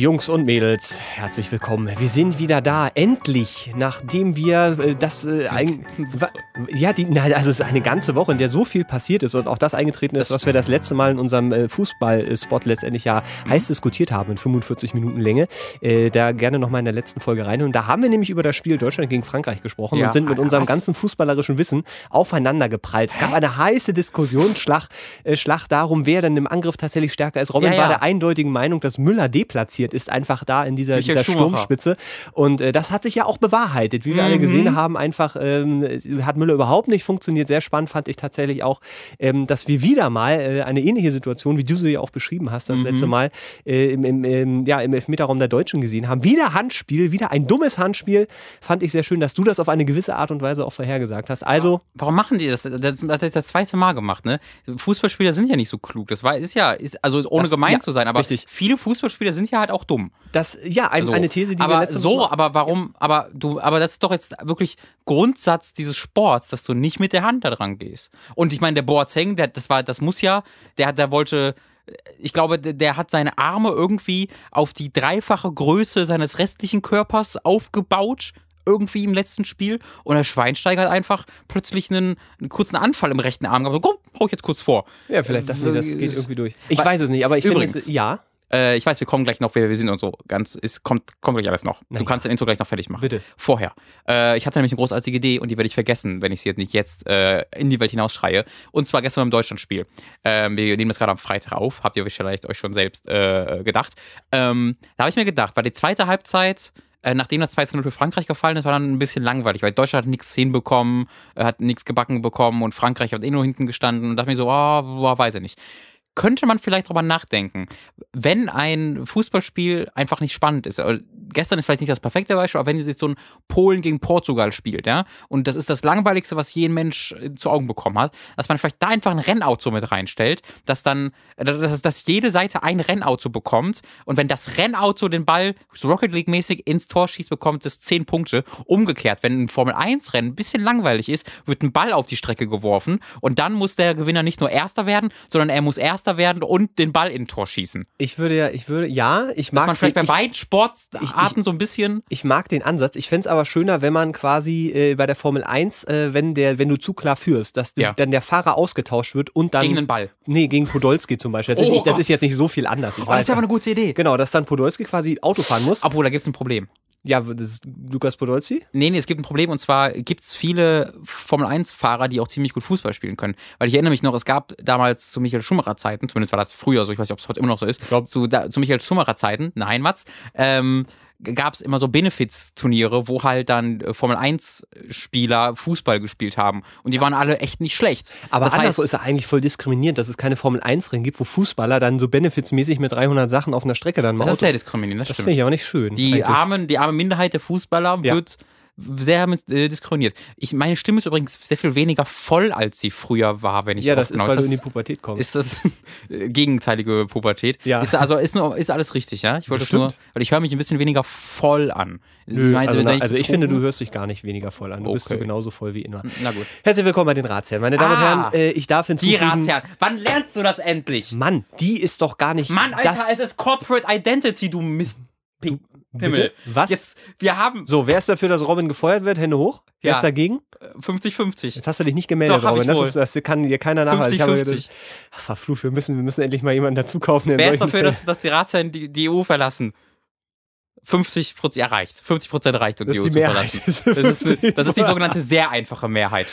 Jungs und Mädels, herzlich willkommen. Wir sind wieder da, endlich, nachdem wir äh, das äh, ein, ja, die, na, also es ist eine ganze Woche, in der so viel passiert ist und auch das eingetreten ist, was wir das letzte Mal in unserem äh, Fußball-Spot letztendlich ja mhm. heiß diskutiert haben in 45 Minuten Länge. Äh, da gerne nochmal in der letzten Folge rein. Und da haben wir nämlich über das Spiel Deutschland gegen Frankreich gesprochen ja, und sind mit unserem was? ganzen fußballerischen Wissen aufeinander geprallt. Es gab eine heiße Diskussion, Schlag, äh, Schlag darum, wer denn im Angriff tatsächlich stärker ist. Robin ja, ja. war der eindeutigen Meinung, dass Müller deplatziert passiert ist, einfach da in dieser, dieser Sturmspitze. Und äh, das hat sich ja auch bewahrheitet. Wie wir mhm. alle gesehen haben, einfach ähm, hat Müller überhaupt nicht funktioniert. Sehr spannend fand ich tatsächlich auch, ähm, dass wir wieder mal äh, eine ähnliche Situation, wie du sie ja auch beschrieben hast, das mhm. letzte Mal äh, im, im, im, ja, im Elfmeterraum der Deutschen gesehen haben. Wieder Handspiel, wieder ein dummes Handspiel. Fand ich sehr schön, dass du das auf eine gewisse Art und Weise auch vorhergesagt hast. Also. Warum machen die das? Das, das hat das zweite Mal gemacht, ne? Fußballspieler sind ja nicht so klug. Das war, ist ja, ist, also ohne das, gemein ja, zu sein, aber richtig. viele Fußballspieler sind ja halt auch dumm. Das, ja, ein, so. eine These, die aber wir letztes so, aber warum, aber du, aber das ist doch jetzt wirklich Grundsatz dieses Sports, dass du nicht mit der Hand da dran gehst. Und ich meine, der Boateng, der, das war, das muss ja, der hat, der wollte, ich glaube, der hat seine Arme irgendwie auf die dreifache Größe seines restlichen Körpers aufgebaut irgendwie im letzten Spiel und der Schweinsteiger hat einfach plötzlich einen, einen kurzen Anfall im rechten Arm gehabt. Komm, hau ich jetzt kurz vor. Ja, vielleicht dachte ich, das äh, geht irgendwie durch. Ich weiß es nicht, aber ich finde, ja. Äh, ich weiß, wir kommen gleich noch, wer wir sind und so. Ganz, ist, kommt, kommt gleich alles noch. Nein. Du kannst den Intro gleich noch fertig machen. Bitte. Vorher. Äh, ich hatte nämlich eine großartige Idee und die werde ich vergessen, wenn ich sie jetzt nicht jetzt äh, in die Welt hinausschreie. Und zwar gestern beim Deutschlandspiel. Ähm, wir nehmen das gerade am Freitag auf. Habt ihr vielleicht euch schon selbst äh, gedacht. Ähm, da habe ich mir gedacht, war die zweite Halbzeit äh, nachdem das 2 0 für Frankreich gefallen ist, war dann ein bisschen langweilig, weil Deutschland hat nichts hinbekommen, äh, hat nichts gebacken bekommen und Frankreich hat eh nur hinten gestanden und dachte mir so, oh, weiß ich nicht könnte man vielleicht drüber nachdenken, wenn ein Fußballspiel einfach nicht spannend ist. Gestern ist vielleicht nicht das perfekte Beispiel, aber wenn ihr jetzt so ein Polen gegen Portugal spielt, ja, und das ist das langweiligste, was jeden Mensch äh, zu Augen bekommen hat, dass man vielleicht da einfach ein Rennauto mit reinstellt, dass dann, äh, dass, dass jede Seite ein Rennauto bekommt und wenn das Rennauto den Ball so Rocket League mäßig ins Tor schießt, bekommt es 10 Punkte. Umgekehrt, wenn ein Formel 1 Rennen ein bisschen langweilig ist, wird ein Ball auf die Strecke geworfen und dann muss der Gewinner nicht nur Erster werden, sondern er muss Erster Erster werden und den Ball in Tor schießen. Ich würde ja, ich würde, ja, ich mag. Dass man vielleicht den, bei beiden Sportarten so ein bisschen. Ich mag den Ansatz. Ich fände es aber schöner, wenn man quasi äh, bei der Formel 1, äh, wenn der, wenn du zu klar führst, dass du, ja. dann der Fahrer ausgetauscht wird und dann. Gegen den Ball. Nee, gegen Podolski zum Beispiel. Das, oh, ist, nicht, das ist, jetzt nicht so viel anders. Ich oh, das ist aber eine gute Idee. Genau, dass dann Podolski quasi Auto fahren muss. Obwohl, da gibt es ein Problem. Ja, das ist Lukas Podolski? Nee, nee, es gibt ein Problem und zwar gibt es viele Formel-1-Fahrer, die auch ziemlich gut Fußball spielen können. Weil ich erinnere mich noch, es gab damals zu Michael Schumacher Zeiten, zumindest war das früher so, ich weiß nicht, ob es heute immer noch so ist, zu, da, zu Michael Schumacher Zeiten, nein, Mats, ähm, gab es immer so Benefits-Turniere, wo halt dann äh, Formel-1-Spieler Fußball gespielt haben. Und die ja. waren alle echt nicht schlecht. Aber das anderswo heißt, ist er eigentlich voll diskriminierend, dass es keine Formel-1-Rennen gibt, wo Fußballer dann so benefitsmäßig mit 300 Sachen auf einer Strecke dann machen. Das ist sehr diskriminierend, das, das finde ich aber nicht schön. Die, armen, die arme Minderheit der Fußballer ja. wird sehr äh, diskriminiert. Ich, meine Stimme ist übrigens sehr viel weniger voll, als sie früher war, wenn ich Ja, das ist, weil du in die Pubertät kommst. Ist das gegenteilige Pubertät? Ja. Ist, also ist, ist alles richtig, ja? Ich wollte das nur, weil ich höre mich ein bisschen weniger voll an. Nö, ich meine, also, na, also ich finde, du hörst dich gar nicht weniger voll an. Du okay. bist so genauso voll wie immer. Na gut. Herzlich willkommen bei den Ratsherren. Meine Damen ah, und Herren, äh, ich darf hinzufügen... Die Ratsherren. Wann lernst du das endlich? Mann, die ist doch gar nicht... Mann, Alter, es ist Corporate Identity, du Mist... Himmel. Was? Jetzt, wir haben. So, wer ist dafür, dass Robin gefeuert wird? Hände hoch. Wer ja. ist dagegen? 50-50. Jetzt hast du dich nicht gemeldet, Doch, Robin. Das, ist, das kann dir keiner nachweisen. 50-50. Verflucht, wir müssen, wir müssen endlich mal jemanden dazu kaufen. Wer ist dafür, dass, dass, die Ratsherren die, die EU verlassen? 50 Prozent erreicht. 50 Prozent reicht, um die, die EU zu verlassen. Das ist, das ist die sogenannte sehr einfache Mehrheit.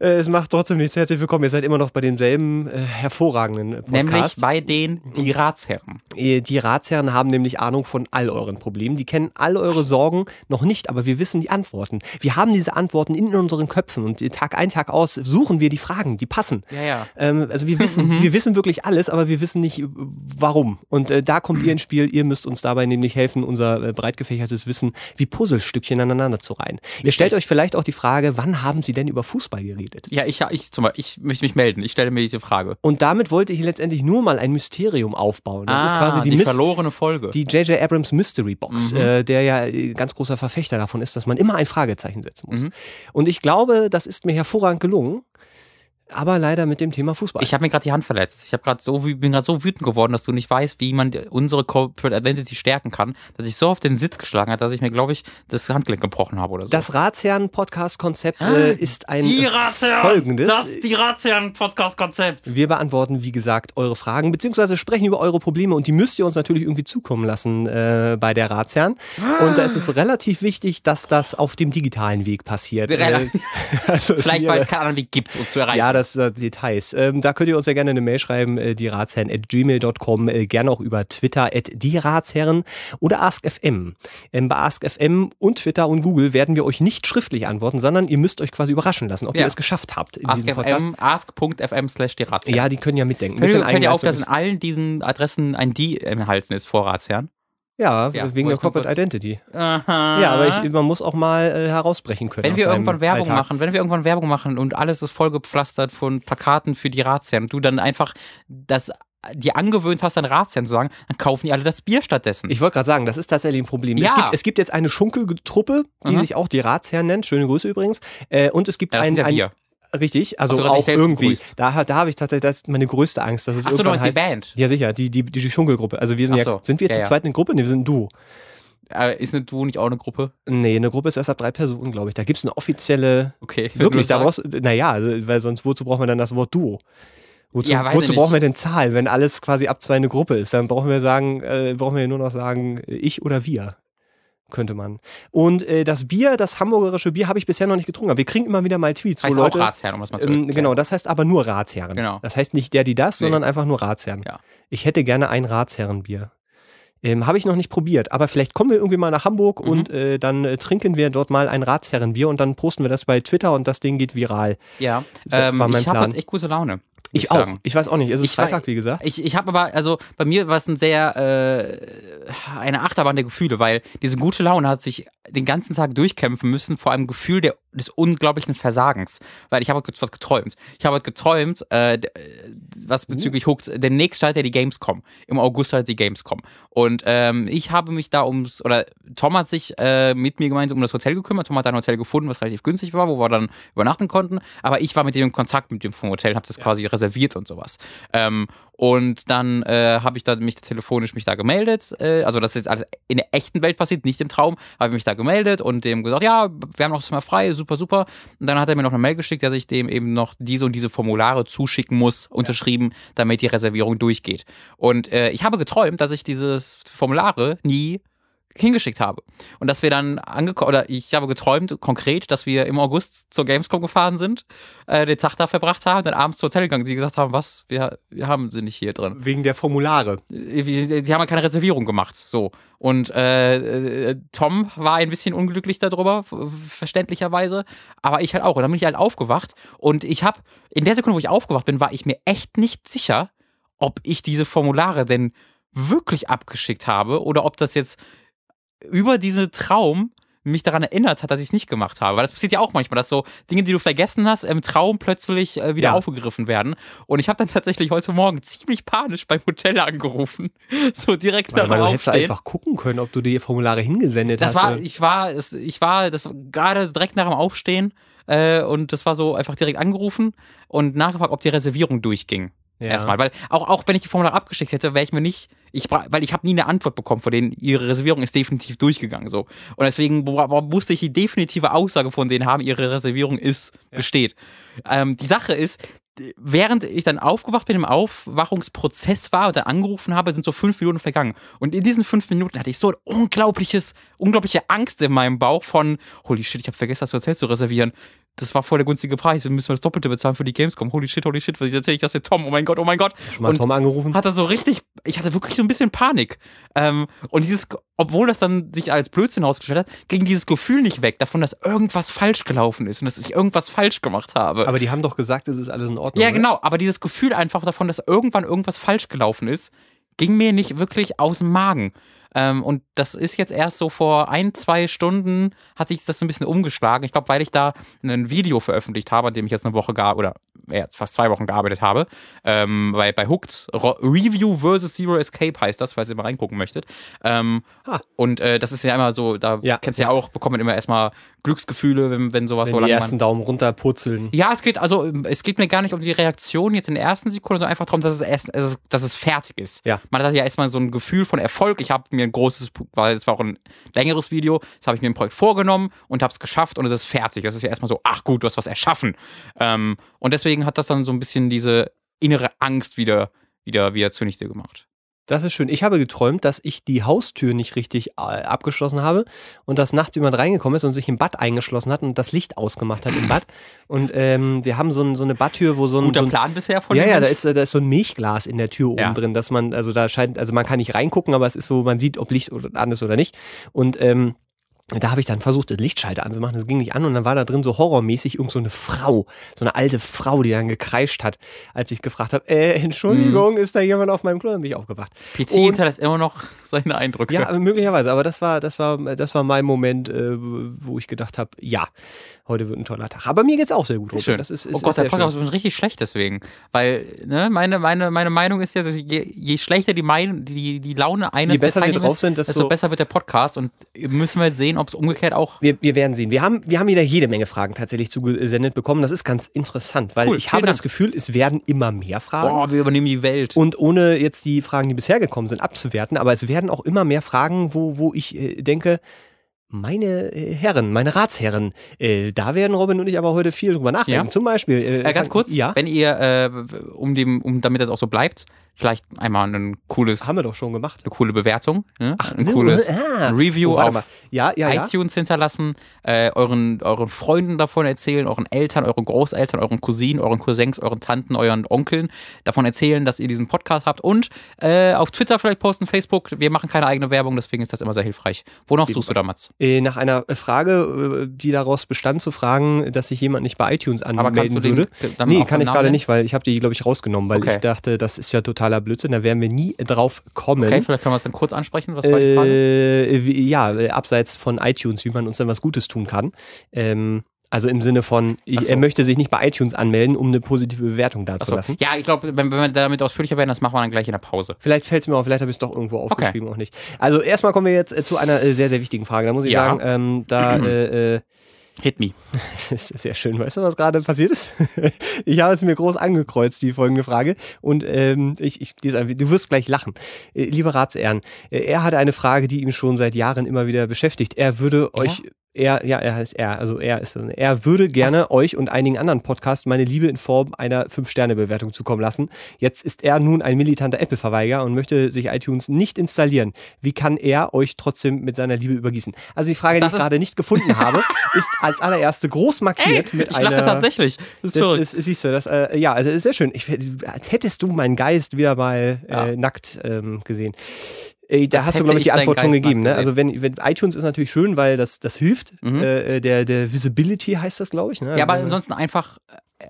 Äh, es macht trotzdem nichts. Herzlich willkommen. Ihr seid immer noch bei demselben äh, hervorragenden Podcast. Nämlich bei den die Ratsherren. Äh, die Ratsherren haben nämlich Ahnung von all euren Problemen. Die kennen all eure Sorgen noch nicht, aber wir wissen die Antworten. Wir haben diese Antworten in unseren Köpfen und Tag ein, Tag aus suchen wir die Fragen, die passen. Ja, ja. Ähm, also wir wissen, wir wissen wirklich alles, aber wir wissen nicht warum. Und äh, da kommt ihr ins Spiel. Ihr müsst uns dabei nämlich helfen, unser äh, breit gefächertes Wissen wie Puzzlestückchen aneinander zu reihen. Ihr stellt euch vielleicht auch die Frage, wann haben Sie denn über Fußball geredet? Geredet. Ja, ich, ich, zum Beispiel, ich möchte mich melden. Ich stelle mir diese Frage. Und damit wollte ich letztendlich nur mal ein Mysterium aufbauen. Das ah, ist quasi die, die verlorene Folge. Die J.J. Abrams Mystery Box, mhm. äh, der ja äh, ganz großer Verfechter davon ist, dass man immer ein Fragezeichen setzen muss. Mhm. Und ich glaube, das ist mir hervorragend gelungen. Aber leider mit dem Thema Fußball. Ich habe mir gerade die Hand verletzt. Ich habe gerade so bin gerade so wütend geworden, dass du nicht weißt, wie man die- unsere Corporate Identity stärken kann, dass ich so auf den Sitz geschlagen hat, dass ich mir, glaube ich, das Handgelenk gebrochen habe oder so. das Ratsherren-Podcast-Konzept äh, ist ein Ratsherren! folgendes. die Ratsherren-Podcast-Konzept! Wir beantworten, wie gesagt, eure Fragen, beziehungsweise sprechen über eure Probleme und die müsst ihr uns natürlich irgendwie zukommen lassen äh, bei der Ratsherren. Und da ist es relativ wichtig, dass das auf dem digitalen Weg passiert. Relativ- Äh, also es Vielleicht, weil es keinen anderen Weg gibt, uns zu erreichen. Ja, das sind Details. Ähm, da könnt ihr uns ja gerne eine Mail schreiben, äh, die Ratsherren at gmail.com, äh, gerne auch über Twitter at die Ratsherren oder AskFM. Ähm, bei AskFM und Twitter und Google werden wir euch nicht schriftlich antworten, sondern ihr müsst euch quasi überraschen lassen, ob Ja. ihr es geschafft habt in diesem Podcast. ask.fm, slash die Ratsherren. Ja, die können ja mitdenken. Könnt ihr, könnt ihr auch, dass in allen diesen Adressen ein Die enthalten ist vor Ratsherren? Ja, Ja, wegen der Corporate Identity. Aha. Ja, aber ich, man muss auch mal äh, herausbrechen können. Wenn wir irgendwann Werbung Alltag. machen, wenn wir irgendwann Werbung machen und alles ist vollgepflastert von Plakaten für die Ratsherren und du dann einfach das dir angewöhnt hast, an Ratsherren zu sagen, dann kaufen die alle das Bier stattdessen. Ich wollte gerade sagen, das ist tatsächlich ein Problem. Es, Ja. gibt, es gibt jetzt eine Schunkeltruppe, die Mhm. sich auch die Ratsherren nennt. Schöne Grüße übrigens. Äh, und es gibt ein, ja ein wir. Richtig, also Ach so, du auch irgendwie. begrüßt. Da, da habe ich tatsächlich, das ist meine größte Angst, dass es Achso, du irgendwann meinst die heißt. Band. Ja, sicher, die, die, die Schunkelgruppe. Also wir sind Ach ja, so, sind wir ja, zu ja. zweit eine Gruppe? Nee, wir sind ein Duo. Äh, ist eine Du nicht auch eine Gruppe? Nee, eine Gruppe ist erst ab drei Personen, glaube ich. Da gibt es eine offizielle, Okay. wirklich, du da das brauchst naja, also, weil sonst, wozu braucht man dann das Wort Duo? Wozu, Ja, wozu brauchen wir denn Zahlen, wenn alles quasi ab zwei eine Gruppe ist? Dann brauchen wir sagen, äh, brauchen wir nur noch sagen, äh, ich oder wir. Könnte man. Und äh, das Bier, das hamburgerische Bier, habe ich bisher noch nicht getrunken. Aber wir kriegen immer wieder mal Tweets, heißt wo auch Leute. Ratsherren, um das mal zu Ähm, genau, das heißt aber nur Ratsherren. Genau. Das heißt nicht der, die das, Nee. sondern einfach nur Ratsherren. Ja. Ich hätte gerne ein Ratsherrenbier. Ähm, Habe ich noch nicht probiert, aber vielleicht kommen wir irgendwie mal nach Hamburg Mhm. und äh, dann äh, trinken wir dort mal ein Ratsherrenbier und dann posten wir das bei Twitter und das Ding geht viral. Ja, Das ähm, war mein ich habe echt gute Laune. Ich, auch. sagen. Ich weiß auch nicht. Es ist Ich war- Freitag, wie gesagt. Ich, ich habe aber, also bei mir war es ein sehr, äh, eine Achterbahn der Gefühle, weil diese gute Laune hat sich den ganzen Tag durchkämpfen müssen vor einem Gefühl der, des unglaublichen Versagens. Weil ich habe heute was geträumt. Ich habe heute geträumt, äh, äh, was bezüglich Hooks, demnächst startet ja die Gamescom. Im August startet die Gamescom. Und ähm, ich habe mich da ums, oder Tom hat sich äh, mit mir gemeinsam um das Hotel gekümmert. Tom hat ein Hotel gefunden, was relativ günstig war, wo wir dann übernachten konnten. Aber ich war mit dem in Kontakt mit dem vom Hotel, habe das quasi reserviert und sowas. Ähm, und dann äh, habe ich da mich telefonisch mich da gemeldet. Äh, also das ist jetzt alles in der echten Welt passiert, nicht im Traum. Habe ich mich da gemeldet und dem gesagt, ja, wir haben noch das mal frei, super, super. Und dann hat er mir noch eine Mail geschickt, dass ich dem eben noch diese und diese Formulare zuschicken muss, unterschrieben, damit die Reservierung durchgeht. Und äh, ich habe geträumt, dass ich dieses Formulare nie hingeschickt habe. Und dass wir dann angekommen, oder ich habe geträumt konkret, dass wir im August zur Gamescom gefahren sind, äh, den Tag da verbracht haben, dann abends zum Hotel gegangen, sie gesagt haben, was, wir, wir haben sie nicht hier drin. Wegen der Formulare. Äh, Sie sie haben ja keine Reservierung gemacht, so. Und äh, äh, Tom war ein bisschen unglücklich darüber, verständlicherweise, aber ich halt auch. Und dann bin ich halt aufgewacht und ich habe, in der Sekunde, wo ich aufgewacht bin, war ich mir echt nicht sicher, ob ich diese Formulare denn wirklich abgeschickt habe oder ob das jetzt über diesen Traum mich daran erinnert hat, dass ich es nicht gemacht habe. Weil das passiert ja auch manchmal, dass so Dinge, die du vergessen hast, im Traum plötzlich äh, wieder Ja. aufgegriffen werden. Und ich habe dann tatsächlich heute Morgen ziemlich panisch beim Hotel angerufen. So direkt Weil nach man dem hättest du Aufstehen. einfach gucken können, ob du die Formulare hingesendet Das hast. war, ich war, ich war, das war gerade direkt nach dem Aufstehen äh, und das war so einfach direkt angerufen und nachgefragt, ob die Reservierung durchging. Ja. Erstmal, weil auch, auch wenn ich die Formulare abgeschickt hätte, wäre ich mir nicht, ich, weil ich habe nie eine Antwort bekommen von denen, ihre Reservierung ist definitiv durchgegangen so. Und deswegen musste ich die definitive Aussage von denen haben, ihre Reservierung ist, besteht. Ähm, die Sache ist, während ich dann aufgewacht bin, im Aufwachungsprozess war und dann angerufen habe, sind so fünf Minuten vergangen. Und in diesen fünf Minuten hatte ich so ein unglaubliches, unglaubliche Angst in meinem Bauch von, holy shit, ich habe vergessen, das Hotel zu reservieren. Das war voll der günstige Preis. Wir müssen wir das Doppelte bezahlen für die Gamescom. Holy shit, holy shit, was erzähle ich das dem Tom? Oh mein Gott, oh mein Gott. Schon mal Und Tom angerufen? hatte so richtig, ich hatte wirklich so ein bisschen Panik. Ähm, und dieses, obwohl das dann sich als Blödsinn ausgestellt hat, ging dieses Gefühl nicht weg davon, dass irgendwas falsch gelaufen ist und dass ich irgendwas falsch gemacht habe. Aber die haben doch gesagt, es ist alles in Ordnung. ja, oder? genau, aber dieses Gefühl einfach davon, dass irgendwann irgendwas falsch gelaufen ist, ging mir nicht wirklich aus dem Magen. Ähm, und das ist jetzt erst so vor ein, zwei Stunden hat sich das so ein bisschen umgeschlagen. Ich glaube, weil ich da ein Video veröffentlicht habe, an dem ich jetzt eine Woche gar oder ja, fast zwei Wochen gearbeitet habe. Ähm, bei, bei Hooked Review versus Zero Escape heißt das, falls ihr mal reingucken möchtet. Ähm, Ah. Und äh, das ist ja immer so, da Ja, kennst du ja, ja. auch, bekommt man immer erstmal Glücksgefühle, wenn, wenn sowas Wenn so die ersten Daumen runter purzeln. Ja, es geht also, es geht mir gar nicht um die Reaktion jetzt in der ersten Sekunde, sondern einfach darum, dass es erst, dass es, dass es fertig ist. Ja. Man hat ja erstmal so ein Gefühl von Erfolg. Ich habe mir ein großes, weil es war auch ein längeres Video, das habe ich mir ein Projekt vorgenommen und habe es geschafft und es ist fertig. Das ist ja erstmal so, ach gut, du hast was erschaffen. Ähm, und deswegen hat das dann so ein bisschen diese innere Angst wieder, wieder, wieder zunichte gemacht. Das ist schön. Ich habe geträumt, dass ich die Haustür nicht richtig äh, abgeschlossen habe und dass nachts jemand reingekommen ist und sich im Bad eingeschlossen hat und das Licht ausgemacht hat im Bad. Und ähm, wir haben so, ein, so eine Badtür, wo so ein. Guter so ein Plan bisher von ja, ja, da ist, da ist so ein Milchglas in der Tür oben Ja. drin, dass man, also da scheint, also man kann nicht reingucken, aber es ist so, man sieht, ob Licht oder- an ist oder nicht. Und ähm, da habe ich dann versucht, das Lichtschalter anzumachen. Das ging nicht an und dann war da drin so horrormäßig irgend so eine Frau, so eine alte Frau, die dann gekreischt hat, als ich gefragt habe, äh, Entschuldigung, Mhm. ist da jemand auf meinem Klo? Dann bin ich aufgewacht. PC Und- hinterlässt immer noch seine Eindrücke. Ja, möglicherweise, aber das war, das war, das war mein Moment, äh, wo ich gedacht habe, ja, heute wird ein toller Tag. Aber mir geht's auch sehr gut, Robert. schön. Das ist, ist, oh Gott, ist der Podcast schön. ist richtig schlecht deswegen. Weil, ne, meine, meine, meine Meinung ist ja, so, je, je schlechter die, mein, die, die Laune eines Je besser der wir drauf ist, sind, desto desto- besser wird der Podcast und müssen wir jetzt sehen, ob es umgekehrt auch. Wir, wir werden sehen. Wir haben, wir haben wieder jede Menge Fragen tatsächlich zugesendet bekommen. Das ist ganz interessant, weil Cool, ich habe das Dank. Gefühl, es werden immer mehr Fragen. Boah, wir übernehmen die Welt. Und ohne jetzt die Fragen, die bisher gekommen sind, abzuwerten, aber es werden auch immer mehr Fragen, wo, wo ich äh, denke, meine äh, Herren, meine Ratsherren, äh, da werden Robin und ich aber heute viel drüber nachdenken. Ja. Zum Beispiel. Äh, Äh, ganz kurz, Ja, wenn ihr, äh, um dem, um damit das auch so bleibt, vielleicht einmal ein cooles, haben wir doch schon gemacht. eine coole Bewertung, ne? Ach, ein cooles ah. Review Oh, auf. Ja, ja, ja. iTunes hinterlassen, äh, euren, euren Freunden davon erzählen, euren Eltern, euren Großeltern, euren Cousinen, euren Cousins, euren Tanten, euren Onkeln davon erzählen, dass ihr diesen Podcast habt und äh, auf Twitter vielleicht posten, Facebook. Wir machen keine eigene Werbung, deswegen ist das immer sehr hilfreich. Wonach suchst du da, Mats? Äh, nach einer Frage, äh, die daraus bestand, zu fragen, dass sich jemand nicht bei iTunes Aber kannst anmelden du den würde. dann Nee, kann ich gerade nicht, weil ich habe die, glaube ich, rausgenommen, weil Okay. ich dachte, das ist ja totaler Blödsinn, da werden wir nie drauf kommen. Okay, vielleicht können wir es dann kurz ansprechen. Was war die Frage? Äh, wie, ja, abseits von iTunes, wie man uns dann was Gutes tun kann. Ähm, also im Sinne von, so. er möchte sich nicht bei iTunes anmelden, um eine positive Bewertung dazulassen. Ja, ich glaube, wenn, wenn wir damit ausführlicher werden, das machen wir dann gleich in der Pause. Vielleicht fällt es mir auf, vielleicht habe ich es doch irgendwo aufgeschrieben, auch nicht. Also erstmal kommen wir jetzt äh, zu einer äh, sehr, sehr wichtigen Frage. Da muss ich Ja. sagen, ähm, da äh, äh, Hit me. Das ist sehr schön. Weißt du, was gerade passiert ist? Ich habe es mir groß angekreuzt, die folgende Frage. Und ähm, ich, ich lese einfach, du wirst gleich lachen. Äh, lieber Ratsehren, äh, er hat eine Frage, die ihm schon seit Jahren immer wieder beschäftigt. Er würde Er? euch. Er, ja, er heißt er, also er ist, er würde gerne euch und einigen anderen Podcasts meine Liebe in Form einer 5-Sterne-Bewertung zukommen lassen. Jetzt ist er nun ein militanter Apple-Verweiger und möchte sich iTunes nicht installieren. Wie kann er euch trotzdem mit seiner Liebe übergießen? Also die Frage, die Das ich ist- gerade nicht gefunden habe, ist als allererste groß markiert mit ich einer. lache tatsächlich. Das ist Das ist, siehst du, das, äh, ja, also ist sehr schön. Ich, als hättest du meinen Geist wieder mal äh, Ja. nackt ähm, gesehen. Äh, da Als hast du, glaube ich, die Antwort schon gegeben. Ne? Also wenn, wenn iTunes ist natürlich schön, weil das, das hilft. Mhm. Äh, der, der Visibility heißt das, glaube ich. Ne? Ja, aber ansonsten einfach äh,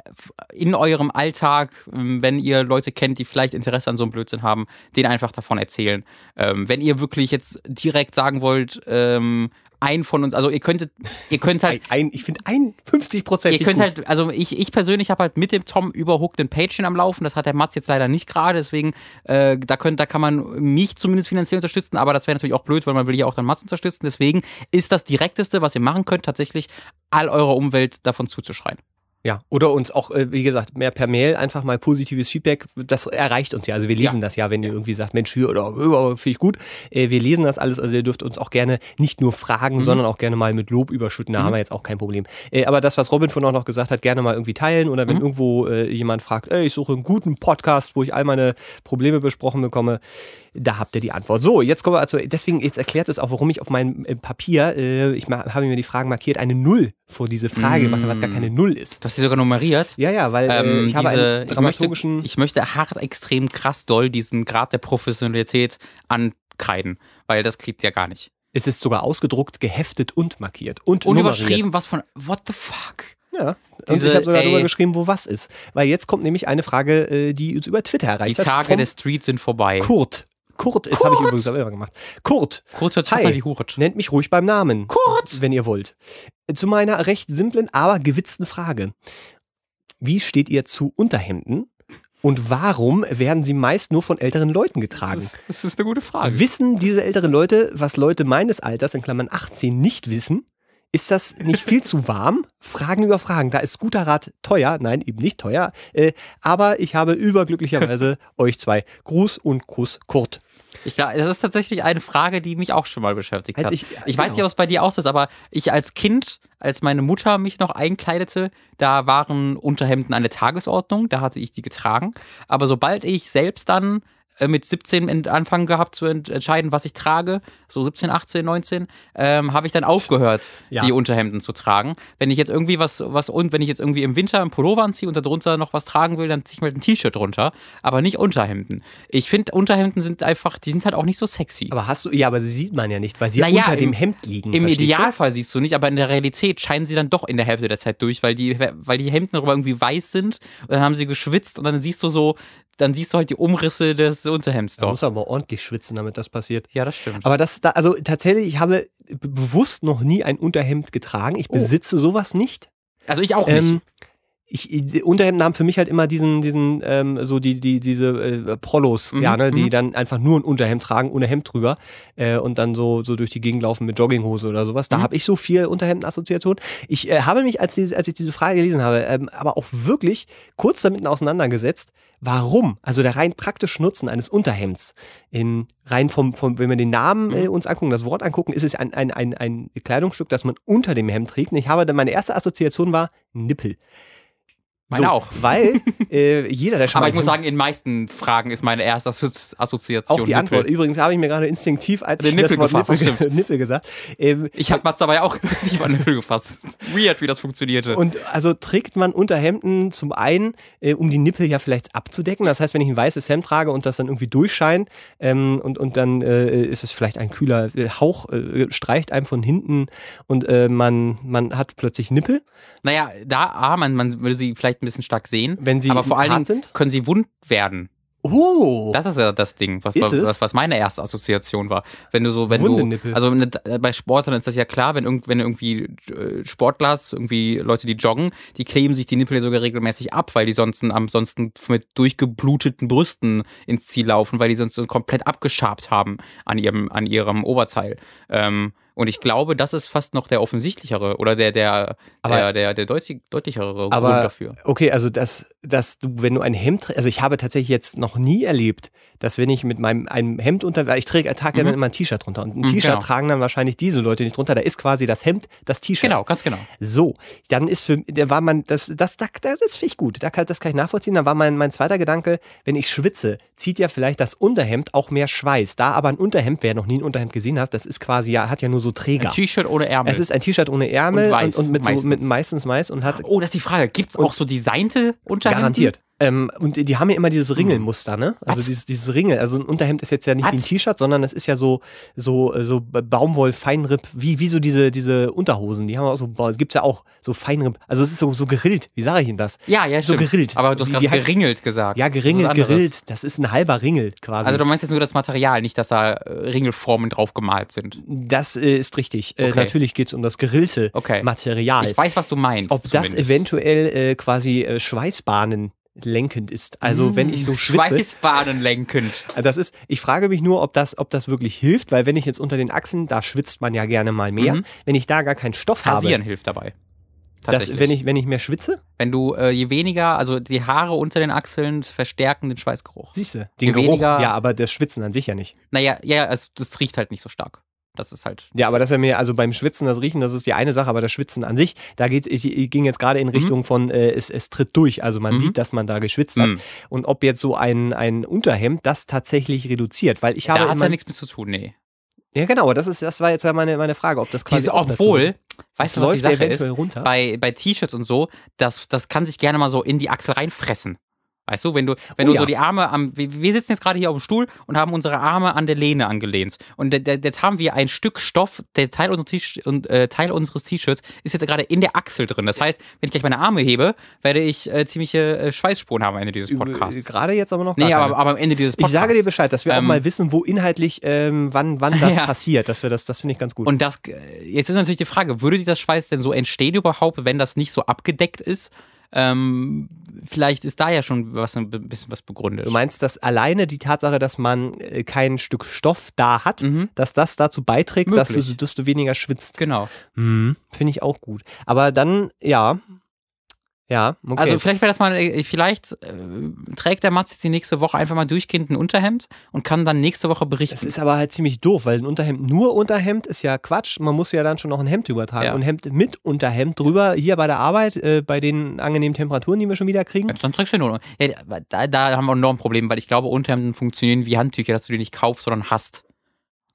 in eurem Alltag, ähm, wenn ihr Leute kennt, die vielleicht Interesse an so einem Blödsinn haben, denen einfach davon erzählen. Ähm, wenn ihr wirklich jetzt direkt sagen wollt, ähm, ein von uns, also ihr könntet, ihr könnt halt ein, ein, ich finde 51 Prozent. Ihr könnt halt, also ich, ich persönlich habe halt mit dem Tom über Hook den Patreon am Laufen. Das hat der Mats jetzt leider nicht gerade, deswegen äh, da könnt, da kann man mich zumindest finanziell unterstützen, aber das wäre natürlich auch blöd, weil man will ja auch dann Mats unterstützen. Deswegen ist das direkteste, was ihr machen könnt, tatsächlich all eurer Umwelt davon zuzuschreien. Ja, oder uns auch, äh, wie gesagt, mehr per Mail einfach mal positives Feedback. Das erreicht uns ja. Also wir lesen Ja. das ja, wenn ihr irgendwie sagt, Mensch, hier oder äh, finde ich gut. Äh, wir lesen das alles. Also ihr dürft uns auch gerne nicht nur fragen, Mhm. sondern auch gerne mal mit Lob überschütten. Da Mhm. haben wir jetzt auch kein Problem. Äh, aber das, was Robin von auch noch gesagt hat, gerne mal irgendwie teilen. Oder wenn Mhm. irgendwo jemand fragt, ey, ich suche einen guten Podcast, wo ich all meine Probleme besprochen bekomme, da habt ihr die Antwort. So, jetzt kommen wir also, deswegen, jetzt erklärt es auch, warum ich auf meinem äh, Papier, äh, ich habe mir die Fragen markiert, eine Null vor diese Frage gemacht habe, weil es gar Mm. keine Null ist. Du hast sie sogar nummeriert. Ja, ja, weil äh, Ähm, ich habe diese, einen ich, möchte, dramaturgischen. ich möchte hart extrem krass doll diesen Grad der Professionalität ankreiden, weil das kriegt ihr gar nicht. es ist sogar ausgedruckt, geheftet und markiert. Und, Und nummeriert. überschrieben, was von, what the fuck? Ja. Und Diese, ich habe sogar ey. drüber geschrieben, wo was ist. Weil jetzt kommt nämlich eine Frage, äh, die uns über Twitter Die erreicht hat. Tage vom der Street sind vorbei. Kurt. Kurt, das habe ich übrigens selber gemacht. Kurt, Kurz hört Hi. wie Huret. nennt mich ruhig beim Namen. Kurt! Wenn ihr wollt. Zu meiner recht simplen, aber gewitzten Frage. Wie steht ihr zu Unterhemden? Und warum werden sie meist nur von älteren Leuten getragen? Das ist, das ist eine gute Frage. Wissen diese älteren Leute, was Leute meines Alters, in Klammern 18, nicht wissen? Ist das nicht viel zu warm? Fragen über Fragen. Da ist guter Rat teuer. Nein, eben nicht teuer. Äh, aber ich habe überglücklicherweise euch zwei. Gruß und Kuss, Kurt. Ich glaube, das ist tatsächlich eine Frage, die mich auch schon mal beschäftigt Als hat. ich- Ich, genau. weiß nicht, ob es bei dir auch so ist, aber ich als Kind, als meine Mutter mich noch einkleidete, da waren Unterhemden eine Tagesordnung, da hatte ich die getragen. Aber sobald ich selbst dann mit 17 ent- anfangen gehabt zu ent entscheiden, was ich trage, so 17, 18, 19, ähm, habe ich dann aufgehört, Ja. die Unterhemden zu tragen. Wenn ich jetzt irgendwie was, was und wenn ich jetzt irgendwie im Winter einen Pullover anziehe und darunter noch was tragen will, dann ziehe ich mir halt ein T-Shirt drunter, aber nicht Unterhemden. Ich finde, Unterhemden sind einfach, die sind halt auch nicht so sexy. Aber hast du, ja, aber sie sieht man ja nicht, weil sie Naja, unter dem im- Hemd liegen. Im verstehst du? Idealfall siehst du nicht, aber in der Realität scheinen sie dann doch in der Hälfte der Zeit durch, weil die, weil die Hemden darüber irgendwie weiß sind und dann haben sie geschwitzt und dann siehst du so, dann siehst du halt die Umrisse des Unterhemds Da doch. muss aber ordentlich schwitzen, damit das passiert. Ja, das stimmt. Aber das, da, also tatsächlich, ich habe bewusst noch nie ein Unterhemd getragen. Ich Oh. besitze sowas nicht. Also ich auch nicht. Ähm, ich, die Unterhemden haben für mich halt immer diesen, diesen, ähm, so die, die, diese äh, Polos, Mhm, ja, ne, die mhm. dann einfach nur ein Unterhemd tragen, ohne Hemd drüber äh, und dann so, so durch die Gegend laufen mit Jogginghose oder sowas. Da Mhm. habe ich so viel Unterhemden-Assoziation. Ich äh, habe mich, als, diese, als ich diese Frage gelesen habe, ähm, aber auch wirklich kurz damit auseinandergesetzt, warum, also der rein praktische Nutzen eines Unterhemds, in rein vom, vom wenn wir den Namen äh, uns angucken, das Wort angucken, ist es ein, ein, ein, ein Kleidungsstück, das man unter dem Hemd trägt. Und ich habe dann, meine erste Assoziation war Nippel. Meine auch. Weil äh, jeder, der schon Aber ich muss sagen, in meisten Fragen ist meine erste Assozi- Assoziation. auch die Nippel. Antwort. Übrigens habe ich mir gerade instinktiv, als Den ich Nippel das gefasst, Nippel, das Nippel gesagt, ähm, Ich habe Mats dabei auch nicht mal Nippel gefasst. Weird, wie das funktionierte. Und also trägt man Unterhemden zum einen, äh, um die Nippel ja vielleicht abzudecken. Das heißt, wenn ich ein weißes Hemd trage und das dann irgendwie durchscheint ähm, und, und dann äh, ist es vielleicht ein kühler äh, Hauch, äh, streicht einem von hinten und äh, man, man hat plötzlich Nippel. naja, da, ah, man, man würde sie vielleicht ein bisschen stark sehen. Wenn sie aber vor allen hart Dingen sind? können sie wund werden. Oh! Das ist ja das Ding, was, was, was meine erste Assoziation war. Wenn du so, wenn du, also ne, bei Sportlern ist das ja klar, wenn, irgend, wenn irgendwie äh, Sportler hast, irgendwie Leute, die joggen, die kleben sich die Nippel sogar regelmäßig ab, weil die sonst ansonsten mit durchgebluteten Brüsten ins Ziel laufen, weil die sonst so komplett abgeschabt haben an ihrem, an ihrem Oberteil. Ähm, und ich glaube, das ist fast noch der offensichtlichere oder der, der, Aber- der, der, der deutlich, deutlichere Grund Aber dafür. okay, also dass, dass du, wenn du ein Hemd trägst, also ich habe tatsächlich jetzt noch nie erlebt, dass wenn ich mit meinem einem Hemd unter, ich trage ja Mhm. dann immer ein T-Shirt drunter und ein Mhm, T-Shirt genau. tragen dann wahrscheinlich diese Leute nicht drunter. Da ist quasi das Hemd, das T-Shirt. Genau, ganz genau. So, dann ist für, der war man, das, das, das, das finde ich gut. Da kann, das kann ich nachvollziehen. Dann war mein, mein zweiter Gedanke, wenn ich schwitze, zieht ja vielleicht das Unterhemd auch mehr Schweiß. Da aber ein Unterhemd, wer noch nie ein Unterhemd gesehen hat, das ist quasi, ja, hat ja nur so Träger. Ein T-Shirt ohne Ärmel. Es ist ein T-Shirt ohne Ärmel Und und, weiß, und, mit, so, meistens. mit meistens Mais und hat Oh, das ist die Frage. Gibt es auch so designte Unterhemden? garantiert. Ähm, und die haben ja immer dieses Ringelmuster, ne? Also Was? dieses, dieses Ringel. Also ein Unterhemd ist jetzt ja nicht wie ein Was? T-Shirt, sondern es ist ja so, so, äh, so Baumwoll, Feinripp, wie, wie so diese, diese Unterhosen. Die haben auch so, gibt's ja auch so Feinripp. Also es ist so, so gerillt. Wie sage ich Ihnen das? Ja, ja, So stimmt. gerillt. Aber du hast Wie- gerade wie heißt- geringelt gesagt. Ja, Das geringelt, was gerillt. Das ist ein halber Ringel quasi. Also du meinst jetzt nur das Material, nicht, dass da äh, Ringelformen drauf gemalt sind. das äh, ist richtig. Äh, Okay. Natürlich geht's um das gerillte Okay. Material. Ich weiß, was du meinst. Ob das zumindest. eventuell äh, quasi äh, Schweißbahnen lenkend ist. Also wenn ich so schwitze. Schweißbahnen lenkend. Das ist, ich frage mich nur, ob das, ob das wirklich hilft, weil wenn ich jetzt unter den Achseln, da schwitzt man ja gerne mal mehr. Mhm. Wenn ich da gar keinen Stoff Rasieren habe, hilft dabei. das, Tatsächlich. wenn ich, wenn ich mehr schwitze, Wenn du äh, je weniger, also die Haare unter den Achseln verstärken den Schweißgeruch. siehst du, Je den Geruch, weniger- ja, aber das Schwitzen an sich ja nicht. Naja, ja, es, das riecht halt nicht so stark. Das ist halt. Ja, aber das wäre mir, also beim Schwitzen, das Riechen, das ist die eine Sache, aber das Schwitzen an sich, da geht's, ich, ich ging jetzt gerade in Richtung von, äh, es, es tritt durch, also man Mhm. sieht, dass man da geschwitzt hat. Mhm. Und ob jetzt so ein, ein Unterhemd das tatsächlich reduziert, weil ich habe. Da hat ja nichts mit zu tun, nee. ja, genau, das, ist, das war jetzt ja meine, meine Frage, ob das quasi. Diese, obwohl, weißt du, was die Sache ist? runter. Bei, bei T-Shirts und so, das, das kann sich gerne mal so in die Achsel reinfressen. Weißt du, wenn du, wenn Oh du ja. so die Arme am, wir, sitzen jetzt gerade hier auf dem Stuhl und haben unsere Arme an der Lehne angelehnt. Und jetzt haben wir ein Stück Stoff, der Teil unseres äh, Teil unseres T-Shirts ist jetzt gerade in der Achsel drin. Das heißt, wenn ich gleich meine Arme hebe, werde ich äh, ziemliche äh, Schweißspuren haben am Ende dieses Podcasts. Gerade jetzt aber noch Nee, aber, aber am Ende dieses Ich Podcasts. sage dir Bescheid, dass wir auch Ähm, mal wissen, wo inhaltlich, ähm, wann, wann das Ja. passiert. Dass wir das, das finde ich ganz gut. Und das, äh, jetzt ist natürlich die Frage, würde dieser Schweiß denn so entstehen überhaupt, wenn das nicht so abgedeckt ist? Ähm, vielleicht ist da ja schon was, ein bisschen was begründet. Du meinst, dass alleine die Tatsache, dass man äh, kein Stück Stoff da hat, Mhm. dass das dazu beiträgt, dass du, dass du weniger schwitzt? Genau. Mhm. Finde ich auch gut. Aber dann, ja. Ja, okay. Also vielleicht wäre das mal, äh, vielleicht äh, trägt der Mats jetzt die nächste Woche einfach mal durchgehend ein Unterhemd und kann dann nächste Woche das berichten. ist aber halt ziemlich doof, weil ein Unterhemd nur Unterhemd ist ja Quatsch. Man muss ja dann schon noch ein Hemd drüber tragen. Ja. Und Hemd mit Unterhemd drüber, hier bei der Arbeit, äh, bei den angenehmen Temperaturen, die wir schon wieder kriegen. Ja, Dann trägst du nur. Ja, da, da haben wir noch ein Problem, weil ich glaube, Unterhemden funktionieren wie Handtücher, dass du die nicht kaufst, sondern hast.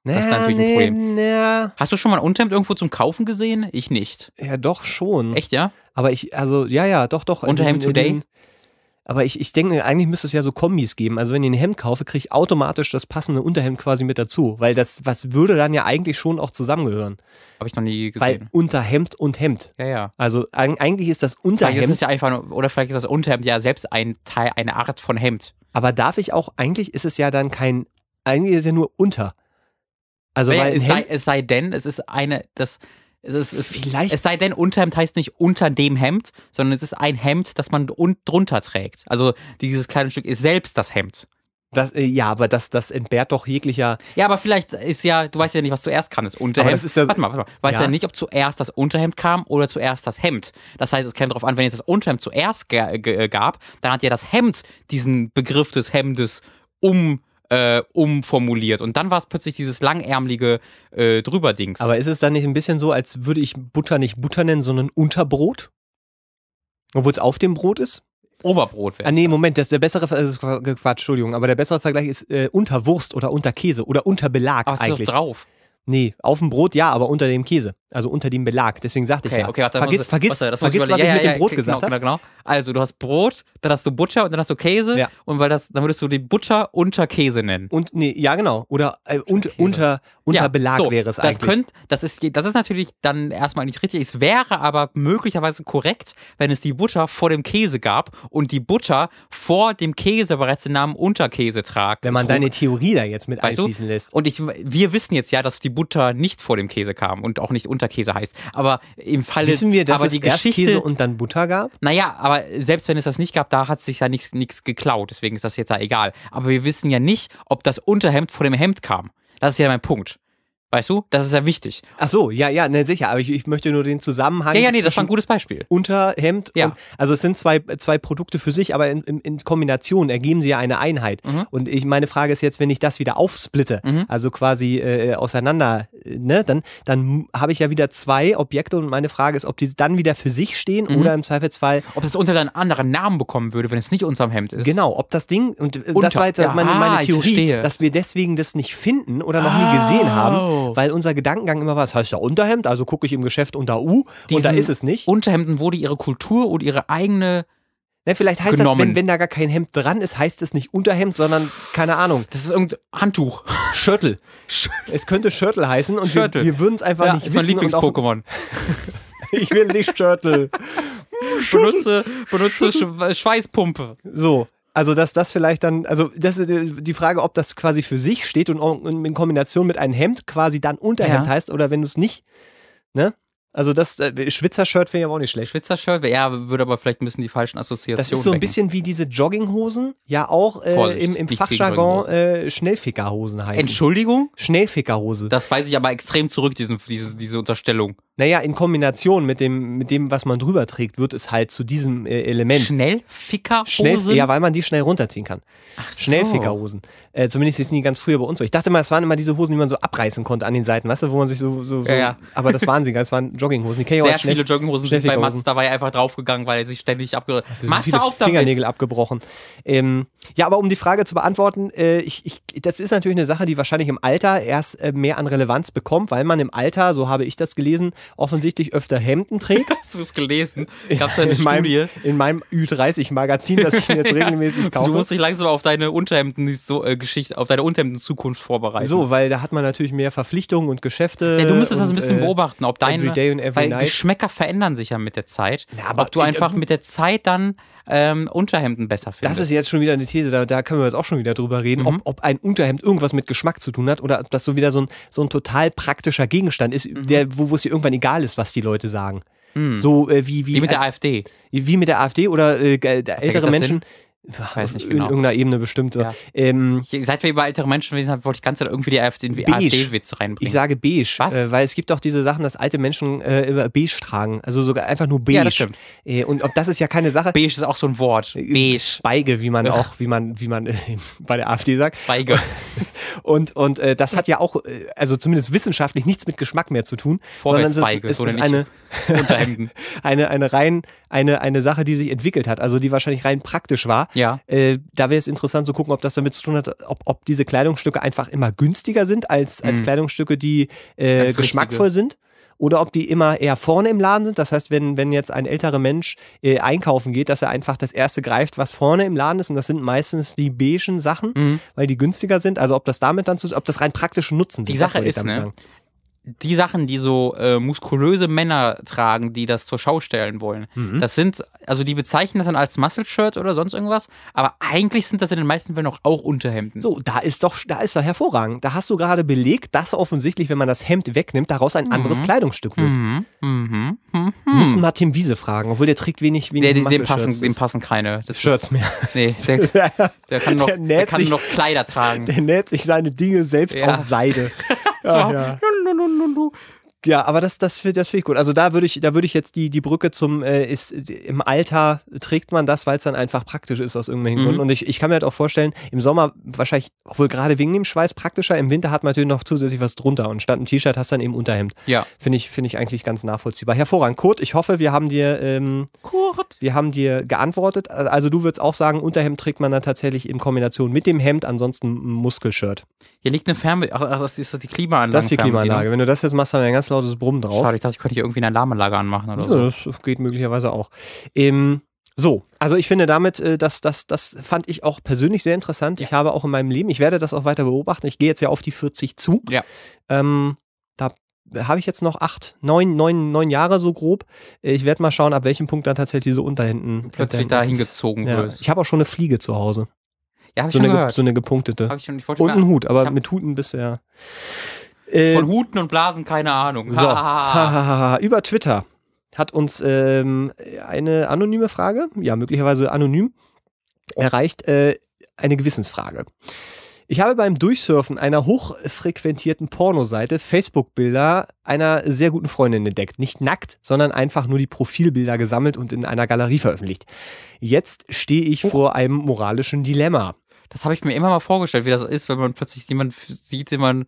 Das ist natürlich ein Problem. Na, Hast du schon mal ein Unterhemd irgendwo zum Kaufen gesehen? Ich nicht. ja, doch schon. Echt, ja? Aber ich, also, ja, ja, doch, doch. Unterhemd diesen- in Today? den- Aber ich, ich denke, eigentlich müsste es ja so Kombis geben. Also wenn ich ein Hemd kaufe, kriege ich automatisch das passende Unterhemd quasi mit dazu. Weil das, was würde dann ja eigentlich schon auch zusammengehören. Habe ich noch nie Weil gesehen. Unterhemd und Hemd. Ja, ja. Also eig- eigentlich ist das Vielleicht ist Unterhemd. es ja einfach nur, oder vielleicht ist das Unterhemd ja selbst ein Teil, eine Art von Hemd. aber darf ich auch, eigentlich ist es ja dann kein, eigentlich ist es ja nur unter. Also weil ein es, sei, es sei denn, es ist eine, das, es, ist, es, Vielleicht- es sei denn, Unterhemd heißt nicht unter dem Hemd, sondern es ist ein Hemd, das man un, drunter trägt. Also dieses kleine Stück ist selbst das Hemd. das, äh, ja, aber das, das entbehrt doch jeglicher, Ja, aber vielleicht ist ja, du weißt ja nicht, was zuerst kam, das Unterhemd. das ist ja- warte mal, warte mal. Weißt ja. Ja. nicht, ob zuerst das Unterhemd kam oder zuerst das Hemd. Das heißt, es käme darauf an, wenn jetzt das Unterhemd zuerst gab, dann hat ja das Hemd diesen Begriff des Hemdes um äh, umformuliert und dann war es plötzlich dieses langärmelige äh, Drüberdings. aber ist es dann nicht ein bisschen so, als würde ich Butter nicht Butter nennen, sondern Unterbrot? Obwohl es auf dem Brot ist? Oberbrot wäre. Ah nee, Moment, das ist der bessere, Ver- Quatsch, Entschuldigung, aber der bessere Vergleich ist äh, unter Wurst oder unter Käse oder unter Belag aber es ist eigentlich. doch drauf. Nee, auf dem Brot ja, aber unter dem Käse, also unter dem Belag. Deswegen sagte Okay, ich ja. okay, warte, vergiss, muss- vergiss, warte, das vergiss was überlegen. ich Ja, mit ja, dem Brot ja, gesagt genau, habe. Genau, genau. Also du hast Brot, dann hast du Butter und dann hast du Käse Ja. und weil das, dann würdest du die Butter unter Käse nennen. Und nee, ja genau. Oder äh, und, unter, unter Ja, Belag so, wäre es das eigentlich. Könnt, das, ist, das ist natürlich dann erstmal nicht richtig. Es wäre aber möglicherweise korrekt, wenn es die Butter vor dem Käse gab und die Butter vor dem Käse bereits den Namen Unterkäse tragt. Wenn man trug. deine Theorie da jetzt mit Weißt einfließen lässt. Und ich, wir wissen jetzt ja, dass die Butter nicht vor dem Käse kam und auch nicht Unterkäse heißt. Aber im Falle, Wissen wir, dass aber es die Geschichte, Käse und dann Butter gab? naja, aber selbst wenn es das nicht gab, da hat sich ja nichts nichts geklaut. Deswegen ist das jetzt ja egal. Aber wir wissen ja nicht, ob das Unterhemd vor dem Hemd kam. Das ist ja mein Punkt. Weißt du? Das ist ja wichtig. Ach so, ja, ja, ne, sicher. Aber ich, ich möchte nur den Zusammenhang Ja, ja, nee, das war ein gutes Beispiel. Unterhemd. Ja. Und, also es sind zwei, zwei Produkte für sich, aber in, in, in Kombination ergeben sie ja eine Einheit. Mhm. Und ich, meine Frage ist jetzt, wenn ich das wieder aufsplitte, Mhm. also quasi äh, auseinander, äh, ne, dann, dann habe ich ja wieder zwei Objekte und meine Frage ist, ob die dann wieder für sich stehen Mhm. oder im Zweifelsfall Ob das unter einen anderen Namen bekommen würde, wenn es nicht unterm Hemd ist. Genau, ob das Ding, und äh, Unter- das war jetzt Ja, meine, ah, meine ich Theorie, dass wir deswegen das nicht finden oder noch nie gesehen Oh. Haben, weil unser Gedankengang immer war, das heißt ja Unterhemd, also gucke ich im Geschäft unter U und da Diesen ist es nicht. Unterhemden wurde ihre Kultur und ihre eigene. Ne, vielleicht heißt das, genommen. wenn, wenn da gar kein Hemd dran ist, heißt es nicht Unterhemd, sondern, keine Ahnung, Das ist irgendein Handtuch. Schürtel. es könnte Schürtel heißen und Schürtel. wir, wir würden es einfach Ja, nicht ist mein wissen. auch- Lieblings-Pokémon. Ich will nicht Schürtel. benutze, benutze Sch Schweißpumpe. So. Also, dass das vielleicht dann, also, das ist die die Frage, ob das quasi für sich steht und in Kombination mit einem Hemd quasi dann Unterhemd Ja. heißt oder wenn du es nicht, ne? Also, das äh, Schwitzer-Shirt wäre ja auch nicht schlecht. Schwitzer-Shirt, ja, würde aber vielleicht ein bisschen die falschen Assoziationen Das ist so ein wecken. bisschen wie diese Jogginghosen, ja auch äh, Vorsicht, im, im Fachjargon äh, Schnellfickerhosen heißen. Entschuldigung? Schnellfickerhose. Das weise ich aber extrem zurück, diesen, diese, diese Unterstellung. Naja, in Kombination mit dem, mit dem, was man drüber trägt, wird es halt zu diesem äh, Element. Schnellfickerhosen? Schnell, ja, weil man die schnell runterziehen kann. Ach so. Schnellfickerhosen. Äh, zumindest ist nie ganz früher bei uns so. Ich dachte mal, es waren immer diese Hosen, die man so abreißen konnte an den Seiten, weißt du, wo man sich so. so, so Ja, ja. Aber das waren sie, gar nicht, es waren Jogginghosen. Die ich auch Sehr viele Jogginghosen sind bei. Mats dabei einfach draufgegangen, weil er sich ständig abge... sind Mats, viele auf damit! Fingernägel abgebrochen. Ähm, ja, aber um die Frage zu beantworten, äh, ich, ich, das ist natürlich eine Sache, die wahrscheinlich im Alter erst äh, mehr an Relevanz bekommt, weil man im Alter, so habe ich das gelesen, offensichtlich öfter Hemden trägt. Hast du es gelesen? Gab es da eine in meinem, Studie? in meinem Ü30-Magazin, das ich mir jetzt regelmäßig kaufe. Du musst dich langsam auf deine Unterhemden so, äh, auf deine Unterhemden-Zukunft vorbereiten. so, weil da hat man natürlich mehr Verpflichtungen und Geschäfte. Ja, du müsstest das ein bisschen äh, beobachten, ob deine, and every weil night. Geschmäcker verändern sich ja mit der Zeit. Ja, aber- ob du äh, einfach äh, mit der Zeit dann ähm, Unterhemden besser findest. Das ist jetzt schon wieder eine These, da, da können wir jetzt auch schon wieder drüber reden, Mhm. ob, ob ein Unterhemd irgendwas mit Geschmack zu tun hat oder ob das so wieder so ein, so ein total praktischer Gegenstand ist, Mhm. der, wo, wo es dir irgendwann egal ist, was die Leute sagen. Hm. So äh, wie, wie, Wie mit der AfD. wie mit der AfD oder äh, ältere Menschen. Weiß nicht in genau. irgendeiner Ebene bestimmt. Ja. Ähm, Ich, seit wir über ältere Menschen gewesen haben, wollte ich ganz irgendwie die Beige. AfD-Witz reinbringen. ich sage beige, Was? Äh, weil es gibt auch diese Sachen, dass alte Menschen äh, immer beige tragen. Also sogar einfach nur beige. Ja, das stimmt. Äh, und ob das ist ja keine Sache. Beige ist auch so ein Wort. Beige. Beige, wie man auch, wie man, wie man äh, bei der AfD sagt. Beige. Und, und äh, das hat ja auch, äh, also zumindest wissenschaftlich nichts mit Geschmack mehr zu tun. sondern es ist, Vorwärtsbeige, es so ist eine, Unterhemden. eine, eine rein, eine, eine Sache, die sich entwickelt hat, also die wahrscheinlich rein praktisch war. Ja. Äh, da wäre es interessant zu gucken, ob das damit zu tun hat, ob, ob diese Kleidungsstücke einfach immer günstiger sind als, als Mhm. Kleidungsstücke, die äh, geschmackvoll richtige. sind. Oder ob die immer eher vorne im Laden sind. Das heißt, wenn, wenn jetzt ein älterer Mensch äh, einkaufen geht, dass er einfach das erste greift, was vorne im Laden ist. Und das sind meistens die beigen Sachen, Mhm. weil die günstiger sind. Also ob das damit dann zu, ob das rein praktische Nutzen sind. Die Sache ist, ne. Die Sachen, die so äh, muskulöse Männer tragen, die das zur Schau stellen wollen, Mhm. das sind, also die bezeichnen das dann als Muscle-Shirt oder sonst irgendwas, aber eigentlich sind das in den meisten Fällen auch, auch Unterhemden. So, da ist doch, da ist doch hervorragend. Da hast du gerade belegt, dass offensichtlich, wenn man das Hemd wegnimmt, daraus ein anderes Kleidungsstück wird. Mhm. Mhm. Mhm. Müssen mal Tim Wiese fragen, obwohl der trägt wenig, wenig Der, dem, passen, dem passen keine. Das Shirts ist, mehr. Nee, der, der kann noch, Der der kann sich- noch Kleider tragen. Der näht sich seine Dinge selbst Ja. aus Seide. So. ja, ja. Honolulu ja, aber das, das, das finde ich gut. Also da würde ich, da würde ich jetzt die, die Brücke zum, äh, ist, im Alter trägt man das, weil es dann einfach praktisch ist aus irgendwelchen Mhm. Gründen. Und ich, ich kann mir halt auch vorstellen, im Sommer wahrscheinlich, obwohl gerade wegen dem Schweiß praktischer, im Winter hat man natürlich noch zusätzlich was drunter und statt ein T-Shirt hast du dann eben Unterhemd. Ja. Finde ich, finde ich eigentlich ganz nachvollziehbar. Hervorragend. Kurt, ich hoffe, wir haben dir, ähm, Kurt. wir haben dir geantwortet. Also du würdest auch sagen, Unterhemd trägt man dann tatsächlich in Kombination mit dem Hemd, ansonsten ein Muskelshirt. Hier liegt eine Fernbe... Ach, ach, das ist das die Klimaanlage. Das ist die Klimaanlage. Wenn du das jetzt machst, haben wir ganz lautes Brummen drauf. Schade, ich dachte, ich könnte hier irgendwie eine Alarmanlage anmachen oder Ja, so. das geht möglicherweise auch. Ähm, so, also ich finde damit, äh, das, das, das fand ich auch persönlich sehr interessant. Ich habe auch in meinem Leben, ich werde das auch weiter beobachten. Ich gehe jetzt ja auf die 40 zu. Ja. Ähm, da habe ich jetzt noch acht, neun, neun, neun Jahre so grob. Äh, Ich werde mal schauen, ab welchem Punkt dann tatsächlich diese Unterhänden Plötzlich dahin gezogen Ja, wirst. ich habe auch schon eine Fliege zu Hause. Ja, hab ich So schon eine, ge- gehört. so eine gepunktete. Hab ich schon, ich Und einen Hut, aber ich mit Huten ja. Äh, Von Huten und Blasen keine Ahnung. So, über Twitter hat uns ähm, eine anonyme Frage, ja möglicherweise anonym, erreicht äh, eine Gewissensfrage. Ich habe beim Durchsurfen einer hochfrequentierten Pornoseite Facebook-Bilder einer sehr guten Freundin entdeckt. Nicht nackt, sondern einfach nur die Profilbilder gesammelt und in einer Galerie veröffentlicht. Jetzt stehe ich vor einem moralischen Dilemma. Das habe ich mir immer mal vorgestellt, wie das ist, wenn man plötzlich jemanden sieht, den man.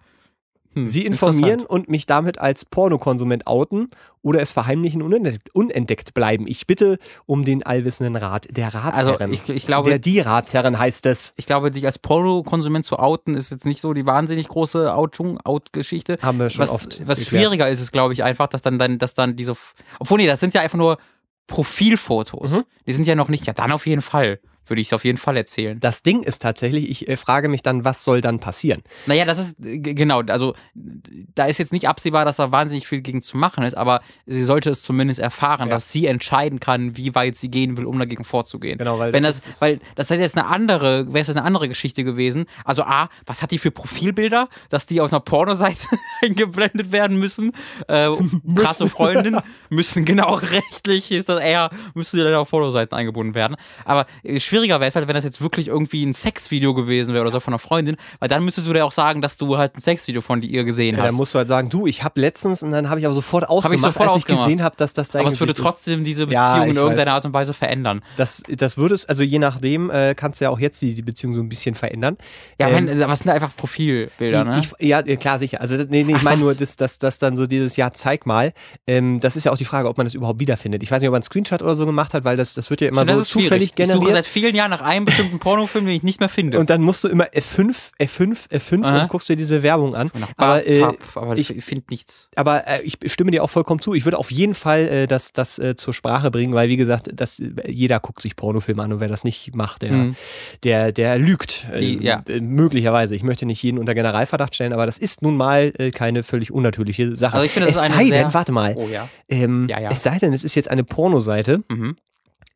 Hm, Sie informieren und mich damit als Pornokonsument outen oder es verheimlichen und unentdeckt, unentdeckt bleiben. Ich bitte um den allwissenden Rat der Also, Ratsherren. ich, ich glaube, der die Ratsherren heißt es. ich glaube, dich als Pornokonsument zu outen, ist jetzt nicht so die wahnsinnig große Outung, Out-Geschichte. Haben wir schon Was, oft. was schwieriger ist, ist, glaube ich, einfach, dass dann, dann, dass dann diese. Obwohl, nee, das sind ja einfach nur Profilfotos. Mhm. Die sind ja noch nicht. Ja, dann auf jeden Fall. Würde ich es auf jeden Fall erzählen. Das Ding ist tatsächlich, ich äh, frage mich dann, was soll dann passieren? Naja, das ist äh, genau, also da ist jetzt nicht absehbar, dass da wahnsinnig viel gegen zu machen ist, aber sie sollte es zumindest erfahren, Ja. dass sie entscheiden kann, wie weit sie gehen will, um dagegen vorzugehen. Genau, weil Wenn das das, weil das hätte jetzt eine andere, wäre es eine andere Geschichte gewesen. Also A, was hat die für Profilbilder, dass die auf einer Pornoseite eingeblendet werden müssen? Äh, krasse Freundin müssen genau rechtlich ist das eher, müssen die dann auf Pornoseiten eingebunden werden. Aber äh, schwieriger wäre es halt, wenn das jetzt wirklich irgendwie ein Sexvideo gewesen wäre oder so von einer Freundin, weil dann müsstest du dir auch sagen, dass du halt ein Sexvideo von ihr gesehen Ja, hast. dann musst du halt sagen, du, ich habe letztens und dann habe ich aber sofort ausgemacht, sofort als ich ausgemacht. gesehen habe, dass das dein aber es würde ist. trotzdem diese Ja, Beziehung ich in irgendeiner weiß. Art und Weise verändern. Das, das würde es, also je nachdem, äh, kannst du ja auch jetzt die, die Beziehung so ein bisschen verändern. Ja, Ähm, wenn, aber es sind einfach Profilbilder, Die- ne? Ich, ja, ja, klar, sicher. Also, nee, nee, ich meine nur, dass das, das dann so dieses Jahr zeig mal. Ähm, das ist ja auch die Frage, ob man das überhaupt wiederfindet. Ich weiß nicht, ob man einen Screenshot oder so gemacht hat, weil das, das wird ja immer das so zufällig Ich suche generiert. seit vielen Jahren nach einem bestimmten Pornofilm, den ich nicht mehr finde. Und dann musst du immer F5, F5, F5 Aha. und guckst dir diese Werbung an. nach Aber, äh, aber ich- finde nichts. aber äh, ich stimme dir auch vollkommen zu. Ich würde auf jeden Fall äh, das, das äh, zur Sprache bringen, weil wie gesagt, das, jeder guckt sich Pornofilme an und wer das nicht macht, der, Mhm. der, der lügt. Äh, Die- ja. äh, möglicherweise. Ich möchte nicht jeden unter Generalverdacht stellen, aber das ist nun mal äh, keine völlig unnatürliche Sache. Also ich finde, das es ist eine sei sehr- denn, warte mal, Oh ja. ähm, Ja, ja. es sei denn, es ist jetzt eine Pornoseite, Mhm.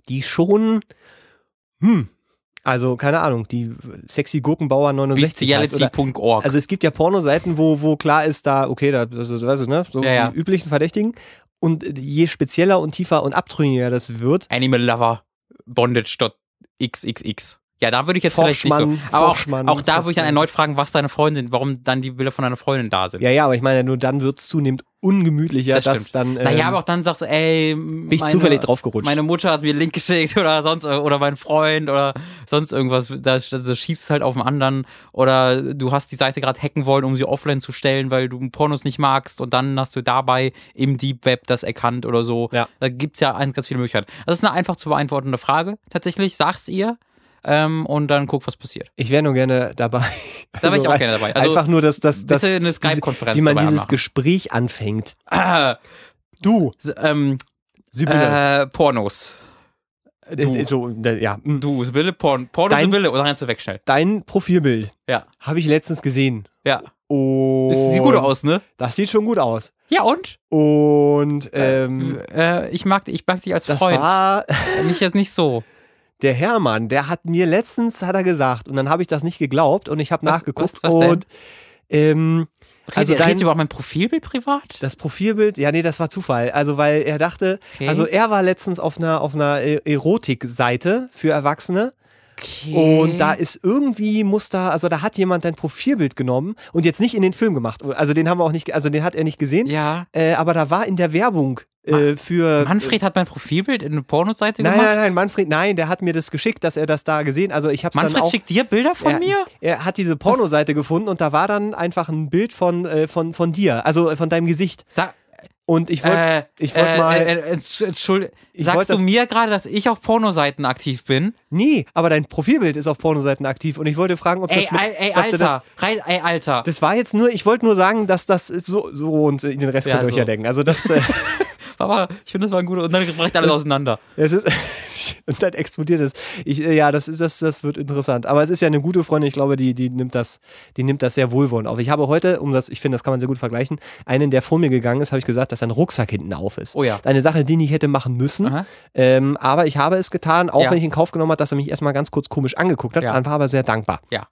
die schon, hm, also keine Ahnung, die Sexy Gurkenbauer 69 heißt, oder, also es gibt ja Pornoseiten, wo, wo klar ist, da, okay, da, das ist, weißt du, ne, so Ja, ja. die üblichen Verdächtigen. und je spezieller und tiefer und abtrünniger das wird, Animal Lover Bondage.xxx. Ja, da würde ich jetzt vielleicht nicht so. Forschmann, Aber auch, Forschmann, auch da würde ich dann Forschmann. erneut fragen, was deine Freundin, warum dann die Bilder von deiner Freundin da sind. ja, ja, aber ich meine, nur dann wird es zunehmend ungemütlicher, Das dass dann. Ähm, naja, aber auch dann sagst du, ey, bin ich meine- zufällig draufgerutscht. Meine Mutter hat mir einen Link geschickt oder sonst oder mein Freund oder sonst irgendwas. Da, da schiebst halt auf den anderen oder du hast die Seite gerade hacken wollen, um sie offline zu stellen, weil du Pornos nicht magst und dann hast du dabei im Deep Web das erkannt oder so. Ja. Da gibt's ja ganz, ganz viele Möglichkeiten. Das ist eine einfach zu beantwortende Frage. Tatsächlich, sag's ihr ähm, und dann guck, was passiert. ich wäre nur gerne dabei. Da wäre ich auch gerne dabei. Also, einfach nur, dass das, das bitte eine Skype-Konferenz wie man dieses anmachen. Gespräch anfängt. Ah, Du, ähm, äh, Pornos. du. Äh, so, äh, ja, mm. Du, Sibylle, Porn, Porno, Dein- Sibylle, oder rennst du weg schnell? dein Profilbild Ja. habe ich letztens gesehen. Ja. Und Das sieht gut aus, ne? Das sieht schon gut aus. Ja, und? Und ähm, äh, ich, mag, ich mag dich als das Freund. war Mich jetzt nicht so. der Hermann, der hat mir letztens, hat er gesagt, und dann habe ich das nicht geglaubt und ich habe nachgeguckt was- was und ähm, Also Also redet dein- ihr über mein Profilbild privat? das Profilbild, ja nee, das war Zufall. Also weil er dachte, Okay. also er war letztens auf einer auf einer E- Erotikseite für Erwachsene Okay. und da ist irgendwie muss da, also da hat jemand dein Profilbild genommen und jetzt nicht in den Film gemacht. Also den haben wir auch nicht, also den hat er nicht gesehen. Ja. Äh, aber da war in der Werbung äh, für Manfred hat mein Profilbild in eine Pornoseite Nein, gemacht? nein, nein, Manfred, nein, der hat mir das geschickt, dass er das da gesehen. Also ich habe dann Manfred auch. schickt dir Bilder von er, mir? Er hat diese Pornoseite gefunden und da war dann einfach ein Bild von äh, von von dir, also äh, von deinem Gesicht. Sag, Und ich wollte, äh, ich wollte äh, mal, Äh, äh, Entsch- Entschuldigung, sagst wollt du mir gerade, dass ich auf Pornoseiten aktiv bin? nee, aber dein Profilbild ist auf Pornoseiten aktiv und ich wollte fragen, ob Ey, das, mit, ey, du das Alter. Rei- ey, Alter. das war jetzt nur, ich wollte nur sagen, dass das so so und in den Rest Ja, könnt ihr euch so. ja denken. Also das, Aber ich finde, das war ein guter. Und dann bricht alles auseinander. es ist und dann explodiert es. Ich, äh, ja, das ist das, das wird interessant. Aber es ist ja eine gute Freundin. Ich glaube, die, die nimmt das, die nimmt das sehr wohlwollend auf. Ich habe heute, um das, ich finde, das kann man sehr gut vergleichen, einen, der vor mir gegangen ist, habe ich gesagt, dass sein Rucksack hinten auf ist. Oh ja. Eine Sache, die ich nicht hätte machen müssen. Ähm, aber ich habe es getan, auch Ja. wenn ich in Kauf genommen habe, dass er mich erstmal ganz kurz komisch angeguckt hat. Ja. Dann war aber sehr dankbar. Ja.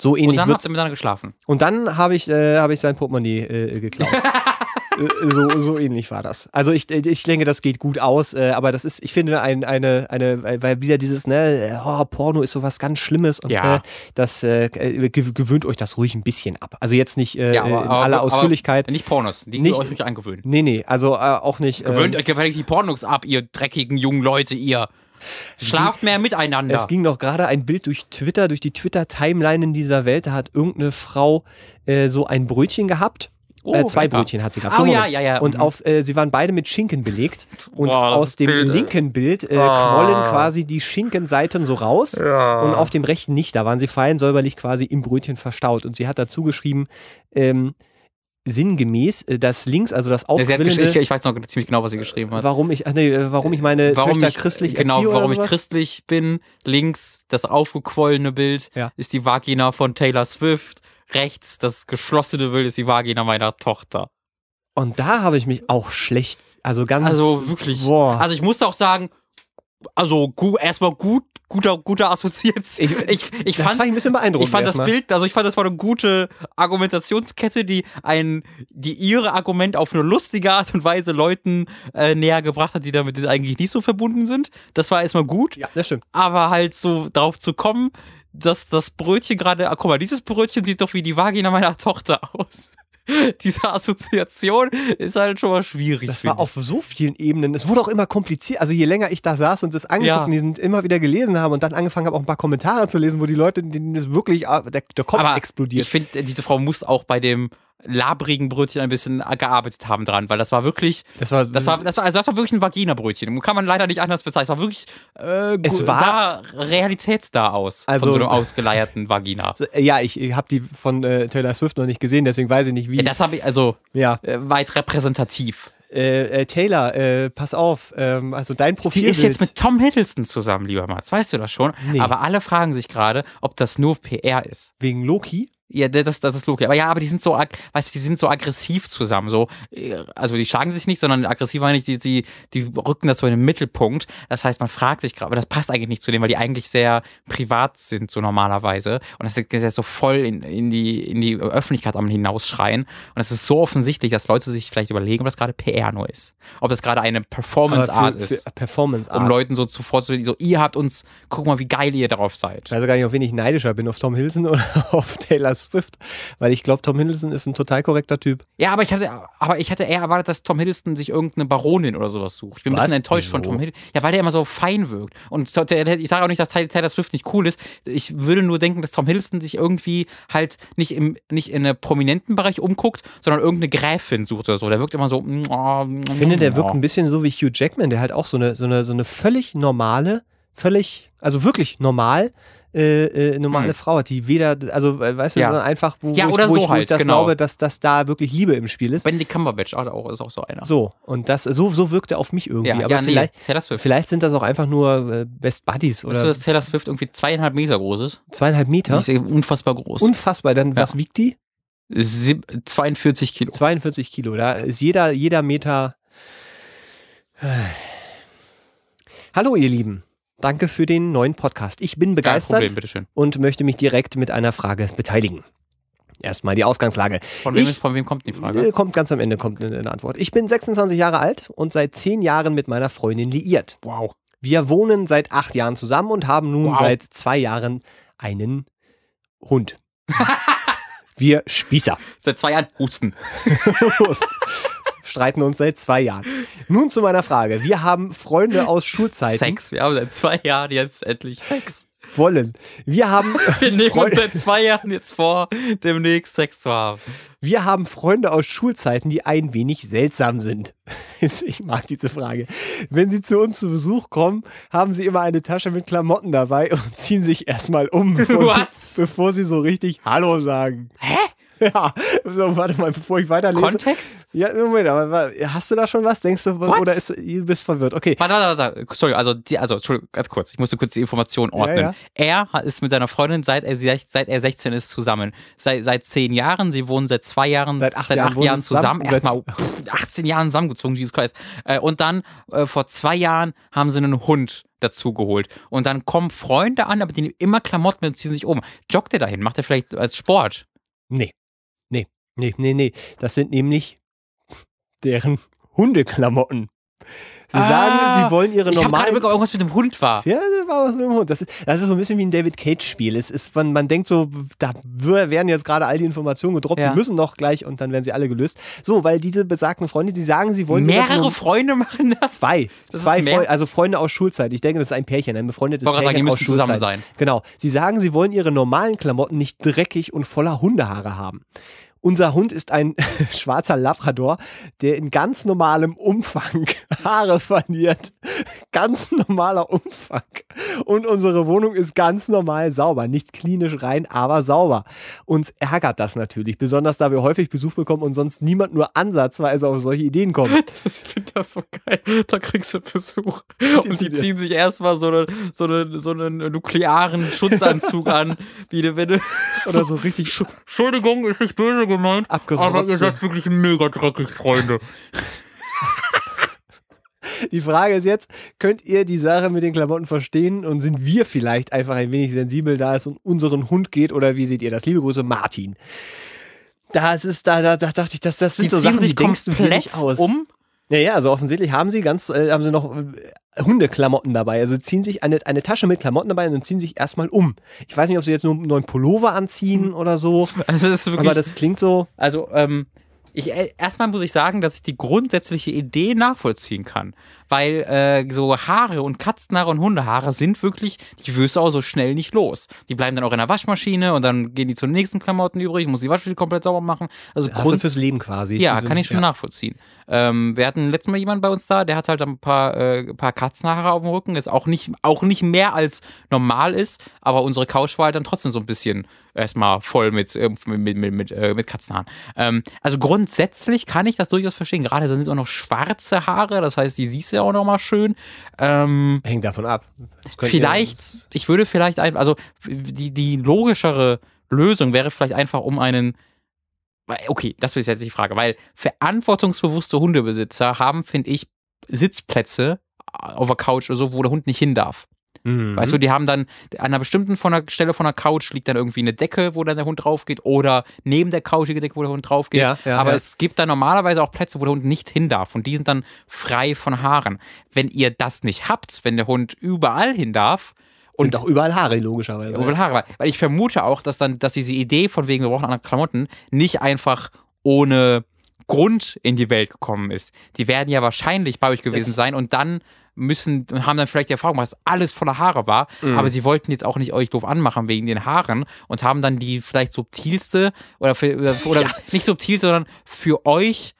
So Und ähnlich dann wird's. habt ihr miteinander geschlafen. Und dann habe ich, äh, habe ich sein Portemonnaie äh, geklaut. Äh, so, so ähnlich war das. Also ich, äh, ich denke, das geht gut aus, äh, aber das ist, ich finde, ein, eine, eine, weil- wieder dieses, ne, oh, Porno ist sowas ganz Schlimmes und Ja. äh, das äh, gew- gewöhnt euch das ruhig ein bisschen ab. Also jetzt nicht äh, Ja, aber- in aber- aller aber- Ausführlichkeit. Nicht Pornos. Die Nicht- euch nicht angewöhnen. nee, nee, also äh, auch nicht. Gewöhnt ähm, euch gefälligst die Pornos ab, ihr dreckigen jungen Leute, ihr. Schlaft mehr miteinander. Es ging noch gerade ein Bild durch Twitter, durch die Twitter-Timeline in dieser Welt. Da hat irgendeine Frau äh, so ein Brötchen gehabt. Oh, äh, zwei lecker. Brötchen hat sie gehabt. Oh, So, ja, ja, ja. Und Mhm. auf, äh, sie waren beide mit Schinken belegt. Und Boah, das aus dem Bild, ey. linken Bild äh, Ah. quollen quasi die Schinkenseiten so raus. Und auf dem rechten nicht. Da waren sie fein säuberlich quasi im Brötchen verstaut. Und sie hat dazu geschrieben, ähm, sinngemäß, äh, das links, also das Ja, hat geschrieben, ich, Aufquillende, ich weiß noch ziemlich genau, was sie geschrieben hat. warum ich, ach nee, äh, warum ich meine Warum Töchter ich, christlich genau, erziehe warum ich christlich bin. Links das aufgequollene Bild Ja. ist die Vagina von Taylor Swift. Rechts das geschlossene Bild ist die Vagina meiner Tochter. Und da habe ich mich auch schlecht, also ganz. Also wirklich. Boah. Also ich musste auch sagen, also gu erstmal gut, guter, guter Assoziation. Ich- ich, ich, das fand, fand ich ein bisschen beeindruckend. ich fand das erstmal. Bild, also ich fand, das war eine gute Argumentationskette, die ein, die ihre Argument auf eine lustige Art und Weise Leuten äh, näher gebracht hat, die damit eigentlich nicht so verbunden sind. Das war erstmal gut. Ja, das stimmt. Aber halt so darauf zu kommen, dass das Brötchen gerade, ah, guck mal, dieses Brötchen sieht doch wie die Vagina meiner Tochter aus. Diese Assoziation ist halt schon mal schwierig. Das war auf so vielen Ebenen. Es wurde auch immer kompliziert. Also je länger ich da saß und das angeguckt Ja. und immer wieder gelesen habe und dann angefangen habe, auch ein paar Kommentare zu lesen, wo die Leute, denen das wirklich, ah, der, der Kopf Aber explodiert. Ich finde, diese Frau muss auch bei dem labrigen Brötchen ein bisschen gearbeitet haben dran, weil das war wirklich, das war, das war, das war, also das war wirklich ein Vagina-Brötchen. Kann man leider nicht anders bezeichnen. Es war wirklich, äh, Es war- sah realitätsnah aus. Also- von so einem ausgeleierten Vagina. ja, ich, ich habe die von äh, Taylor Swift noch nicht gesehen, deswegen weiß ich nicht, wie. Ja, das habe ich, also, ja. äh, war jetzt repräsentativ. Äh, äh, Taylor, äh, pass auf. Ähm, also dein Profil. Die ist jetzt mit Tom Hiddleston zusammen, lieber Mats. Weißt du das schon? Nee. Aber alle fragen sich gerade, ob das nur PR ist. wegen Loki. Ja, das, das ist logisch. Aber ja, aber die sind so, weißt du, die sind so aggressiv zusammen. So, also die schlagen sich nicht, sondern aggressiv meine ich, die, die, die rücken das so in den Mittelpunkt. Das heißt, man fragt sich gerade, aber das passt eigentlich nicht zu denen, weil die eigentlich sehr privat sind, so normalerweise. Und das ist jetzt so voll in, in, die, in die Öffentlichkeit am hinausschreien. Und es ist so offensichtlich, dass Leute sich vielleicht überlegen, ob das gerade PR nur ist. Ob das gerade eine Performance-Art ist. Performance Um. Leuten so zu vorzustellen, so, ihr habt uns, guck mal, wie geil ihr darauf seid. Ich weiß gar nicht, auf wen ich neidischer bin, auf Tom Hiddleston oder auf Taylor Swift, weil ich glaube, Tom Hiddleston ist ein total korrekter Typ. Ja, aber ich hatte, aber ich hatte eher erwartet, dass Tom Hiddleston sich irgendeine Baronin oder sowas sucht. Ich bin ein Was? bisschen enttäuscht von Wieso? Tom Hiddleston. Ja, weil der immer so fein wirkt. Und ich sage auch nicht, dass Taylor Swift nicht cool ist. Ich würde nur denken, dass Tom Hiddleston sich irgendwie halt nicht im, nicht in einem prominenten Bereich umguckt, sondern irgendeine Gräfin sucht oder so. Der wirkt immer so. Ich finde, der wirkt ein bisschen so wie Hugh Jackman, der halt auch so eine, so eine, so eine völlig normale, völlig, also wirklich normal, äh, äh, normale Hm. Frau hat, die weder, also äh, weißt du, Ja. sondern einfach, wo, Ja, wo, oder ich, wo, so ich, wo ich halt, das genau. glaube, dass, dass da wirklich Liebe im Spiel ist. Benedict Cumberbatch auch, auch, ist auch so einer. So, und das, so, so wirkt er auf mich irgendwie. ja, aber ja, nee, vielleicht, Swift. vielleicht sind das auch einfach nur äh, Best Buddies Weißt du, dass Taylor Swift irgendwie zweieinhalb Meter groß ist? zweieinhalb Meter. Die ist eben unfassbar groß. Unfassbar. Dann, was wiegt die? Sieb- 42 Kilo. 42 Kilo. Da ist jeder, jeder Meter. Hallo, ihr Lieben. Danke für den neuen Podcast. Ich bin Kein begeistert Problem, bitteschön. und möchte mich direkt mit einer Frage beteiligen. Erstmal die Ausgangslage. Von wem, Ich- von wem kommt die Frage? Äh, Kommt ganz am Ende kommt eine, eine Antwort. Ich bin 26 Jahre alt und seit 10 Jahren mit meiner Freundin liiert. Wow. Wir wohnen seit 8 Jahren zusammen und haben nun Wow. seit zwei Jahren einen Hund. Wir Spießer. Seit zwei Jahren Husten. Streiten uns seit zwei Jahren. Nun zu meiner Frage. Wir haben Freunde aus Schulzeiten. Sex. Wir haben seit zwei Jahren jetzt endlich Sex. Wollen. Wir haben, Wir nehmen uns Freunde, seit zwei Jahren jetzt vor, demnächst Sex zu haben. wir haben Freunde aus Schulzeiten, die ein wenig seltsam sind. Ich mag diese Frage. Wenn sie zu uns zu Besuch kommen, haben sie immer eine Tasche mit Klamotten dabei und ziehen sich erstmal um, bevor, sie, bevor sie so richtig Hallo sagen. Hä? Ja, so, warte mal, bevor ich weiterlese. Kontext? ja, Moment, aber hast du da schon was? Denkst du, What? oder ist, du bist verwirrt? Okay. Warte, warte, warte. Sorry, also, die, also, Entschuldigung, ganz kurz. Ich musste kurz die Information ordnen. ja. Er hat- ist mit seiner Freundin, seit er, seit er 16 ist, zusammen. Seit, seit zehn Jahren. Sie wohnen seit zwei Jahren, Seit acht Jahren wohnen sie zusammen. zusammen. Erstmal pff, 18 Jahren zusammengezogen, Jesus Christ. Äh, und dann, äh, vor zwei Jahren, haben sie einen Hund dazu geholt. Und dann kommen Freunde an, aber die nehmen immer Klamotten mit und ziehen sich um. Joggt er dahin? Macht er vielleicht als Sport? Nee. Nee. Nee, nee. Das sind nämlich deren Hundeklamotten. Sie Ah, sagen, sie wollen ihre Ich habe gerade normalen. irgendwas mit dem Hund war. Ja, das war was mit dem Hund. Das ist, das ist so ein bisschen wie ein David Cage-Spiel. Es ist, man, man denkt so, da werden jetzt gerade all die Informationen gedroppt, Ja. die müssen noch gleich und dann werden sie alle gelöst. So, weil diese besagten Freunde, die sagen, sie wollen Mehrere Freunde machen das? Zwei. Das zwei? Freunde, also Freunde aus Schulzeit. Ich denke, das ist ein Pärchen, ein befreundetes Pärchen sagen, die aus müssen zusammen Schulzeit. sein. Genau. Sie sagen, sie wollen ihre normalen Klamotten nicht dreckig und voller Hundehaare haben. Unser Hund ist ein schwarzer Labrador, der in ganz normalem Umfang Haare verliert. Ganz normaler Umfang. Und unsere Wohnung ist ganz normal sauber. Nicht klinisch rein, aber sauber. Uns ärgert das natürlich, besonders da wir häufig Besuch bekommen und sonst niemand nur ansatzweise auf solche Ideen kommt. Das ist, ich finde das so geil. Da kriegst du Besuch. Und die ziehen- sich erstmal so, eine, so, eine, so einen nuklearen Schutzanzug an. Wie wenn du, Oder so richtig Sch- Entschuldigung, ist nicht böse gemeint. Aber ihr seid wirklich mega dreckig, Freunde. Die Frage ist jetzt, könnt ihr die Sache mit den Klamotten verstehen und sind wir vielleicht einfach ein wenig sensibel, da es um unseren Hund geht oder wie seht ihr das? Liebe Grüße, Martin. Das ist, da, da, da dachte ich, das, das sind Die so Sachen, die sich denkst du nicht aus. um. Ja, ja, also offensichtlich haben sie ganz, äh, haben sie noch äh, Hundeklamotten dabei. Also ziehen sich eine, eine Tasche mit Klamotten dabei und ziehen sich erstmal um. Ich weiß nicht, ob sie jetzt nur einen neuen Pullover anziehen oder so, Also das ist wirklich, aber das klingt so. Also, ähm, ich, äh, erstmal muss ich sagen, dass ich die grundsätzliche Idee nachvollziehen kann. Weil äh, so Haare und Katzenhaare und Hundehaare sind wirklich, die wirst du auch so schnell nicht los. Die bleiben dann auch in der Waschmaschine und dann gehen die zu den nächsten Klamotten übrig, muss die Waschmaschine komplett sauber machen. Also Hast du Grund, fürs Leben quasi. ja, so- kann ich schon nachvollziehen. Ähm, wir hatten letztes Mal jemanden bei uns da, der hat halt ein paar, äh, paar Katzenhaare auf dem Rücken, ist auch nicht, auch nicht mehr als normal ist, aber unsere Couch war halt dann trotzdem so ein bisschen erstmal voll mit, äh, mit, mit, mit, äh, mit Katzenhaaren. Ähm, also grundsätzlich kann ich das durchaus verstehen. Gerade sind es auch noch schwarze Haare, das heißt, die siehst du ja auch noch mal schön. Ähm, Hängt davon ab. Vielleicht, ich würde vielleicht einfach, also die, die logischere Lösung wäre vielleicht einfach um einen Okay, das ist jetzt die Frage, weil verantwortungsbewusste Hundebesitzer haben, finde ich, Sitzplätze auf der Couch oder so, wo der Hund nicht hin darf. Mhm. Weißt du, die haben dann an einer bestimmten von der Stelle von der Couch liegt dann irgendwie eine Decke, wo dann der Hund drauf geht, oder neben der Couch die Decke, wo der Hund drauf geht. Ja, ja, Aber ja. es gibt dann normalerweise auch Plätze, wo der Hund nicht hin darf und die sind dann frei von Haaren. Wenn ihr das nicht habt, wenn der Hund überall hin darf, und auch überall Haare, logischerweise. Überall Haare. Weil ich vermute auch, dass dann, dass diese Idee von wegen, wir brauchen andere Klamotten, nicht einfach ohne Grund in die Welt gekommen ist. Die werden ja wahrscheinlich bei euch gewesen das sein und dann müssen, haben dann vielleicht die Erfahrung, dass alles voller Haare war, mhm. aber sie wollten jetzt auch nicht euch doof anmachen wegen den Haaren und haben dann die vielleicht subtilste oder, für, oder ja. nicht subtil, sondern für euch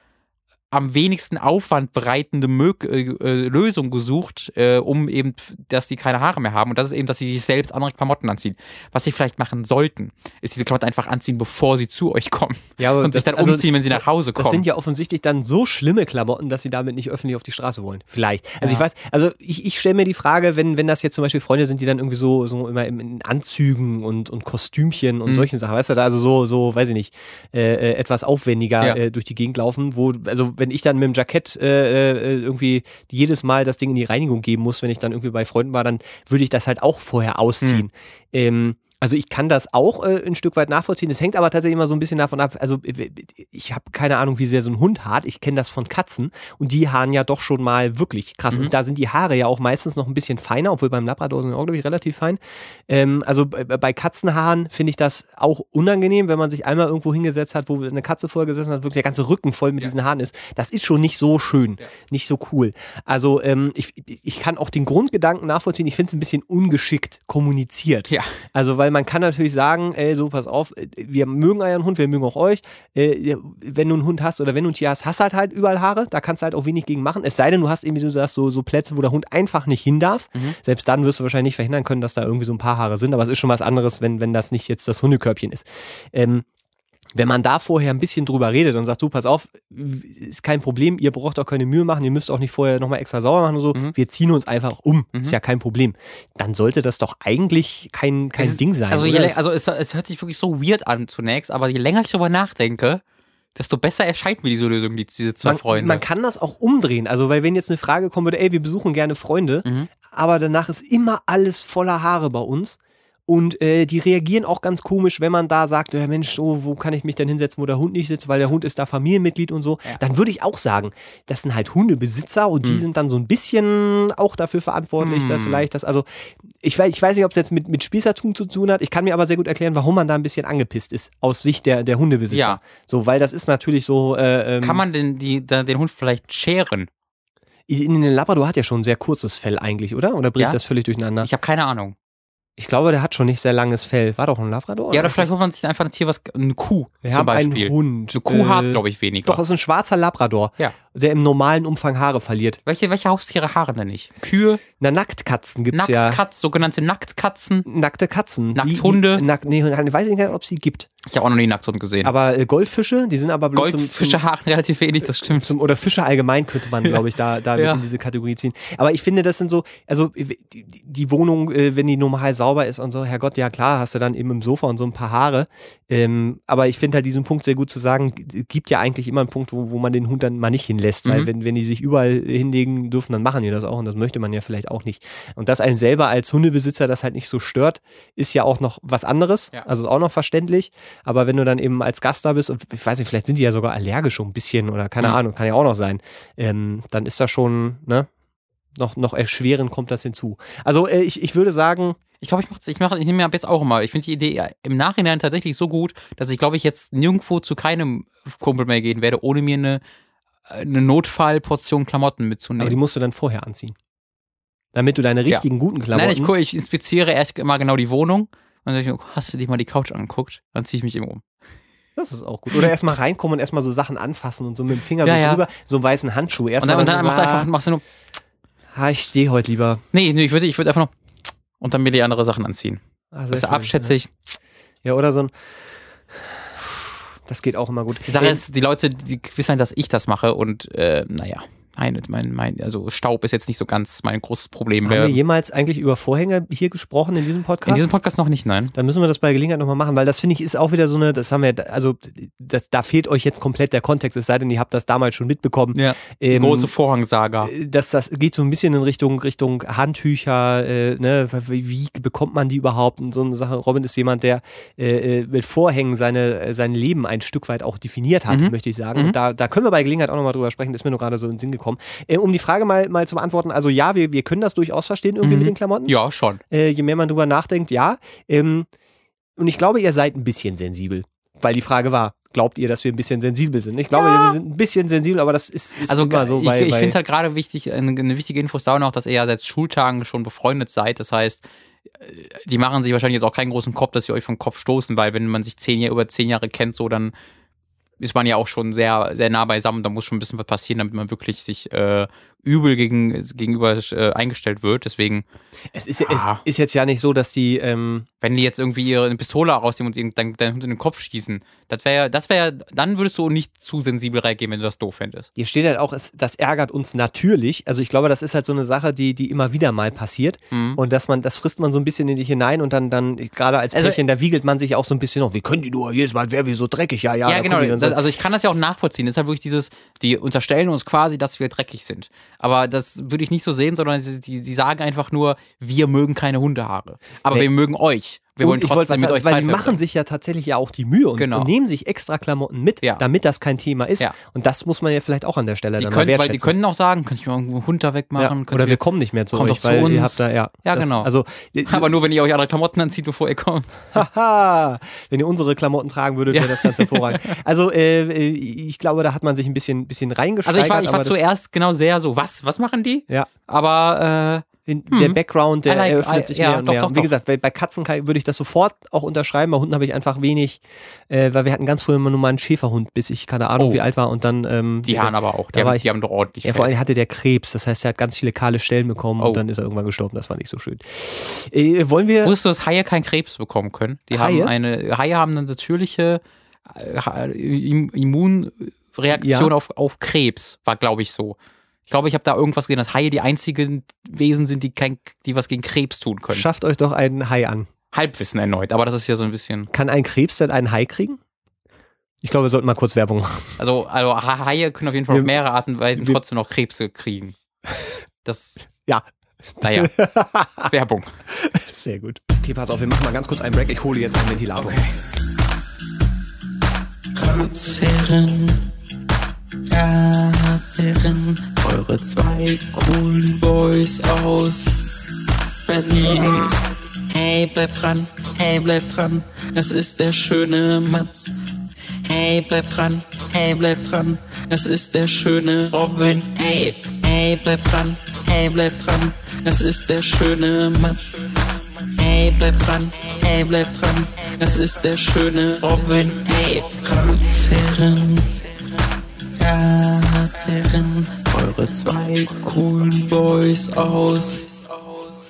am wenigsten Aufwand bereitende Mö äh, äh, Lösung gesucht, äh, um eben, dass die keine Haare mehr haben. Und das ist eben, dass sie sich selbst andere Klamotten anziehen. Was sie vielleicht machen sollten, ist diese Klamotten einfach anziehen, bevor sie zu euch kommen. Ja, aber und das, sich dann also, umziehen, wenn sie nach Hause kommen. Das sind ja offensichtlich dann so schlimme Klamotten, dass sie damit nicht öffentlich auf die Straße wollen. Vielleicht. Also ja. ich weiß, also ich, ich stelle mir die Frage, wenn, wenn das jetzt zum Beispiel Freunde sind, die dann irgendwie so, so immer in Anzügen und, und Kostümchen und mhm. solchen Sachen, weißt du, da also so, so, weiß ich nicht, äh, äh etwas aufwendiger ja. äh, durch die Gegend laufen, wo, also wenn ich dann mit dem Jackett äh, äh, irgendwie jedes Mal das Ding in die Reinigung geben muss, wenn ich dann irgendwie bei Freunden war, dann würde ich das halt auch vorher ausziehen. Hm. Ähm, also ich kann das auch äh, ein Stück weit nachvollziehen. Es hängt aber tatsächlich immer so ein bisschen davon ab. Also ich habe keine Ahnung, wie sehr so ein Hund hart. Ich kenne das von Katzen und die haaren ja doch schon mal wirklich krass. Mhm. Und da sind die Haare ja auch meistens noch ein bisschen feiner, obwohl beim Labrador sind auch, glaube ich, relativ fein. Ähm, also bei Katzenhaaren finde ich das auch unangenehm, wenn man sich einmal irgendwo hingesetzt hat, wo eine Katze vorher gesessen hat, wirklich der ganze Rücken voll mit ja. diesen Haaren ist. Das ist schon nicht so schön, ja. nicht so cool. Also ähm, ich, ich kann auch den Grundgedanken nachvollziehen. Ich finde es ein bisschen ungeschickt kommuniziert. Ja. Also weil man kann natürlich sagen, ey, so pass auf, wir mögen euren Hund, wir mögen auch euch. Äh, wenn du einen Hund hast oder wenn du ein Tier hast, hast halt halt überall Haare, da kannst du halt auch wenig gegen machen. Es sei denn, du hast irgendwie, so, so Plätze, wo der Hund einfach nicht hin darf. Mhm. Selbst dann wirst du wahrscheinlich nicht verhindern können, dass da irgendwie so ein paar Haare sind, aber es ist schon was anderes, wenn, wenn das nicht jetzt das Hundekörbchen ist. Ähm, wenn man da vorher ein bisschen drüber redet und sagt, du, pass auf, ist kein Problem, ihr braucht auch keine Mühe machen, ihr müsst auch nicht vorher nochmal extra sauber machen und so, mhm. wir ziehen uns einfach um, mhm. ist ja kein Problem. Dann sollte das doch eigentlich kein, kein es Ding sein. Also, je, also es, es hört sich wirklich so weird an zunächst, aber je länger ich darüber nachdenke, desto besser erscheint mir diese Lösung, die, diese zwei man, Freunde. Man kann das auch umdrehen. Also, weil wenn jetzt eine Frage kommen würde, ey, wir besuchen gerne Freunde, mhm. aber danach ist immer alles voller Haare bei uns, und äh, die reagieren auch ganz komisch, wenn man da sagt, ja, Mensch, oh, wo kann ich mich denn hinsetzen, wo der Hund nicht sitzt, weil der Hund ist da Familienmitglied und so. Ja. Dann würde ich auch sagen, das sind halt Hundebesitzer und die hm. sind dann so ein bisschen auch dafür verantwortlich, hm. dass vielleicht das, also ich weiß, ich weiß nicht, ob es jetzt mit, mit Spießertum zu tun hat. Ich kann mir aber sehr gut erklären, warum man da ein bisschen angepisst ist, aus Sicht der, der Hundebesitzer. Ja. So, weil das ist natürlich so. Äh, ähm, kann man denn die, den Hund vielleicht scheren? In den Labrador hat ja schon ein sehr kurzes Fell eigentlich, oder? Oder bricht ja? das völlig durcheinander? Ich habe keine Ahnung. Ich glaube, der hat schon nicht sehr langes Fell. War doch ein Labrador? Ja, oder vielleicht holt man sich einfach ein Tier, was eine Kuh. Wir zum haben Beispiel. einen Hund. Eine Kuh äh, hat, glaube ich, weniger. Doch, das ist ein schwarzer Labrador. Ja der im normalen Umfang Haare verliert. Welche, welche Haustiere haaren denn nicht? Kühe? Na, Nacktkatzen gibt's Nacktkatz, ja. Nacktkatz, sogenannte Nacktkatzen. Nackte Katzen. Nackthunde. Die, nack, nee, ich weiß nicht, ob sie gibt. Ich habe auch noch nie Nackthund gesehen. Aber äh, Goldfische, die sind aber bloß Goldfische zum, zum, haaren relativ wenig, das stimmt. Zum, oder Fische allgemein könnte man, glaube ich, da, da ja. in diese Kategorie ziehen. Aber ich finde, das sind so, also die, Wohnung, äh, wenn die normal sauber ist und so, Herrgott, ja klar, hast du dann eben im Sofa und so ein paar Haare. Ähm, aber ich finde halt diesen Punkt sehr gut zu sagen, gibt ja eigentlich immer einen Punkt, wo, wo man den Hund dann mal nicht hinlässt, mhm. weil wenn, wenn die die sich überall hinlegen dürfen, dann machen die das auch und das möchte man ja vielleicht auch nicht. Und dass einen selber als Hundebesitzer das halt nicht so stört, ist ja auch noch was anderes, ja. also auch noch verständlich. Aber wenn du dann eben als Gast da bist und ich weiß nicht, vielleicht sind die ja sogar allergisch schon ein bisschen oder keine mhm. Ahnung, kann ja auch noch sein, ähm, dann ist das schon, ne, noch, noch erschwerend kommt das hinzu. Also äh, ich, ich würde sagen, ich glaube, ich mache ich mach, ich nehme mir ab jetzt auch immer. Ich finde die Idee im Nachhinein tatsächlich so gut, dass ich glaube ich jetzt nirgendwo zu keinem Kumpel mehr gehen werde, ohne mir eine eine Notfallportion Klamotten mitzunehmen. Aber die musst du dann vorher anziehen. Damit du deine richtigen, ja. guten Klamotten. Nein, ich, ich inspiziere erst mal genau die Wohnung und dann ich, hast du dir mal die Couch angeguckt? Dann ziehe ich mich eben um. Das ist auch gut. Oder erstmal reinkommen und erstmal so Sachen anfassen und so mit dem Finger ja, so drüber, so einen weißen Handschuh. Erst und dann, und dann machst du einfach, machst du nur. Ha, ich stehe heute lieber. Nee, nee ich würde ich würd einfach noch und dann mir die andere Sachen anziehen. Ah, das ist abschätzig. Ja. ja, oder so ein das geht auch immer gut. Die Sache ist, die Leute, die wissen halt, dass ich das mache und äh, naja, Nein, mein, mein, also Staub ist jetzt nicht so ganz mein großes Problem. Haben wir jemals eigentlich über Vorhänge hier gesprochen in diesem Podcast? In diesem Podcast noch nicht, nein. Dann müssen wir das bei Gelegenheit nochmal machen, weil das finde ich ist auch wieder so eine, das haben wir, also das, da fehlt euch jetzt komplett der Kontext, es sei denn, ihr habt das damals schon mitbekommen. Ja. Ähm, Große Vorhangsaga. Das, das geht so ein bisschen in Richtung, Richtung Handtücher, äh, ne, wie, wie, bekommt man die überhaupt? Und so eine Sache. Robin ist jemand, der äh, äh mit Vorhängen seine, sein Leben ein Stück weit auch definiert hat, mhm. möchte ich sagen. Mhm. Und da, da können wir bei Gelegenheit auch nochmal drüber sprechen, das ist mir nur gerade so in den Sinn gekommen gekommen. Äh, um die Frage mal, mal zu beantworten, also ja, wir, wir können das durchaus verstehen irgendwie mhm. mit den Klamotten. Ja, schon. Äh, je mehr man drüber nachdenkt, ja. Ähm, und ich glaube, ihr seid ein bisschen sensibel. Weil die Frage war, glaubt ihr, dass wir ein bisschen sensibel sind? Ich glaube, ja. wir sind ein bisschen sensibel, aber das ist, ist also, immer so. Ich, ich finde es halt gerade wichtig, eine, eine, wichtige Info ist auch noch, dass ihr ja seit Schultagen schon befreundet seid. Das heißt, äh, die machen sich wahrscheinlich jetzt auch keinen großen Kopf, dass sie euch vom Kopf stoßen, weil wenn man sich zehn Jahre, über zehn Jahre kennt, so dann ist man ja auch schon sehr, sehr nah beisammen. Da muss schon ein bisschen was passieren, damit man wirklich sich äh, übel gegen, gegenüber äh, eingestellt wird. Deswegen. Es ist, ah, es ist jetzt ja nicht so, dass die. Ähm wenn die jetzt irgendwie ihre Pistole rausnehmen und deinen dein Hund in den Kopf schießen, das wäre, das wäre, dann würdest du nicht zu sensibel reagieren, wenn du das doof fändest. Hier steht halt auch, es, das ärgert uns natürlich. Also ich glaube, das ist halt so eine Sache, die, die immer wieder mal passiert. Mhm. Und dass man, das frisst man so ein bisschen in dich hinein und dann, dann gerade als also, Pärchen, da wiegelt man sich auch so ein bisschen noch, wie können die nur jedes Mal, wer wie so dreckig, ja, ja. Ja, genau. So. Also ich kann das ja auch nachvollziehen. Das ist halt wirklich dieses, die unterstellen uns quasi, dass wir dreckig sind. Aber das würde ich nicht so sehen, sondern sie, die, die sagen einfach nur, wir mögen keine Hundehaare. Aber nee. wir mögen euch. Wir wollen trotzdem mit euch Weil sie machen sich ja tatsächlich ja auch die Mühe und, genau. und nehmen sich extra Klamotten mit, ja. damit das kein Thema ist. Ja. Und das muss man ja vielleicht auch an der Stelle die dann können, mal Weil die können auch sagen, kann ich mal einen Hund da wegmachen? Ja. Oder wir kommen nicht mehr zu euch, weil zu ihr habt da, ja. Ja, das, genau. Also, Aber nur, wenn ihr euch andere Klamotten anzieht, bevor ihr kommt. Haha, wenn ihr unsere Klamotten tragen würdet, wäre das ganz hervorragend. Also, äh, ich glaube, da hat man sich ein bisschen, bisschen reingesteigert. Also, ich war, ich war zuerst genau sehr so, was, was machen die? Ja. Aber, äh, den, hm. Der Background, der like, eröffnet sich ja, mehr und doch, mehr. Doch, Wie doch. gesagt, bei Katzen würde ich das sofort auch unterschreiben. Bei Hunden habe ich einfach wenig, äh, weil wir hatten ganz früher immer nur mal einen Schäferhund, bis ich keine Ahnung, oh. wie alt war. Und dann. Ähm, die haben aber auch, die, haben, ich, die haben doch ordentlich. Ja, vor allem hatte der Krebs. Das heißt, er hat ganz viele kahle Stellen bekommen oh. und dann ist er irgendwann gestorben. Das war nicht so schön. Äh, wollen wir. Wusstest du, dass Haie keinen Krebs bekommen können? Die Haie? haben eine, Haie haben eine natürliche äh, Immunreaktion ja. auf, auf Krebs, war glaube ich so. Ich glaube, ich habe da irgendwas gesehen, dass Haie die einzigen Wesen sind, die, kein, die was gegen Krebs tun können. Schafft euch doch einen Hai an. Halbwissen erneut, aber das ist ja so ein bisschen. Kann ein Krebs denn einen Hai kriegen? Ich glaube, wir sollten mal kurz Werbung machen. Also, also Haie können auf jeden Fall wir, auf mehrere Arten und Weisen trotzdem noch Krebse kriegen. Das. ja. Naja. Werbung. Sehr gut. Okay, pass auf, wir machen mal ganz kurz einen Break. Ich hole jetzt einen Ventilator. Okay. Ratsherren, eure zwei coolen Boys aus Berlin. Hey, bleib dran, hey, bleib dran, das ist der schöne Matz. Hey, bleib dran, hey, bleib dran, das ist der schöne Robin. Hey, hey, bleib dran, hey, bleib dran, das ist der schöne Matz. Hey, bleib dran, hey, bleib dran, das ist der schöne Robin. Hey, Ratsherren. Ratsherren, eure zwei coolen Boys aus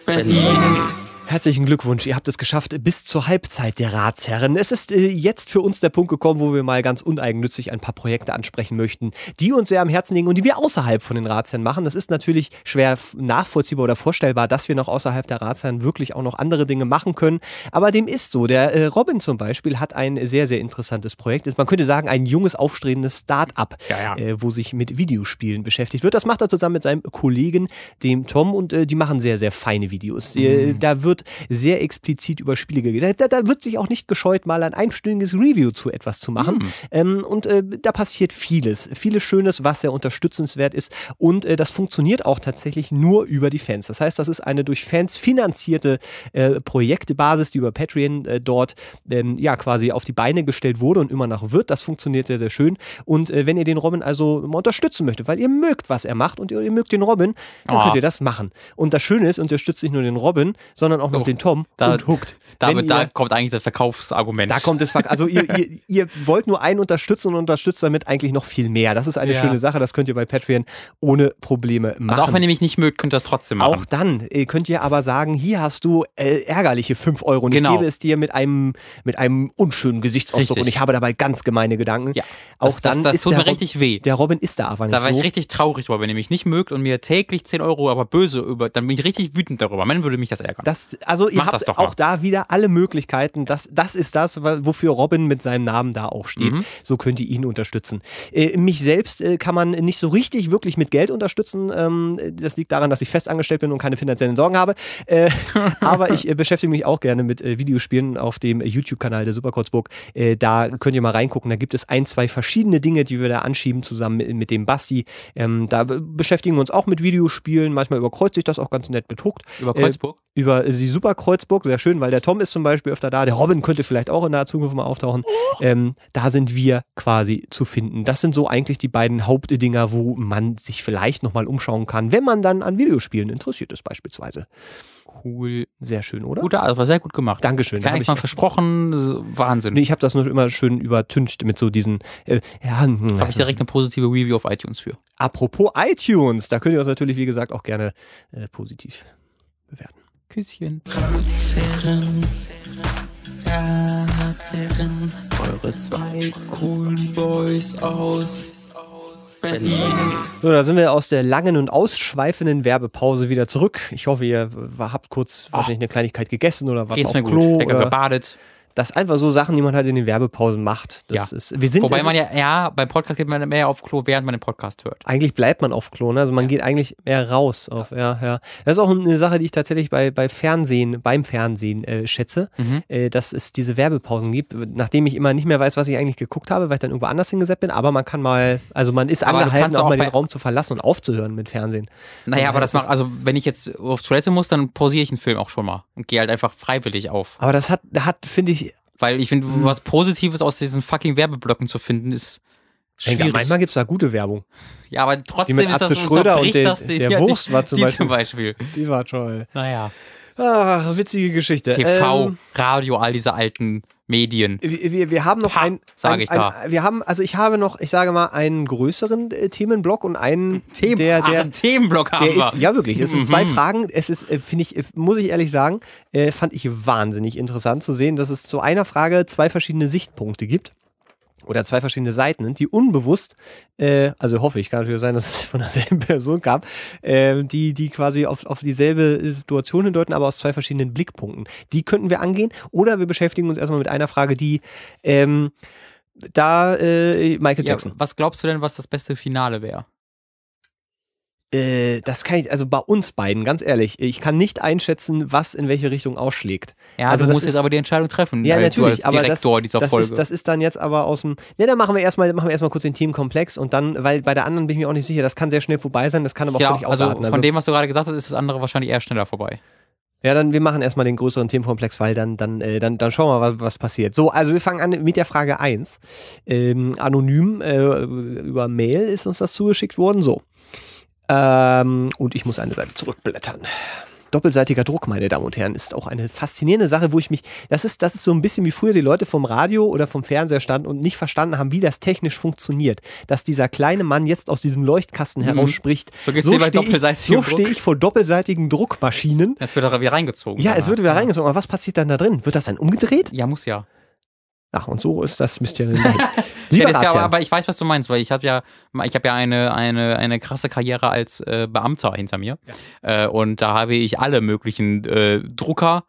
Berlin. Herzlichen Glückwunsch, ihr habt es geschafft bis zur Halbzeit der Ratsherren. Es ist äh, jetzt für uns der Punkt gekommen, wo wir mal ganz uneigennützig ein paar Projekte ansprechen möchten, die uns sehr am Herzen liegen und die wir außerhalb von den Ratsherren machen. Das ist natürlich schwer nachvollziehbar oder vorstellbar, dass wir noch außerhalb der Ratsherren wirklich auch noch andere Dinge machen können. Aber dem ist so. Der äh, Robin zum Beispiel hat ein sehr, sehr interessantes Projekt. Man könnte sagen, ein junges, aufstrebendes Start-up, ja, ja. äh, wo sich mit Videospielen beschäftigt wird. Das macht er zusammen mit seinem Kollegen, dem Tom, und die machen sehr, sehr feine Videos. Mhm. Da wird sehr explizit über Spiele geredet. Da, da, wird sich auch nicht gescheut, mal ein einstündiges Review zu etwas zu machen. Mhm. Ähm, und äh, da passiert vieles. Vieles Schönes, was sehr unterstützenswert ist. Und äh, das funktioniert auch tatsächlich nur über die Fans. Das heißt, das ist eine durch Fans finanzierte äh, Projektbasis, die über Patreon äh, dort ähm, ja quasi auf die Beine gestellt wurde und immer noch wird. Das funktioniert sehr, sehr schön. Und äh, wenn ihr den Robin also mal unterstützen möchtet, weil ihr mögt, was er macht und ihr, ihr mögt den Robin, dann oh. könnt ihr das machen. Und das Schöne ist, unterstützt nicht nur den Robin, sondern auch noch So. den Tom Da- und Hooked. Da, Wenn da ihr- kommt eigentlich das Verkaufsargument. Da kommt es, Fakt. also ihr, ihr, ihr wollt nur einen unterstützen und unterstützt damit eigentlich noch viel mehr. Das ist eine Ja. schöne Sache, das könnt ihr bei Patreon ohne Probleme machen. Also auch wenn ihr mich nicht mögt, könnt ihr das trotzdem machen. Auch dann äh, könnt ihr aber sagen, hier hast du äh, ärgerliche 5 Euro und Genau. ich gebe es dir mit einem, mit einem unschönen Gesichtsausdruck Richtig. und ich habe dabei ganz gemeine Gedanken. Ja. Auch das, dann das, das ist tut der, mir richtig weh. der Robin ist da aber nicht Da war so. ich richtig traurig drüber. Wenn ihr mich nicht mögt und mir täglich 10 Euro aber böse über, dann bin ich richtig wütend darüber. Man würde mich das ärgern. Das, also ihr Macht habt das doch auch mal. da wieder alle Möglichkeiten. Das, das ist das, wofür Robin mit seinem Namen da auch steht. Mhm. So könnt ihr ihn unterstützen. Äh, mich selbst äh, kann man nicht so richtig wirklich mit Geld unterstützen. Ähm, das liegt daran, dass ich festangestellt bin und keine finanziellen Sorgen habe. Äh, aber ich äh, beschäftige mich auch gerne mit äh, Videospielen auf dem äh, YouTube-Kanal der Superkurzburg. Da könnt ihr mal reingucken. Da gibt es ein, zwei verschiedene Dinge, die wir da anschieben, zusammen mit, mit dem Basti. Ähm, da be- beschäftigen wir uns auch mit Videospielen. Manchmal überkreuzt sich das auch ganz nett mit Hooked über Kreuzburg. über die Super Kreuzburg, sehr schön, weil der Tom ist zum Beispiel öfter da, der Robin könnte vielleicht auch in naher Zukunft mal auftauchen. Ähm, da sind wir quasi zu finden. Das sind so eigentlich die beiden Hauptdinger, wo man sich vielleicht nochmal umschauen kann, wenn man dann an Videospielen interessiert ist beispielsweise. cool. Sehr schön, oder? Guter, also war sehr gut gemacht. Dankeschön. Da Gar nichts ich- mal versprochen. Wahnsinn. Nee, ich habe das nur immer schön übertüncht mit so diesen, äh, ja, hm, Habe ich direkt eine positive Review auf iTunes für. apropos iTunes, da könnt ihr uns natürlich, wie gesagt, auch gerne äh, positiv bewerten. Küsschen. Ratsherren, Ratsherren, eure zwei coolen Boys aus Berlin. So, da sind wir aus der langen und ausschweifenden Werbepause wieder zurück. Ich hoffe, ihr habt kurz wahrscheinlich eine Kleinigkeit gegessen oder was auf Klo. gut. Oder gebadet. Das sind einfach so Sachen, die man halt in den Werbepausen macht. Das Ja. ist, wir sind, Wobei man ja, ja, beim Podcast geht man mehr auf Klo, während man den Podcast hört. eigentlich bleibt man auf Klo, ne? Also man geht eigentlich mehr raus. Auf, ja. Ja, Das ist auch eine Sache, die ich tatsächlich bei, bei Fernsehen, beim Fernsehen äh, schätze, Mhm. äh, dass es diese Werbepausen gibt, nachdem ich immer nicht mehr weiß, was ich eigentlich geguckt habe, weil ich dann irgendwo anders hingesetzt bin. Aber man kann mal, also man ist Aber angehalten, auch auch mal den Raum zu verlassen und aufzuhören mit Fernsehen. Naja, aber das das macht, also wenn ich jetzt auf Toilette muss, dann pausiere ich einen Film auch schon mal und gehe halt einfach freiwillig auf. Aber das hat, hat finde ich, Weil ich finde, Hm. was Positives aus diesen fucking Werbeblöcken zu finden, ist schwierig. manchmal gibt es da gute Werbung. ja, aber Die trotzdem mit ist das Atze Schröder und das die- der die- Wurst war zum die Beispiel. zum Beispiel. Die war toll. Naja. Ah, witzige Geschichte. TV, Ähm, Radio, all diese alten Medien. wir, wir, haben noch Pah, ein, ein, ich ein, da. wir haben, also ich habe noch, ich sage mal, einen größeren äh, Themenblock und einen, Themen, der, der, einen Themenblock haben der wir. ist, ja wirklich, es sind zwei Mhm. Fragen. Es ist, äh, finde ich, äh, muss ich ehrlich sagen, äh, fand ich wahnsinnig interessant zu sehen, dass es zu einer Frage zwei verschiedene Sichtpunkte gibt. Oder zwei verschiedene Seiten die unbewusst, äh, also hoffe ich, kann natürlich sein, dass es von derselben Person kam, äh, die, die quasi auf, auf dieselbe Situation hindeuten, aber aus zwei verschiedenen Blickpunkten. Die könnten wir angehen. Oder wir beschäftigen uns erstmal mit einer Frage, die ähm, da äh, Michael Ja, Jackson. was glaubst du denn, was das beste Finale wäre? Äh, das kann ich, also bei uns beiden, ganz ehrlich, ich kann nicht einschätzen, was in welche Richtung ausschlägt. Ja, Also du musst ist- jetzt aber die Entscheidung treffen. Ja, natürlich, aber das- Direktor dieser Das Folge. ist, das ist dann jetzt aber aus dem. Ne, dann machen wir erstmal, machen wir erstmal kurz den Themenkomplex und dann, weil bei der anderen bin ich mir auch nicht sicher, das kann sehr schnell vorbei sein, das kann aber auch ja, völlig also ausarten. von dem, was du gerade gesagt hast, ist das andere wahrscheinlich eher schneller vorbei. Ja, dann wir machen erstmal den größeren Themenkomplex, weil dann, dann, äh, dann, dann schauen wir mal, was, was passiert. So, also wir fangen an mit der Frage 1. Ähm, anonym äh, über Mail ist uns das zugeschickt worden. So. Ähm, und ich muss eine Seite zurückblättern. Doppelseitiger Druck, meine Damen und Herren, ist auch eine faszinierende Sache, wo ich mich, das ist, das ist so ein bisschen wie früher die Leute vom Radio oder vom Fernseher standen und nicht verstanden haben, wie das technisch funktioniert. Dass dieser kleine Mann jetzt aus diesem Leuchtkasten heraus spricht. Mhm. So geht's dir bei steh ich, so stehe ich vor doppelseitigen Druckmaschinen Jetzt wird er wieder reingezogen. ja, es wird wieder Ja. reingezogen. Aber was passiert dann da drin? Wird das dann umgedreht? Ja, muss ja. Ach, und so ist das Mysterium. dahin. Ja, Lieber das, aber, ich weiß, was du meinst, weil ich habe ja, ich habe ja eine, eine, eine krasse Karriere als äh, Beamter hinter mir. Äh, und da habe ich alle möglichen äh, Drucker,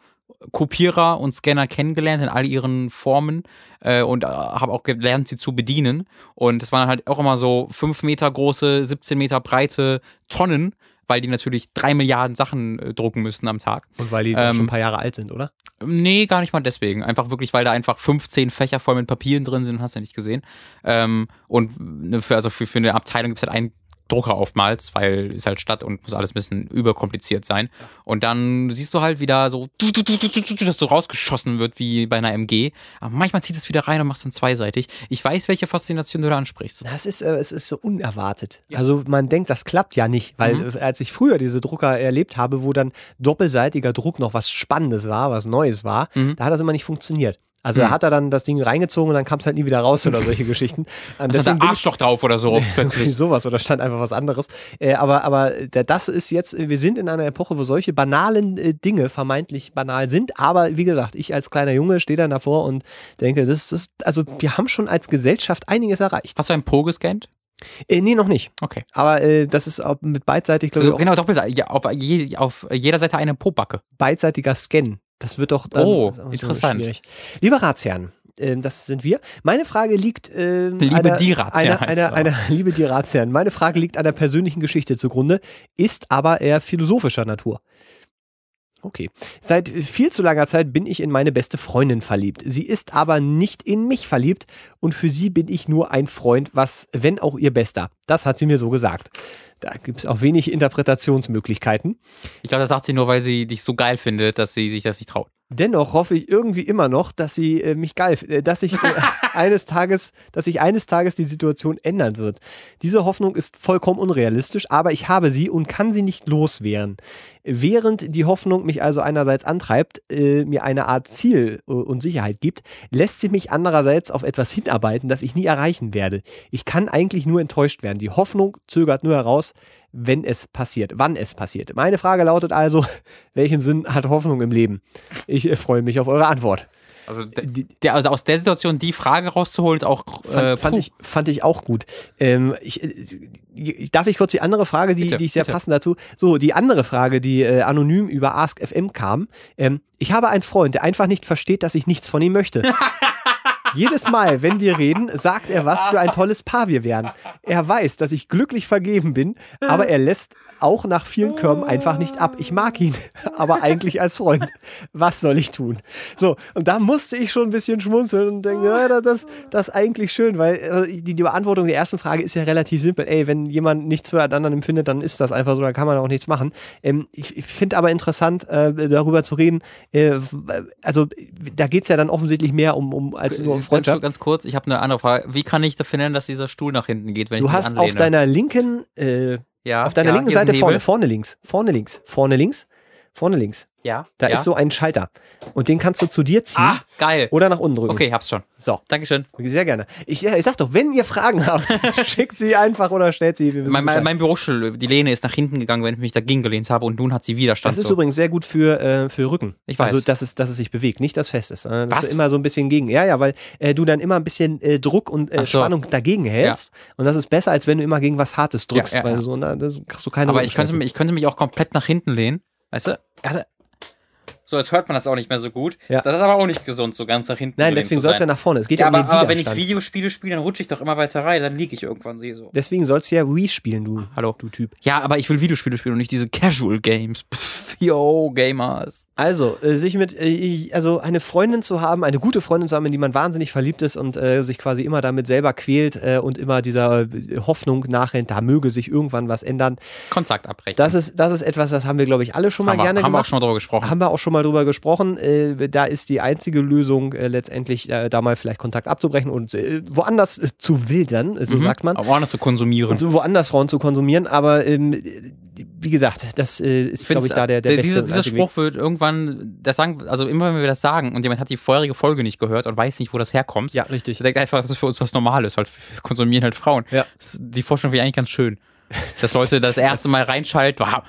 Kopierer und Scanner kennengelernt in all ihren Formen äh, und äh, habe auch gelernt, sie zu bedienen. Und es waren halt auch immer so fünf Meter große, 17 Meter breite Tonnen, weil die natürlich drei Milliarden Sachen äh, drucken müssen am Tag. und weil die ähm, schon ein paar Jahre alt sind, oder? Nee, gar nicht mal deswegen. Einfach wirklich, weil da einfach 15 Fächer voll mit Papieren drin sind, hast du nicht gesehen. Ähm, und ne, für, also für, für eine Abteilung gibt es halt einen Drucker oftmals, weil ist halt Stadt und muss alles ein bisschen überkompliziert sein. Und dann siehst du halt wieder so, dass so rausgeschossen wird wie bei einer MG. Aber manchmal zieht es wieder rein und machst dann zweiseitig. Ich weiß, welche Faszination du da ansprichst. Das ist, äh, es ist so unerwartet. Also man denkt, das klappt ja nicht, weil Mhm. äh, als ich früher diese Drucker erlebt habe, wo dann doppelseitiger Druck noch was Spannendes war, was Neues war, Mhm. da hat das immer nicht funktioniert. Also da Mhm. hat er dann das Ding reingezogen und dann kam es halt nie wieder raus oder solche Geschichten. Da ein bin ich- Arschloch drauf oder so plötzlich. sowas oder stand einfach was anderes. Äh, aber aber der, das ist jetzt, wir sind in einer Epoche, wo solche banalen äh, Dinge vermeintlich banal sind. Aber wie gesagt, ich als kleiner Junge stehe dann davor und denke, das ist, also wir haben schon als Gesellschaft einiges erreicht. Hast du ein Po gescannt? Äh, nee, noch nicht. Okay. Aber äh, das ist auch mit beidseitig, glaube ich, Also, auch genau, doppelt. Ja, auf, je, auf jeder Seite eine Po-Backe. beidseitiger Scan. Das wird doch dann Oh, so interessant. schwierig. Lieber Ratsherrn, ähm, das sind wir. Meine Frage liegt ähm, Liebe einer, die Ratsherren einer, einer, einer, liebe die Ratsherren. Meine Frage liegt einer persönlichen Geschichte zugrunde, ist aber eher philosophischer Natur. Okay. Seit viel zu langer Zeit bin ich in meine beste Freundin verliebt. Sie ist aber nicht in mich verliebt und für sie bin ich nur ein Freund, was, wenn auch ihr Bester. Das hat sie mir so gesagt. Da gibt es auch wenig Interpretationsmöglichkeiten. Ich glaube, das sagt sie nur, weil sie dich so geil findet, dass sie sich das nicht traut. Dennoch hoffe ich irgendwie immer noch, dass sie äh, mich geil, äh, dass sich äh, eines Tages, dass sich eines Tages die Situation ändern wird. Diese Hoffnung ist vollkommen unrealistisch, aber ich habe sie und kann sie nicht loswehren. Während die Hoffnung mich also einerseits antreibt, äh, mir eine Art Ziel äh, und Sicherheit gibt, lässt sie mich andererseits auf etwas hinarbeiten, das ich nie erreichen werde. Ich kann eigentlich nur enttäuscht werden. Die Hoffnung zögert nur heraus, wenn es passiert, wann es passiert. Meine Frage lautet also, welchen Sinn hat Hoffnung im Leben? Ich äh, freue mich auf eure Antwort. Also, Die, der, also aus der Situation die Frage rauszuholen, ist auch. fand, äh, fand, puh. ich, fand ich auch gut. Ähm, ich, äh, ich, darf ich kurz die andere Frage, die, Bitte, die ich sehr bitte. passend dazu. So, die andere Frage, die äh, anonym über AskFM kam. Ähm, ich habe einen Freund, der einfach nicht versteht, dass ich nichts von ihm möchte. Jedes Mal, wenn wir reden, sagt er, was für ein tolles Paar wir wären. Er weiß, dass ich glücklich vergeben bin, aber er lässt auch nach vielen Körben einfach nicht ab. Ich mag ihn, aber eigentlich als Freund. Was soll ich tun? So, und da musste ich schon ein bisschen schmunzeln und denken, ja, das, das, ist eigentlich schön, weil äh, die, die Beantwortung der ersten Frage ist ja relativ simpel. Ey, wenn jemand nichts für anderen empfindet, dann ist das einfach so, dann kann man auch nichts machen. Ähm, ich ich finde aber interessant, äh, darüber zu reden. Äh, also, da geht es ja dann offensichtlich mehr um, um als nur um ganz, Freundschaft. ganz kurz, ich habe eine andere Frage. Wie kann ich dafür nennen, dass dieser Stuhl nach hinten geht, wenn Du ich hast anlehne? auf deiner linken, äh, ja, auf deiner ja, linken Seite vorne, vorne links, vorne links, vorne links, vorne links. Ja, Da ja. ist so ein Schalter. Und den kannst du zu dir ziehen Ah, geil. oder nach unten drücken. Okay, hab's schon. So, Dankeschön. sehr gerne. Ich, ja, ich sag doch, wenn ihr Fragen habt, schickt sie einfach oder stellt sie. Mein, mein, mein Bürostuhl, die Lehne ist nach hinten gegangen, wenn ich mich dagegen gelehnt habe und nun hat sie Widerstand. das ist so. übrigens sehr gut für, äh, für Rücken. Ich weiß. Also, dass es, dass es sich bewegt, nicht das fest ist. Äh, Das Was? ist immer so ein bisschen gegen. Ja, ja, weil äh, du dann immer ein bisschen äh, Druck und äh, so. Spannung dagegen hältst. Und das ist besser, als wenn du immer gegen was Hartes drückst, Ja, ja, weil ja. so, na, das kriegst du keine Aber ich könnte, mich- ich könnte mich auch komplett nach hinten lehnen. Weißt du? Also, so, jetzt hört man das auch nicht mehr so gut. Ja. Das ist aber auch nicht gesund, so ganz nach hinten Nein, deswegen soll es ja nach vorne. Es geht Ja, ja, um aber, den aber wenn ich. Videospiele spiele, dann rutsche ich doch immer weiter rein, dann liege ich irgendwann sehe so. Deswegen sollst du ja Wii spielen, du, Hallo. du Typ. Ja, aber ich will Videospiele spielen und nicht diese Casual Games. Pff, yo, Gamers. Also, äh, sich mit, äh, also eine Freundin zu haben, eine gute Freundin zu haben, in die man wahnsinnig verliebt ist und äh, sich quasi immer damit selber quält äh, und immer dieser äh, Hoffnung nachrennt, da möge sich irgendwann was ändern. Kontakt abbrechen. Das ist, das ist etwas, das haben wir, glaube ich, alle schon mal haben wir, gerne haben wir auch gemacht. schon mal drüber gesprochen. haben wir auch schon mal drüber gesprochen. Äh, da ist die einzige Lösung äh, letztendlich, äh, da mal vielleicht Kontakt abzubrechen und äh, woanders äh, zu wildern, so Mhm. sagt man. Aber woanders zu konsumieren. Und so woanders Frauen zu konsumieren, aber ähm, wie gesagt, das ist, glaube ich, da der, der beste dieser, dieser. Spruch wird irgendwann, das sagen, also immer wenn wir das sagen und jemand hat die vorherige Folge nicht gehört und weiß nicht, wo das herkommt, Ja, richtig. der denkt einfach, das ist für uns was Normales, halt, wir konsumieren halt Frauen. Ja. Das, die Vorstellung finde ich eigentlich ganz schön. Dass Leute das erste Mal reinschalten, wow,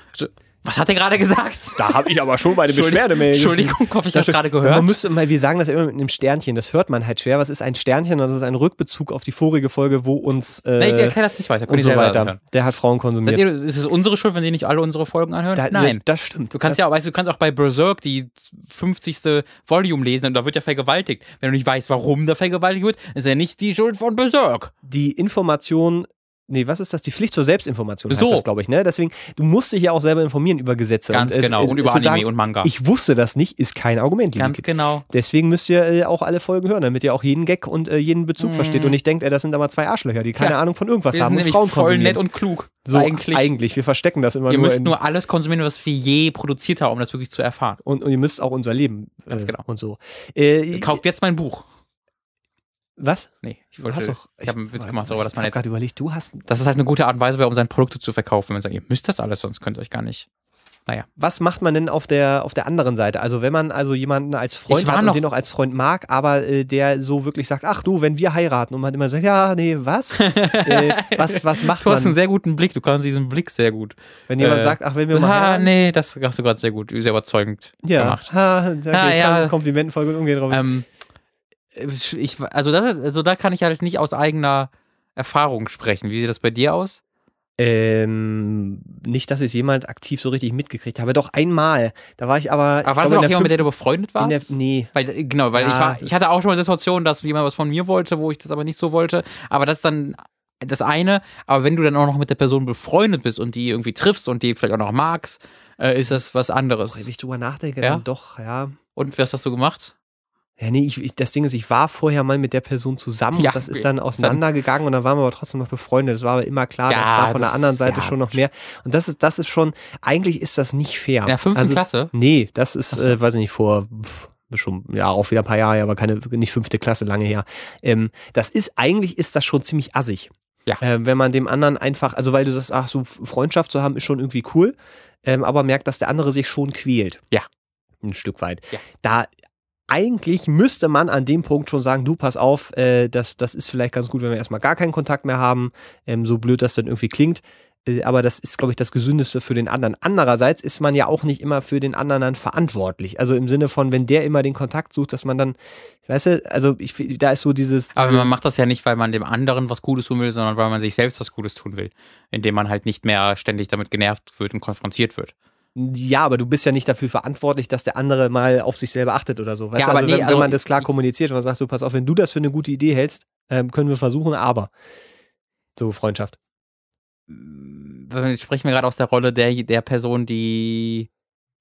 was hat er gerade gesagt? Da habe ich aber schon meine Beschwerdemail. Entschuldigung, habe ich das gerade Man gehört? müsste mal, wir sagen das immer mit einem Sternchen, das hört man halt schwer. Was ist ein Sternchen? Das ist ein Rückbezug auf die vorige Folge, wo uns äh, Nee, ich erkläre das nicht weiter. Könnt und so weiter. hören. Der hat Frauen konsumiert. ihr, ist es unsere Schuld, wenn die nicht alle unsere Folgen anhören? Da- Nein. Das, das stimmt. Du kannst das, ja, weißt du kannst auch bei Berserk die 50. Volume lesen und da wird ja vergewaltigt. Wenn du nicht weißt, warum da vergewaltigt wird, ist ja nicht die Schuld von Berserk. die Information Nee, was ist das? Die Pflicht zur Selbstinformation heißt So. das, glaube ich, ne? Deswegen, du musst dich ja auch selber informieren über Gesetze. Ganz genau. Und über Anime sagen, und Manga. Ich wusste das nicht, ist kein Argument. Ganz genau. Deswegen müsst ihr äh, auch alle Folgen hören, damit ihr auch jeden Gag und äh, jeden Bezug versteht und nicht denkt, ey, das sind aber zwei Arschlöcher, die keine. Ja. Ahnung von irgendwas Wir sind haben und nämlich Frauen voll konsumieren. nett und klug. so eigentlich. eigentlich. Wir verstecken das immer Ihr nur müsst in, nur alles konsumieren, was wir je produziert haben, um das wirklich zu erfahren. und, und ihr müsst auch unser Leben äh, Ganz genau. und so. Äh, Kauft jetzt mein Buch. Was? Nee, ich wollte. hast doch, ich habe einen Witz gemacht darüber, dass man jetzt. gerade überlegt, du hast Das ist halt eine gute Art und Weise, um seine Produkte zu verkaufen, wenn man sagt, ihr müsst das alles, sonst könnt ihr euch gar nicht. was macht man denn auf der, auf der anderen Seite? Also wenn man also jemanden als Freund hat und den auch als Freund mag, aber äh, der so wirklich sagt, ach du, wenn wir heiraten und man immer sagt, ja, nee, was? äh, was, was macht Du hast einen man, sehr guten Blick, du kannst diesen Blick sehr gut. wenn jemand äh, sagt, ach, wenn wir mal Ah, heiraten? nee, das hast du gerade sehr gut, sehr überzeugend Ja, gemacht. ha, danke, Ah, ich ja. kann Komplimenten voll gut umgehen drauf. Ähm, ich, also, das, also da kann ich halt nicht aus eigener Erfahrung sprechen. Wie sieht das bei dir aus? Ähm, nicht, dass ich es jemals aktiv so richtig mitgekriegt habe. Doch einmal. Da war ich aber. ich Aber war das glaube, auch der jemand, mit fünften- du befreundet in der, warst? Nee. Weil, äh, genau, weil ich Ja, war, das- ich hatte auch schon mal Situationen, dass jemand was von mir wollte, wo ich das aber nicht so wollte. Aber das ist dann das eine. Aber wenn du dann auch noch mit der Person befreundet bist und die irgendwie triffst und die vielleicht auch noch magst, äh, ist das was anderes. wenn ich drüber nachdenke, Ja? dann doch, ja. Und was hast du gemacht? Ja, nee, ich, ich, das Ding ist, ich war vorher mal mit der Person zusammen Ja, und das ist dann auseinandergegangen und dann waren wir aber trotzdem noch befreundet. Es war aber immer klar, Ja, dass da von der anderen Seite ja, schon noch mehr. Und das ist, das ist schon, eigentlich ist das nicht fair. In der fünften Also Klasse? Nee, das ist, so. äh, weiß ich nicht, vor pff, schon, ja, auch wieder ein paar Jahre, aber keine, nicht fünfte Klasse, lange her. Ähm, das ist, eigentlich ist das schon ziemlich assig. Ja. Ähm, wenn man dem anderen einfach, also weil du sagst, ach, so Freundschaft zu haben, ist schon irgendwie cool, ähm, aber merkt, dass der andere sich schon quält. Ja. Ein Stück weit. Ja. Da eigentlich müsste man an dem Punkt schon sagen, du pass auf, äh, das, das ist vielleicht ganz gut, wenn wir erstmal gar keinen Kontakt mehr haben, ähm, so blöd das dann irgendwie klingt. Äh, Aber das ist, glaube ich, das Gesündeste für den anderen. Andererseits ist man ja auch nicht immer für den anderen dann verantwortlich. Also im Sinne von, wenn der immer den Kontakt sucht, dass man dann, weißt du, also ich, da ist so dieses. Aber diese- man macht das ja nicht, weil man dem anderen was Gutes tun will, sondern weil man sich selbst was Gutes tun will. Indem man halt nicht mehr ständig damit genervt wird und konfrontiert wird. Ja, aber du bist ja nicht dafür verantwortlich, dass der andere mal auf sich selber achtet oder so. Weißt Ja, du? aber Also, nee, wenn, wenn also man das klar ich- kommuniziert und man sagt, so pass auf, wenn du das für eine gute Idee hältst, ähm, können wir versuchen, aber. So, Freundschaft. Sprechen wir gerade aus der Rolle der, der Person, die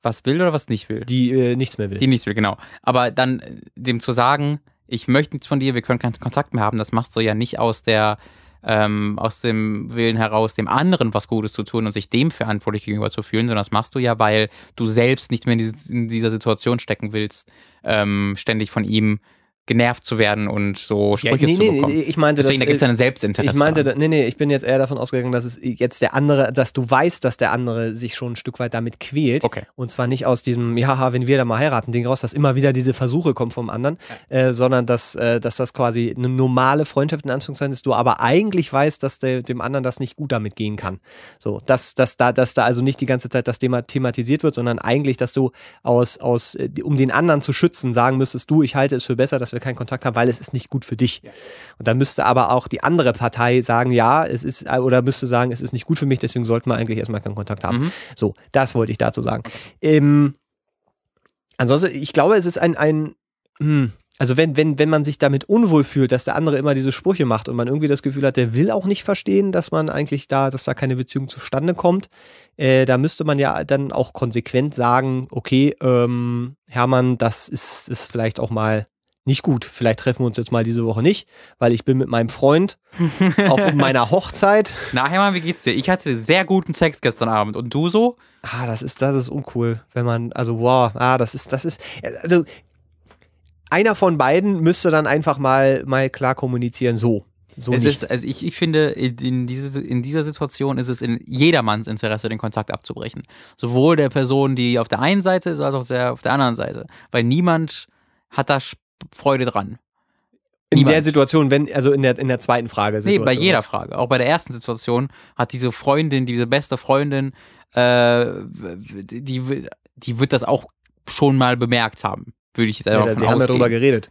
was will oder was nicht will? Die äh, nichts mehr will. Die nichts will, genau. Aber dann äh, dem zu sagen, ich möchte nichts von dir, wir können keinen Kontakt mehr haben, das machst du ja nicht aus der ähm, aus dem Willen heraus, dem anderen was Gutes zu tun und sich dem verantwortlich gegenüber zu fühlen, sondern das machst du ja, weil du selbst nicht mehr in, dieser Situation stecken willst, ähm, ständig von ihm genervt zu werden und so ja, Sprüche nee, zu bekommen. nee, ich meinte, Deswegen, da das, gibt es ja ein Selbstinteresse. Ich meinte, daran. da- nee, nee, ich bin jetzt eher davon ausgegangen, dass es jetzt der andere, dass du weißt, dass der andere sich schon ein Stück weit damit quält. Okay. Und zwar nicht aus diesem, ja, wenn wir da mal heiraten, Ding raus, dass immer wieder diese Versuche kommen vom anderen, äh, sondern dass, äh, dass das quasi eine normale Freundschaft in Anführungszeichen ist, du aber eigentlich weißt, dass der, dem anderen das nicht gut damit gehen kann. So, dass, dass, da, dass da also nicht die ganze Zeit das Thema thematisiert wird, sondern eigentlich, dass du aus, aus, äh, um den anderen zu schützen, sagen müsstest, du, ich halte es für besser, dass wir keinen Kontakt haben, weil es ist nicht gut für dich. Und dann müsste aber auch die andere Partei sagen, ja, es ist, oder müsste sagen, es ist nicht gut für mich, deswegen sollten wir eigentlich erstmal keinen Kontakt haben. Mhm. So, das wollte ich dazu sagen. Ähm, ansonsten, ich glaube, es ist ein, ein hm, also wenn, wenn, wenn man sich damit unwohl fühlt, dass der andere immer diese Sprüche macht und man irgendwie das Gefühl hat, der will auch nicht verstehen, dass man eigentlich da, dass da keine Beziehung zustande kommt, äh, da müsste man ja dann auch konsequent sagen, okay, ähm, Hermann, das ist, ist vielleicht auch mal nicht gut. Vielleicht treffen wir uns jetzt mal diese Woche nicht, weil ich bin mit meinem Freund auf meiner Hochzeit. Na, Hermann, wie geht's dir? Ich hatte sehr guten Sex gestern Abend. Und du so? Ah, das ist, das ist uncool, wenn man, also wow, ah, das ist, das ist, also einer von beiden müsste dann einfach mal, mal klar kommunizieren, so. So es nicht. ist, also ich, ich finde, in, diese, in dieser Situation ist es in jedermanns Interesse, den Kontakt abzubrechen. Sowohl der Person, die auf der einen Seite ist, als auch der, auf der anderen Seite. Weil niemand hat da Sp- Freude dran. in niemand. der Situation, wenn, also in der, in der zweiten Frage. Nee, bei jeder Frage. Auch bei der ersten Situation hat diese Freundin, diese beste Freundin, äh, die, die wird das auch schon mal bemerkt haben. Würde ich jetzt einfach Ja, sie haben ja ausgehen. drüber geredet.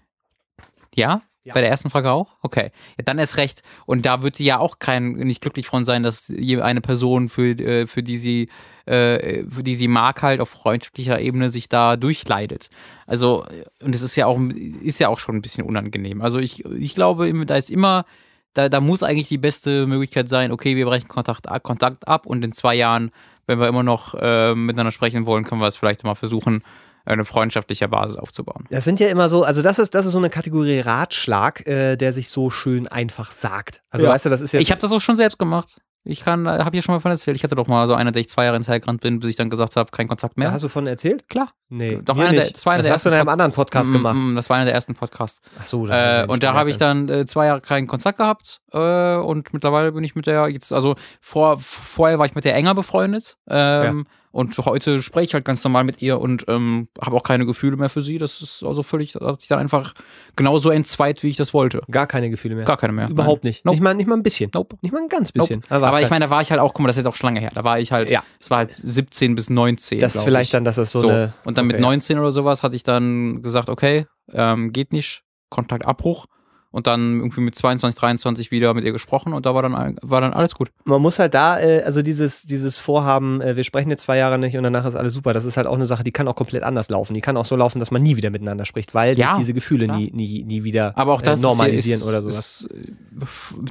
Ja? Bei der ersten Frage auch? Okay. Ja, dann ist recht. Und da wird sie ja auch kein, nicht glücklich von sein, dass eine Person, für, äh, für die sie, äh, für die sie mag, halt auf freundschaftlicher Ebene sich da durchleidet. Also, und es ist ja auch, ist ja auch schon ein bisschen unangenehm. Also ich, ich glaube, da ist immer da, da muss eigentlich die beste Möglichkeit sein, okay, wir brechen Kontakt, Kontakt ab und in zwei Jahren, wenn wir immer noch äh, miteinander sprechen wollen, können wir es vielleicht mal versuchen, eine freundschaftliche Basis aufzubauen. Das sind ja immer so, also das ist, das ist so eine Kategorie Ratschlag, äh, der sich so schön einfach sagt. Also Ja. weißt du, das ist jetzt. Ich habe das auch schon selbst gemacht. Ich kann, habe hier schon mal von erzählt. Ich hatte doch mal so einer, der ich zwei Jahre ins gerannt bin, bis ich dann gesagt habe, kein Kontakt mehr. Hast du von erzählt? Klar. Nee, Doch, mir einer der- nicht. das war einer das der hast du in einem anderen Podcast Mm, gemacht. mm, Das war einer der ersten Podcasts. Ach so, Äh, und da habe ich dann äh, zwei Jahre keinen Kontakt gehabt äh, und mittlerweile bin ich mit der jetzt, also vor, vorher war ich mit der enger befreundet ähm, und heute spreche ich halt ganz normal mit ihr und ähm, habe auch keine Gefühle mehr für sie. Das ist also völlig, das hat sich dann einfach genauso entzweit, wie ich das wollte. Gar keine Gefühle mehr. Gar keine mehr. Überhaupt Nein. nicht. Nope. Nicht, mal, nicht mal ein bisschen. Nope. Nicht mal ein ganz Nope. bisschen. Aber, war's ich halt. meine, da war ich halt auch, guck mal, das ist jetzt auch schon lange her. Da war ich halt, Ja. es war halt 17 bis 19. das ist vielleicht ich. dann, dass das so, So, eine. und dann mit okay. 19 oder sowas hatte ich dann gesagt, okay, ähm, geht nicht, Kontaktabbruch. Und dann irgendwie mit 22, 23 wieder mit ihr gesprochen und da war dann, war dann alles gut. Man muss halt da, äh, also dieses, dieses Vorhaben, äh, wir sprechen jetzt zwei Jahre nicht und danach ist alles super, das ist halt auch eine Sache, die kann auch komplett anders laufen. Die kann auch so laufen, dass man nie wieder miteinander spricht, weil Ja, sich diese Gefühle klar. nie, nie, nie wieder Aber auch das äh, ja- normalisieren ist, oder sowas. Ist,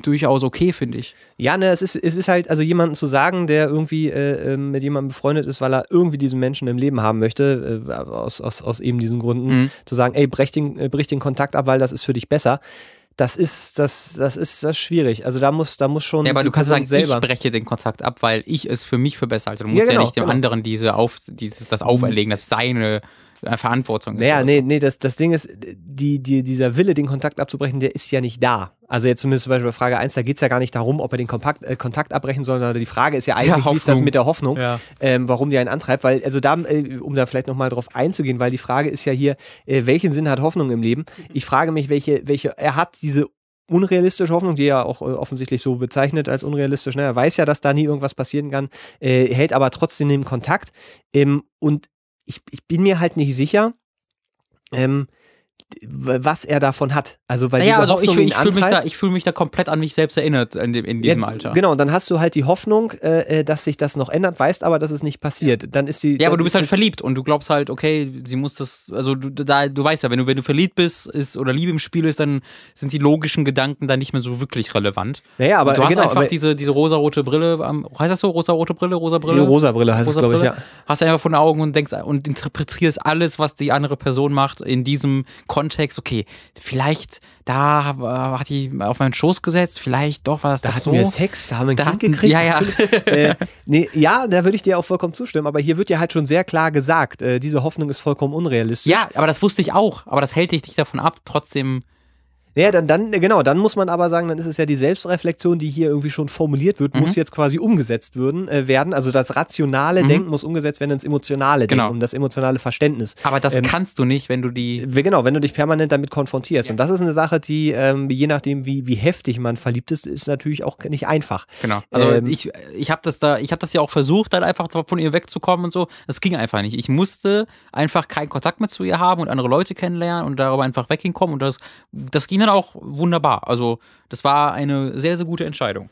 durchaus okay, finde ich. Ja, ne, es ist, es ist halt, also jemanden zu sagen, der irgendwie äh, äh, mit jemandem befreundet ist, weil er irgendwie diesen Menschen im Leben haben möchte, aus, aus, aus eben diesen Gründen, Mhm. zu sagen, ey, brech den, brich den Kontakt ab, weil das ist für dich besser. Das ist, das, das ist, das ist schwierig. Also da muss, da muss schon. Ja, aber du kannst Person sagen, ich breche den Kontakt ab, weil ich es für mich für besser halte. Du musst Ja, ja, genau, nicht dem genau. anderen diese auf, dieses, das auferlegen, das seine Verantwortung ist. Naja, nee, so. nee, das, das Ding ist, die, die, dieser Wille, den Kontakt abzubrechen, der ist ja nicht da. Also jetzt zumindest zum Beispiel bei Frage 1, da geht es ja gar nicht darum, ob er den Kompakt, äh, Kontakt abbrechen soll, sondern die Frage ist ja eigentlich, wie ist das mit der Hoffnung, Ja. ähm, warum die einen antreibt, weil, also da, äh, um da vielleicht nochmal drauf einzugehen, weil die Frage ist ja hier, äh, welchen Sinn hat Hoffnung im Leben? Ich frage mich, welche, welche, er hat diese unrealistische Hoffnung, die er auch äh, offensichtlich so bezeichnet als unrealistisch. Ne? Er weiß ja, dass da nie irgendwas passieren kann, äh, hält aber trotzdem den Kontakt. Ähm, und ich, ich bin mir halt nicht sicher, ähm, was er davon hat. Also weil Naja, diese also ich, Hoffnung ich fühle mich, da- ich mich da komplett an mich selbst erinnert in, dem, in diesem Ja, Alter. Genau, und dann hast du halt die Hoffnung, äh, äh, dass sich das noch ändert, weißt aber, dass es nicht passiert. Dann ist die. Ja, aber du bist ist halt verliebt und du glaubst halt, okay, sie muss das, also du, da, du weißt ja, wenn du, wenn du verliebt bist ist, oder Liebe im Spiel ist, dann sind die logischen Gedanken dann nicht mehr so wirklich relevant. Naja, aber und du hast genau, einfach diese, diese rosarote Brille, heißt das so? Rosarote Brille, rosa Brille? rosa Brille heißt Rosa es, glaube ich, ja. Hast du einfach vor den Augen und denkst und interpretierst alles, was die andere Person macht, in diesem Kontext. Okay, vielleicht da äh, hat die auf meinen Schoß gesetzt, vielleicht doch war das Da doch hatten so. wir Sex, da haben wir ein Da Kind hatten- gekriegt. ja, ja. äh, nee, ja, da würde ich dir auch vollkommen zustimmen, aber hier wird ja halt schon sehr klar gesagt, äh, diese Hoffnung ist vollkommen unrealistisch. ja, aber das wusste ich auch. Aber das hält dich nicht davon ab, trotzdem. Naja, dann, dann, genau, dann muss man aber sagen, dann ist es ja die Selbstreflexion, die hier irgendwie schon formuliert wird, muss Mhm. jetzt quasi umgesetzt würden, äh, werden. Also das rationale Mhm. Denken muss umgesetzt werden ins emotionale Genau. Denken, um das emotionale Verständnis. Aber das Ähm, kannst du nicht, wenn du die. Genau, wenn du dich permanent damit konfrontierst. Und das ist eine Sache, die, ähm, je nachdem, wie, wie heftig man verliebt ist, ist natürlich auch nicht einfach. Genau. Also Ähm, ich, ich habe das da, ich habe das ja auch versucht, dann einfach von ihr wegzukommen und so. Das ging einfach nicht. Ich musste einfach keinen Kontakt mehr zu ihr haben und andere Leute kennenlernen und darüber einfach weghinkommen. Und das, das ging dann auch wunderbar. Also das war eine sehr, sehr gute Entscheidung.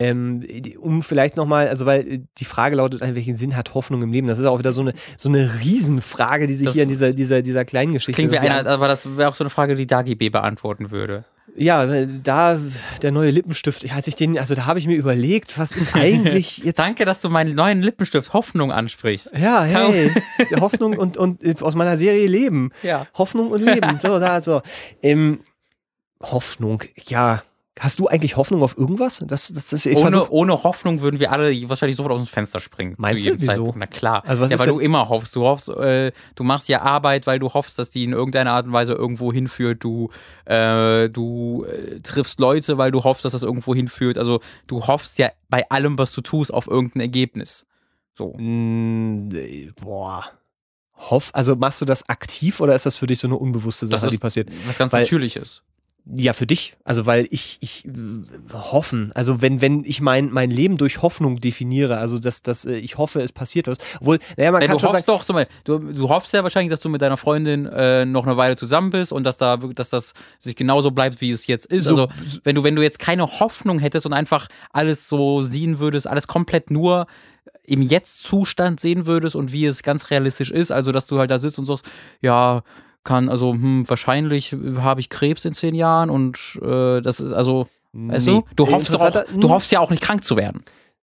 Ähm, um vielleicht nochmal, also weil äh, die Frage lautet, welchen Sinn hat Hoffnung im Leben? Das ist auch wieder so eine, so eine Riesenfrage, die sich Das hier in dieser, dieser, dieser kleinen Geschichte. Klingt wie einer, aber das wäre auch so eine Frage, die Dagi B beantworten würde. Ja, äh, da der neue Lippenstift, als ich den, also da habe ich mir überlegt, was ist eigentlich jetzt. Danke, dass du meinen neuen Lippenstift Hoffnung ansprichst. Ja, hey, Hoffnung und, und äh, aus meiner Serie Leben. Ja. Hoffnung und Leben. So, da, so. Ähm, Hoffnung, ja. Hast du eigentlich Hoffnung auf irgendwas? Das, das ist, ich Ohne, versuch, ohne Hoffnung würden wir alle wahrscheinlich sofort aus dem Fenster springen. Meinst zu du? Wieso? Zeitpunkt. Na klar. Also was ja, weil denn- du immer hoffst. Du hoffst, äh, du machst ja Arbeit, weil du hoffst, dass die in irgendeiner Art und Weise irgendwo hinführt. Du, äh, du äh, triffst Leute, weil du hoffst, dass das irgendwo hinführt. Also du hoffst ja bei allem, was du tust, auf irgendein Ergebnis. So. Mm, boah. Hoff, also machst du das aktiv oder ist das für dich so eine unbewusste Das Sache, die passiert? was ganz Weil- Natürliches. Ja, für dich. Also, weil ich, ich hoffen, also wenn, wenn ich mein, mein Leben durch Hoffnung definiere, also dass, dass äh, ich hoffe, es passiert was. Obwohl, naja, man Ja, kann du schon hoffst sagen, doch, mal, du, du hoffst ja wahrscheinlich, dass du mit deiner Freundin äh, noch eine Weile zusammen bist und dass da dass das sich genauso bleibt, wie es jetzt ist. So- also wenn du wenn du jetzt keine Hoffnung hättest und einfach alles so sehen würdest, alles komplett nur im Jetzt-Zustand sehen würdest und wie es ganz realistisch ist, also dass du halt da sitzt und sagst, ja kann also hm, wahrscheinlich habe ich Krebs in zehn Jahren und äh, das ist also Weißt Nee. du? Du Äh, hoffst, auch, interessanter- du hoffst ja auch nicht krank zu werden.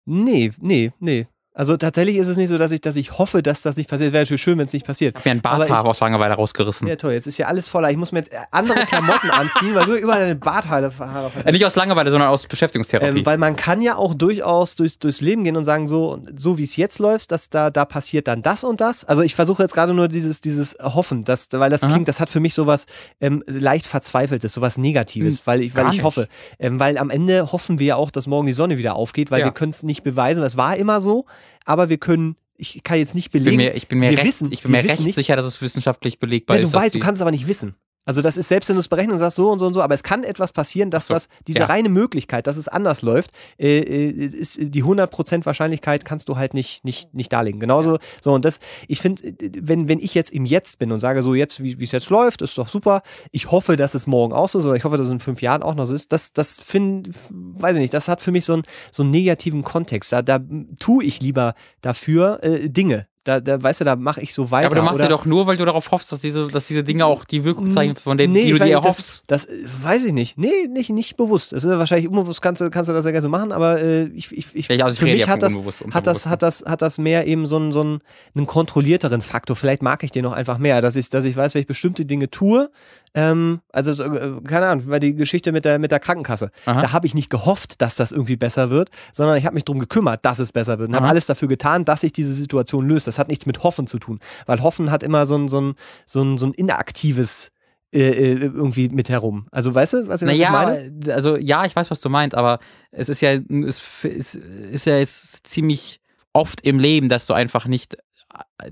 Nee, nee, nee. Also tatsächlich ist es nicht so, dass ich, dass ich hoffe, dass das nicht passiert. Wäre natürlich schön, wenn es nicht passiert. Ich hab mir ein Barthaar aus Langeweile rausgerissen. Ja, toll. Jetzt ist ja alles voller. Ich muss mir jetzt andere Klamotten anziehen, weil du überall deine Barthaare Haare Äh, nicht aus Langeweile, sondern aus Beschäftigungstherapie. Ähm, weil man kann ja auch durchaus durchs, durchs Leben gehen und sagen, so, so wie es jetzt läuft, dass da, da passiert dann das und das. Also ich versuche jetzt gerade nur dieses, dieses Hoffen, dass, weil das Aha. klingt, das hat für mich sowas ähm, leicht Verzweifeltes, sowas Negatives, Hm, weil ich, weil ich nicht. hoffe. Ähm, weil am Ende hoffen wir ja auch, dass morgen die Sonne wieder aufgeht, weil Ja. wir können es nicht beweisen. Das war immer so, aber wir können, ich kann jetzt nicht ich bin belegen. mir, ich bin mir recht, wissen, ich bin mir wissen recht nicht, sicher, dass es wissenschaftlich belegbar ja, du ist. weißt, du kannst es aber nicht wissen. Also das ist, selbst wenn du es berechnen und sagst so und so und so, aber es kann etwas passieren, dass so, das, diese ja. reine Möglichkeit, dass es anders läuft, äh, äh, ist die 100% Wahrscheinlichkeit kannst du halt nicht, nicht, nicht darlegen. Genauso, so und das, ich finde, äh, wenn, wenn ich jetzt im Jetzt bin und sage so jetzt, wie wie es jetzt läuft, ist doch super, ich hoffe, dass es morgen auch so ist oder ich hoffe, dass es in fünf Jahren auch noch so ist, das, das finde, weiß ich nicht, das hat für mich so einen, so einen negativen Kontext. Da, da tue ich lieber dafür äh, Dinge. Da, da, weißt du, da mache ich so weiter. Ja, aber du machst ja doch nur, weil du darauf hoffst, dass diese, dass diese Dinge auch die Wirkung zeigen, von denen Nee, die du dir erhoffst. Das, das weiß ich nicht. Nee, nicht, nicht bewusst. Das ist wahrscheinlich unbewusst, kannst du, kannst du das ja gerne so machen, aber äh, ich, ich, ich, also ich für mich hat das, hat, das, hat, das, hat das mehr eben so einen, so einen, einen kontrollierteren Faktor. Vielleicht mag ich den noch einfach mehr, dass ich, dass ich weiß, wenn ich bestimmte Dinge tue. Ähm, also, so, äh, keine Ahnung, weil die Geschichte mit der, mit der Krankenkasse. Aha. Da habe ich nicht gehofft, dass das irgendwie besser wird, sondern ich habe mich darum gekümmert, dass es besser wird und habe alles dafür getan, dass sich diese Situation löst. Das hat nichts mit Hoffen zu tun, weil Hoffen hat immer so ein, so ein, so ein, so ein inaktives äh, äh, irgendwie mit herum. Also weißt du, was ich, Naja, meine? also ja, ich weiß, was du meinst, aber es ist ja, es ist, ist ja jetzt ziemlich oft im Leben, dass du einfach nicht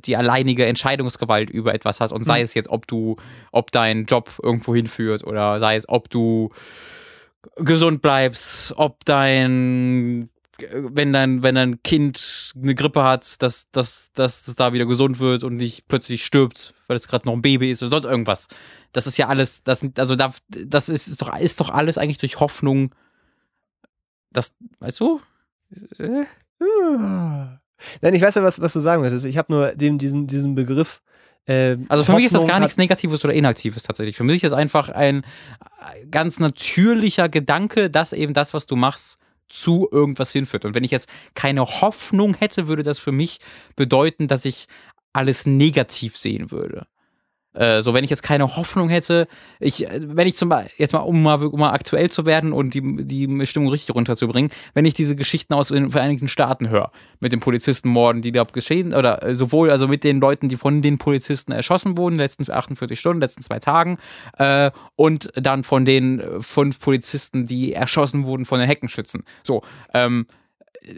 die alleinige Entscheidungsgewalt über etwas hast und sei Hm. es jetzt, ob du, ob dein Job irgendwo hinführt oder sei es, ob du gesund bleibst, ob dein wenn dein, wenn dein Kind eine Grippe hat, dass, dass, dass es da wieder gesund wird und nicht plötzlich stirbt, weil es gerade noch ein Baby ist oder sonst irgendwas. Das ist ja alles, das, also da, das ist, ist, doch, ist doch alles eigentlich durch Hoffnung. Das, weißt du? Äh? Nein, ich weiß ja, was, was du sagen möchtest. Ich habe nur den, diesen, diesen Begriff. Äh, Also für mich ist das Hoffnung gar nichts Negatives oder Inaktives tatsächlich. Für mich ist einfach ein äh, ganz natürlicher Gedanke, dass eben das, was du machst, zu irgendwas hinführt. Und wenn ich jetzt keine Hoffnung hätte, würde das für mich bedeuten, dass ich alles negativ sehen würde. Äh, so, wenn ich jetzt keine Hoffnung hätte, ich, äh, wenn ich zum Beispiel, jetzt mal, um mal, um mal aktuell zu werden und die, die Stimmung richtig runterzubringen, wenn ich diese Geschichten aus den Vereinigten Staaten höre, mit den Polizistenmorden, die da geschehen, oder äh, sowohl, also mit den Leuten, die von den Polizisten erschossen wurden, in den letzten 48 Stunden, letzten zwei Tagen, äh, und dann von den fünf Polizisten, die erschossen wurden von den Heckenschützen. So, ähm,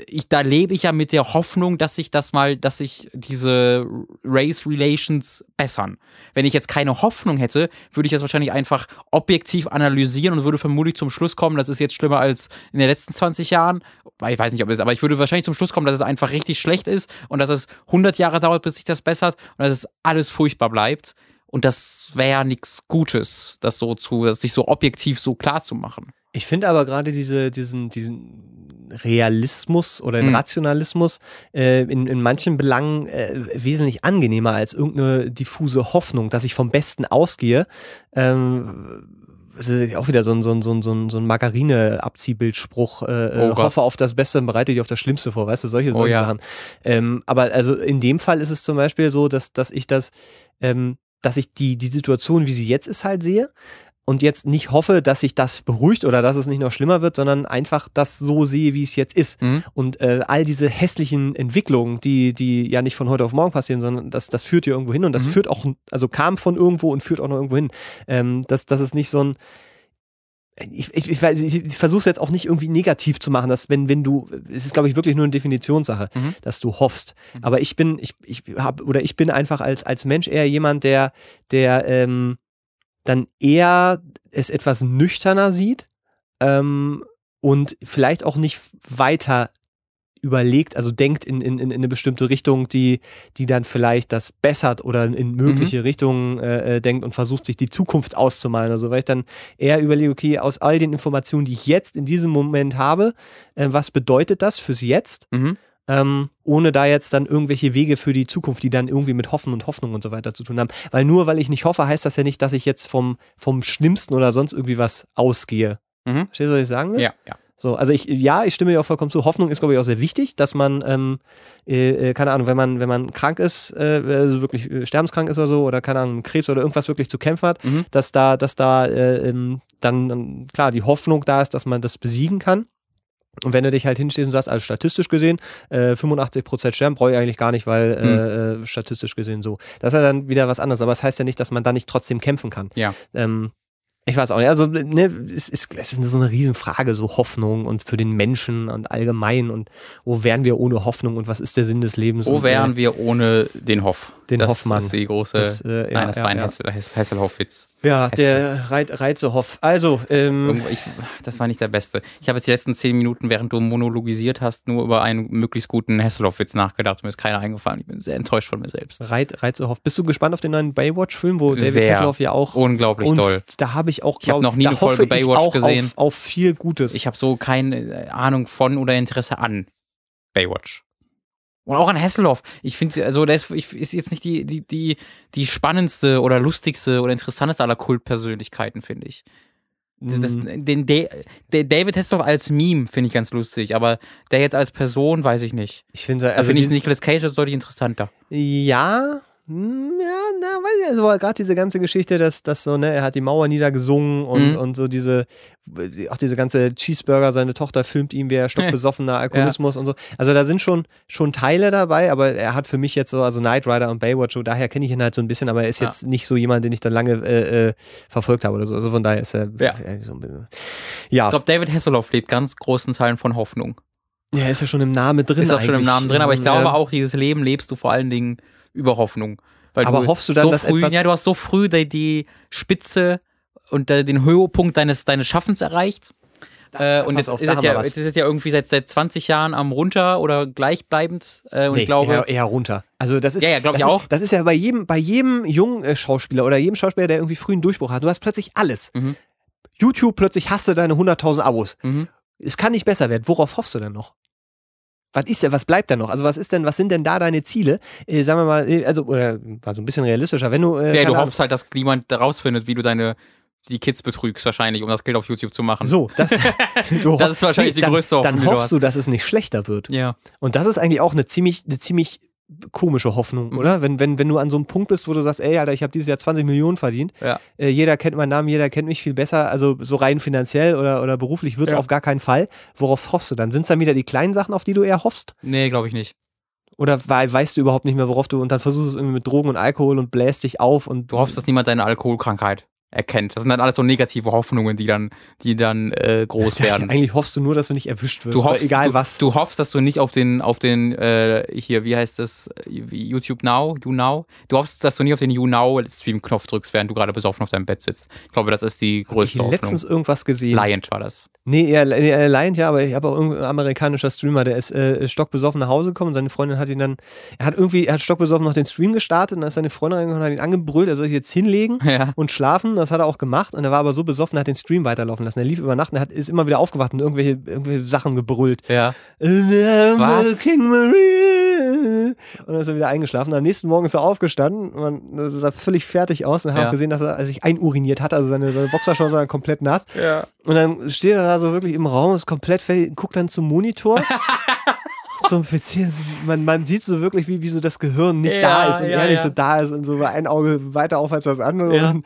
ich, da lebe ich ja mit der Hoffnung, dass sich das mal, dass sich diese Race Relations bessern. Wenn ich jetzt keine Hoffnung hätte, würde ich das wahrscheinlich einfach objektiv analysieren und würde vermutlich zum Schluss kommen, das ist jetzt schlimmer als in den letzten 20 Jahren. Ich weiß nicht, ob es ist, aber ich würde wahrscheinlich zum Schluss kommen, dass es einfach richtig schlecht ist und dass es 100 Jahre dauert, bis sich das bessert und dass es alles furchtbar bleibt. Und das wäre ja nichts Gutes, das so zu, das sich so objektiv so klar zu machen. Ich finde aber gerade diese, diesen, diesen Realismus oder den Mhm. Rationalismus äh, in, in manchen Belangen äh, wesentlich angenehmer als irgendeine diffuse Hoffnung, dass ich vom Besten ausgehe. Ähm, das ist auch wieder so ein, so ein, so ein, so ein, so ein Margarine-Abziehbildspruch. Äh, äh, Oh hoffe auf das Beste und bereite dich auf das Schlimmste vor, weißt du, solche, Oh solche ja. Sachen. Ähm, aber also in dem Fall ist es zum Beispiel so, dass, dass ich das, ähm, dass ich die, die Situation, wie sie jetzt ist, halt sehe und jetzt nicht hoffe, dass sich das beruhigt oder dass es nicht noch schlimmer wird, sondern einfach das so sehe, wie es jetzt ist. Mhm. Und äh, all diese hässlichen Entwicklungen, die, die ja nicht von heute auf morgen passieren, sondern das, das führt ja irgendwo hin und das Mhm. führt auch, also kam von irgendwo und führt auch noch irgendwo hin. Ähm, das, das ist nicht so ein ich, ich, ich, ich versuche es jetzt auch nicht irgendwie negativ zu machen, dass wenn, wenn du, es ist glaube ich wirklich nur eine Definitionssache, Mhm. dass du hoffst. Mhm. Aber ich bin, ich, ich habe, oder ich bin einfach als, als Mensch eher jemand, der, der ähm, dann eher es etwas nüchterner sieht ähm, und vielleicht auch nicht weiter überlegt, also denkt in, in, in eine bestimmte Richtung, die, die dann vielleicht das bessert oder in mögliche Richtungen äh, äh, denkt und versucht, sich die Zukunft auszumalen. Also weil ich dann eher überlege, okay, aus all den Informationen, die ich jetzt in diesem Moment habe, äh, was bedeutet das fürs Jetzt? Mhm. Ähm, ohne da jetzt dann irgendwelche Wege für die Zukunft, die dann irgendwie mit Hoffen und Hoffnung und so weiter zu tun haben. Weil nur weil ich nicht hoffe, heißt das ja nicht, dass ich jetzt vom, vom Schlimmsten oder sonst irgendwie was ausgehe. Mhm. Verstehst du, was ich sagen will? Ja, ja. So, also ich, ja, ich stimme dir auch vollkommen zu. Hoffnung ist, glaube ich, auch sehr wichtig, dass man, ähm, äh, äh, keine Ahnung, wenn man, wenn man krank ist, äh, also wirklich äh, sterbenskrank ist oder so, oder keine Ahnung, Krebs oder irgendwas wirklich zu kämpfen hat, Mhm. dass da, dass da äh, ähm, dann, dann, klar, die Hoffnung da ist, dass man das besiegen kann. Und wenn du dich halt hinstehst und sagst, also statistisch gesehen, äh, 85% sterben, brauche ich eigentlich gar nicht, weil äh, äh, statistisch gesehen so. Das ist ja dann wieder was anderes, aber das heißt ja nicht, dass man da nicht trotzdem kämpfen kann. Ja. Ähm, ich weiß auch nicht. Also, ne, es ist, es ist so eine Riesenfrage, so Hoffnung und für den Menschen und allgemein und wo wären wir ohne Hoffnung und was ist der Sinn des Lebens? Wo wären wir ohne den Hoff? Den das Hoffmann. Das ist die große. Das, äh, ja, nein, das ja, war ein ja. Hessel, Hess- Hesselhoff-Witz. Ja, der Reit, Reizehoff. Also, ähm, Ich, das war nicht der beste. Ich habe jetzt die letzten zehn Minuten, während du monologisiert hast, nur über einen möglichst guten Hesselhoff-Witz nachgedacht. Mir ist keiner eingefallen. Ich bin sehr enttäuscht von mir selbst. Reit, Reizehoff. Bist du gespannt auf den neuen Baywatch-Film, wo David Sehr. Hasselhoff ja auch. Unglaublich und doll. da habe ich auch, Ich hab glaub, noch nie eine Folge ich Baywatch auch gesehen. Auf, auf viel Gutes. Ich habe so keine äh, Ahnung von oder Interesse an Baywatch. Und auch an Hasselhoff. Ich finde, also der ist, ich, ist jetzt nicht die, die, die, die spannendste oder lustigste oder interessanteste aller Kultpersönlichkeiten, finde ich. Das, Mm, den, der, der David Hasselhoff als Meme finde ich ganz lustig, aber der jetzt als Person weiß ich nicht. ich finde, Also also finde ich Nicolas Cage deutlich interessanter. ja, ja, na, weiß ich, also gerade diese ganze Geschichte, dass, dass so, ne, er hat die Mauer niedergesungen und, Mhm. und so diese, auch diese ganze Cheeseburger, seine Tochter filmt ihn, wie er stockbesoffener Alkoholismus und so. Also da sind schon, schon Teile dabei, aber er hat für mich jetzt so, also Knight Rider und Baywatch, so, daher kenne ich ihn halt so ein bisschen, aber er ist Ja. jetzt nicht so jemand, den ich dann lange äh, äh, verfolgt habe oder so. Also von daher ist er, Ja. so, ein bisschen- ja. Ich glaube, David Hasselhoff lebt ganz großen Teilen von Hoffnung. ja, ist ja schon im Namen drin. Ist auch schon im. Namen drin, aber ich Ähm, glaube ja. auch, dieses Leben lebst du vor allen Dingen über Hoffnung. Weil Aber hoffst du dann, so dass früh, etwas- Ja, du hast so früh die, die Spitze und äh, den Höhepunkt deines, deines Schaffens erreicht. Äh, und jetzt, auf, ist da es ja, jetzt ist es ja irgendwie seit, seit 20 Jahren am runter oder gleichbleibend. Äh, und Nee, ich glaube, eher, eher runter. Also das ist, Ja, ja, glaub das ich ist, auch. Das ist ja bei jedem, bei jedem jungen äh, Schauspieler oder jedem Schauspieler, der irgendwie frühen Durchbruch hat. Du hast plötzlich alles. Mhm. YouTube plötzlich hast du deine 100.000 Abos. Mhm. Es kann nicht besser werden. Worauf hoffst du denn noch? Was ist denn, was bleibt denn noch? Also was ist denn, was sind denn da deine Ziele? Äh, sagen wir mal, äh, also, oder war so ein bisschen realistischer, wenn du, äh, ja, du hoffst halt, dass niemand rausfindet, wie du deine die Kids betrügst wahrscheinlich, um das Geld auf YouTube zu machen. so, das, du Das ist wahrscheinlich die dann, größte Hoffnung, Dann die du hoffst hast. du, dass es nicht schlechter wird. Ja. Und das ist eigentlich auch eine ziemlich, eine ziemlich komische Hoffnung, Mhm. oder? Wenn, wenn, wenn du an so einem Punkt bist, wo du sagst, ey, Alter, ich habe dieses Jahr 20 Millionen verdient, Ja. äh, jeder kennt meinen Namen, jeder kennt mich viel besser, also so rein finanziell oder, oder beruflich wird's Ja. auf gar keinen Fall. Worauf hoffst du dann? Sind es dann wieder die kleinen Sachen, auf die du eher hoffst? Nee, glaube ich nicht. Oder wei- weißt du überhaupt nicht mehr, worauf du und dann versuchst du es irgendwie mit Drogen und Alkohol und bläst dich auf und Du hoffst, dass niemand deine Alkoholkrankheit erkennt. Das sind dann alles so negative Hoffnungen, die dann, die dann äh, groß ja, werden. eigentlich hoffst du nur, dass du nicht erwischt wirst, Du hoffst, egal du, was. Du hoffst, dass du nicht auf den, auf den, äh, hier, wie heißt das, YouTube Now, You Now. Du hoffst, dass du nicht auf den You Now Stream-Knopf drückst, während du gerade besoffen auf deinem Bett sitzt. Ich glaube, das ist die ich größte hab Hoffnung. letztens irgendwas gesehen. Lion war das. Nee, eher, eher Lion, ja, aber ich habe auch irgendein amerikanischer Streamer, der ist äh, stockbesoffen nach Hause gekommen und seine Freundin hat ihn dann, er hat irgendwie, er hat stockbesoffen noch den Stream gestartet und dann ist seine Freundin reingekommen und hat ihn angebrüllt, er soll sich jetzt hinlegen Ja. und schlafen. Das hat er auch gemacht und er war aber so besoffen, er hat den Stream weiterlaufen lassen. Er lief über Nacht und er hat, ist immer wieder aufgewacht und irgendwelche, irgendwelche Sachen gebrüllt. Ja. Was? King Maria. Und dann ist er wieder eingeschlafen. Am nächsten Morgen ist er aufgestanden und man sah völlig fertig aus und hat Ja. auch gesehen, dass er sich einuriniert hat. Also seine, seine Boxershorts waren komplett nass. Ja. Und dann steht er da so wirklich im Raum, ist komplett fertig, guckt dann zum Monitor. PC. Man, man sieht so wirklich, wie, wie so das Gehirn nicht Ja, da ist und ja, nicht ja. so da ist und so ein Auge weiter auf als das andere. Ja. Und dann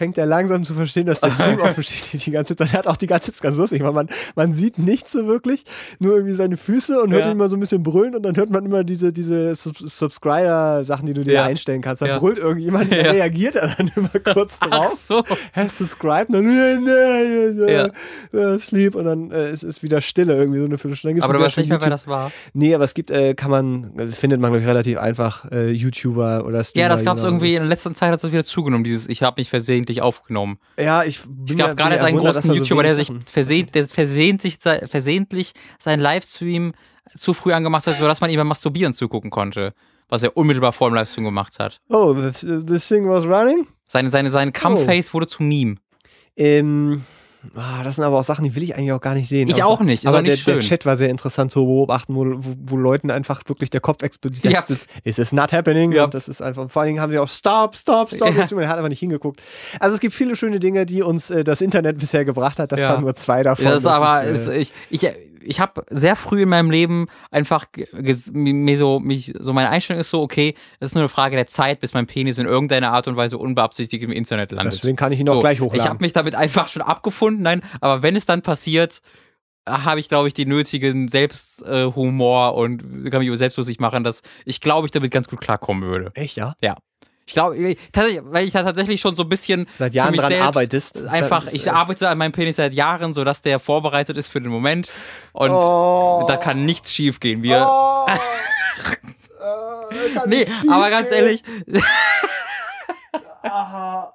fängt er langsam zu verstehen, dass der Stream offen steht die ganze Zeit. Er hat auch die ganze Zeit ganz lustig, weil man, man sieht nichts so wirklich, nur irgendwie seine Füße und hört Ja. ihn immer so ein bisschen brüllen und dann hört man immer diese, diese Sub Subscriber-Sachen, die du dir Ja. einstellen kannst. Dann Ja. brüllt irgendjemand, Ja. reagiert er dann immer kurz Ach drauf so. hast subscribed und dann Ja. sleep und dann äh, ist es wieder Stille irgendwie so eine Viertelstunde. Aber du weißt nicht mehr, wer das war. Nee, aber es gibt, äh, kann man, findet man glaube ich relativ einfach äh, YouTuber oder Streamer. Ja, das gab es genau, irgendwie, in letzter Zeit hat es wieder zugenommen, dieses, ich habe mich versehentlich aufgenommen. ist- Ja, ich bin ja- gab gerade bin jetzt einen großen so YouTuber, der sich versehnt, der versehnt sich, se- versehentlich seinen Livestream zu früh angemacht hat, sodass man ihm beim Masturbieren zugucken konnte. Was er unmittelbar vor dem Livestream gemacht hat. Oh, this, this thing was running? Seine, seine, sein Oh. Cumface wurde zu Meme. Ähm, Ah, das sind aber auch Sachen, die will ich eigentlich auch gar nicht sehen. Ich auch nicht, ist Aber auch nicht der, der. Chat war sehr interessant zu beobachten, wo, wo, wo Leuten einfach wirklich der Kopf explodiert. Das, Ja. das, es ist not happening. Ja. Und das ist einfach, vor allen Dingen haben wir auch Stop, Stop, Stop. Ja. Man hat einfach nicht hingeguckt. Also es gibt viele schöne Dinge, die uns äh, das Internet bisher gebracht hat. Das Ja. waren nur zwei davon. Das ist aber, ist, ist, äh, ich, ich, ich habe sehr früh in meinem Leben einfach mir so, mich, so meine Einstellung ist so, okay, das ist nur eine Frage der Zeit, bis mein Penis in irgendeiner Art und Weise unbeabsichtigt im Internet landet. deswegen kann ich ihn auch gleich hochladen. Ich habe mich damit einfach schon abgefunden, nein, aber wenn es dann passiert, habe ich, glaube ich, den nötigen Selbsthumor äh, und kann mich über selbstlustig machen, dass ich, glaube ich, damit ganz gut klarkommen würde. Echt, ja? Ja. Ich glaube, tatsächlich, weil ich da tatsächlich schon so ein bisschen Seit Jahren dran arbeitest. Einfach, ist, ich arbeite an meinem Penis seit Jahren, sodass der vorbereitet ist für den Moment. Und Oh. da kann nichts schief gehen. Wir, Oh. Äh, nee, aber ganz ehrlich, Aha,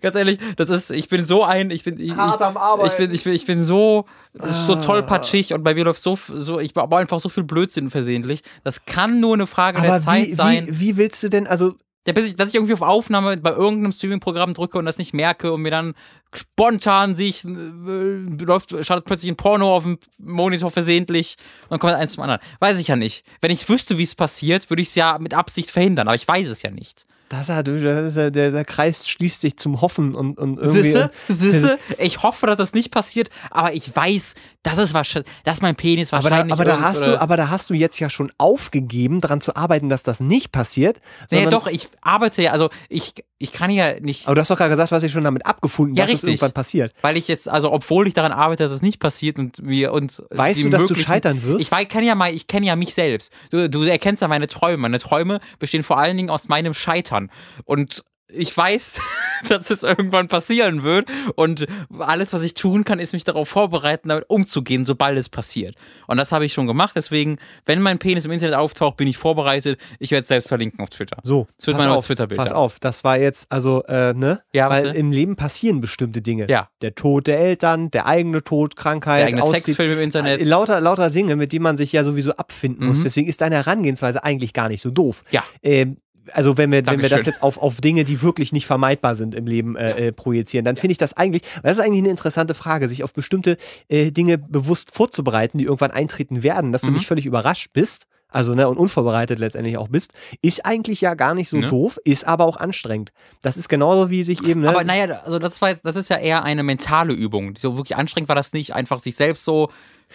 ganz ehrlich, das ist, ich bin so ein, ich bin, ich, hart am Arbeiten. ich bin, ich bin, ich bin so, so Ah. tollpatschig und bei mir läuft so, so, ich baue einfach so viel Blödsinn versehentlich. Das kann nur eine Frage der aber Zeit wie, sein. wie, wie willst du denn, also Ja, bis ich, dass ich irgendwie auf Aufnahme bei irgendeinem Streaming-Programm drücke und das nicht merke und mir dann spontan sich äh, läuft, startet plötzlich ein Porno auf dem Monitor versehentlich und dann kommt eins zum anderen. Weiß ich ja nicht. Wenn ich wüsste, wie es passiert, würde ich es ja mit Absicht verhindern, aber ich weiß es ja nicht. Das, hat, das ja- der, der Kreis schließt sich zum Hoffen und, und irgendwie. Sisse, Sisse, ich hoffe, dass das nicht passiert, aber ich weiß, dass es wahrscheinlich, dass mein Penis Aber da, wahrscheinlich aber, da hast du, aber da hast du jetzt ja schon aufgegeben, daran zu arbeiten, dass das nicht passiert. Sondern- doch, ich arbeite ja, also ich, ich kann ja nicht, Aber du hast doch gerade gesagt, du hast dich schon damit abgefunden, Ja, dass es richtig. irgendwann passiert. weil ich jetzt, also obwohl ich daran arbeite, dass es nicht passiert und wir und Weißt du, dass du scheitern wirst? Ich kenne ja mal, ich kenne ja mich selbst. Du, du erkennst ja meine Träume. Meine Träume bestehen vor allen Dingen aus meinem Scheitern. Und ich weiß, dass es irgendwann passieren wird. Und alles, was ich tun kann, ist mich darauf vorbereiten, damit umzugehen, sobald es passiert. Und das habe ich schon gemacht. Deswegen, wenn mein Penis im Internet auftaucht, bin ich vorbereitet. Ich werde es selbst verlinken auf Twitter. So, Das wird pass mein auf, Twitter-Bild pass auf, das war jetzt, also, äh, ne? Ja, was Weil denn? im Leben passieren bestimmte Dinge. Ja. Der Tod der Eltern, der eigene Tod, Krankheit, Der eigene Sexfilm im Internet. Äh, Lauter, lauter Dinge, mit denen man sich ja sowieso abfinden muss. Mhm. Deswegen ist deine Herangehensweise eigentlich gar nicht so doof. Ja. Ähm, also wenn wir, wenn wir das jetzt auf, auf Dinge, die wirklich nicht vermeidbar sind im Leben äh, äh, projizieren, dann finde ich das eigentlich, weil das ist eigentlich eine interessante Frage, sich auf bestimmte äh, Dinge bewusst vorzubereiten, die irgendwann eintreten werden, dass du Mhm. nicht völlig überrascht bist, also ne, und unvorbereitet letztendlich auch bist, ist eigentlich ja gar nicht so Ne? doof, ist aber auch anstrengend. Das ist genauso wie sich eben, ne, Aber naja, also das war jetzt, das ist ja eher eine mentale Übung. So wirklich anstrengend war das nicht, einfach sich selbst so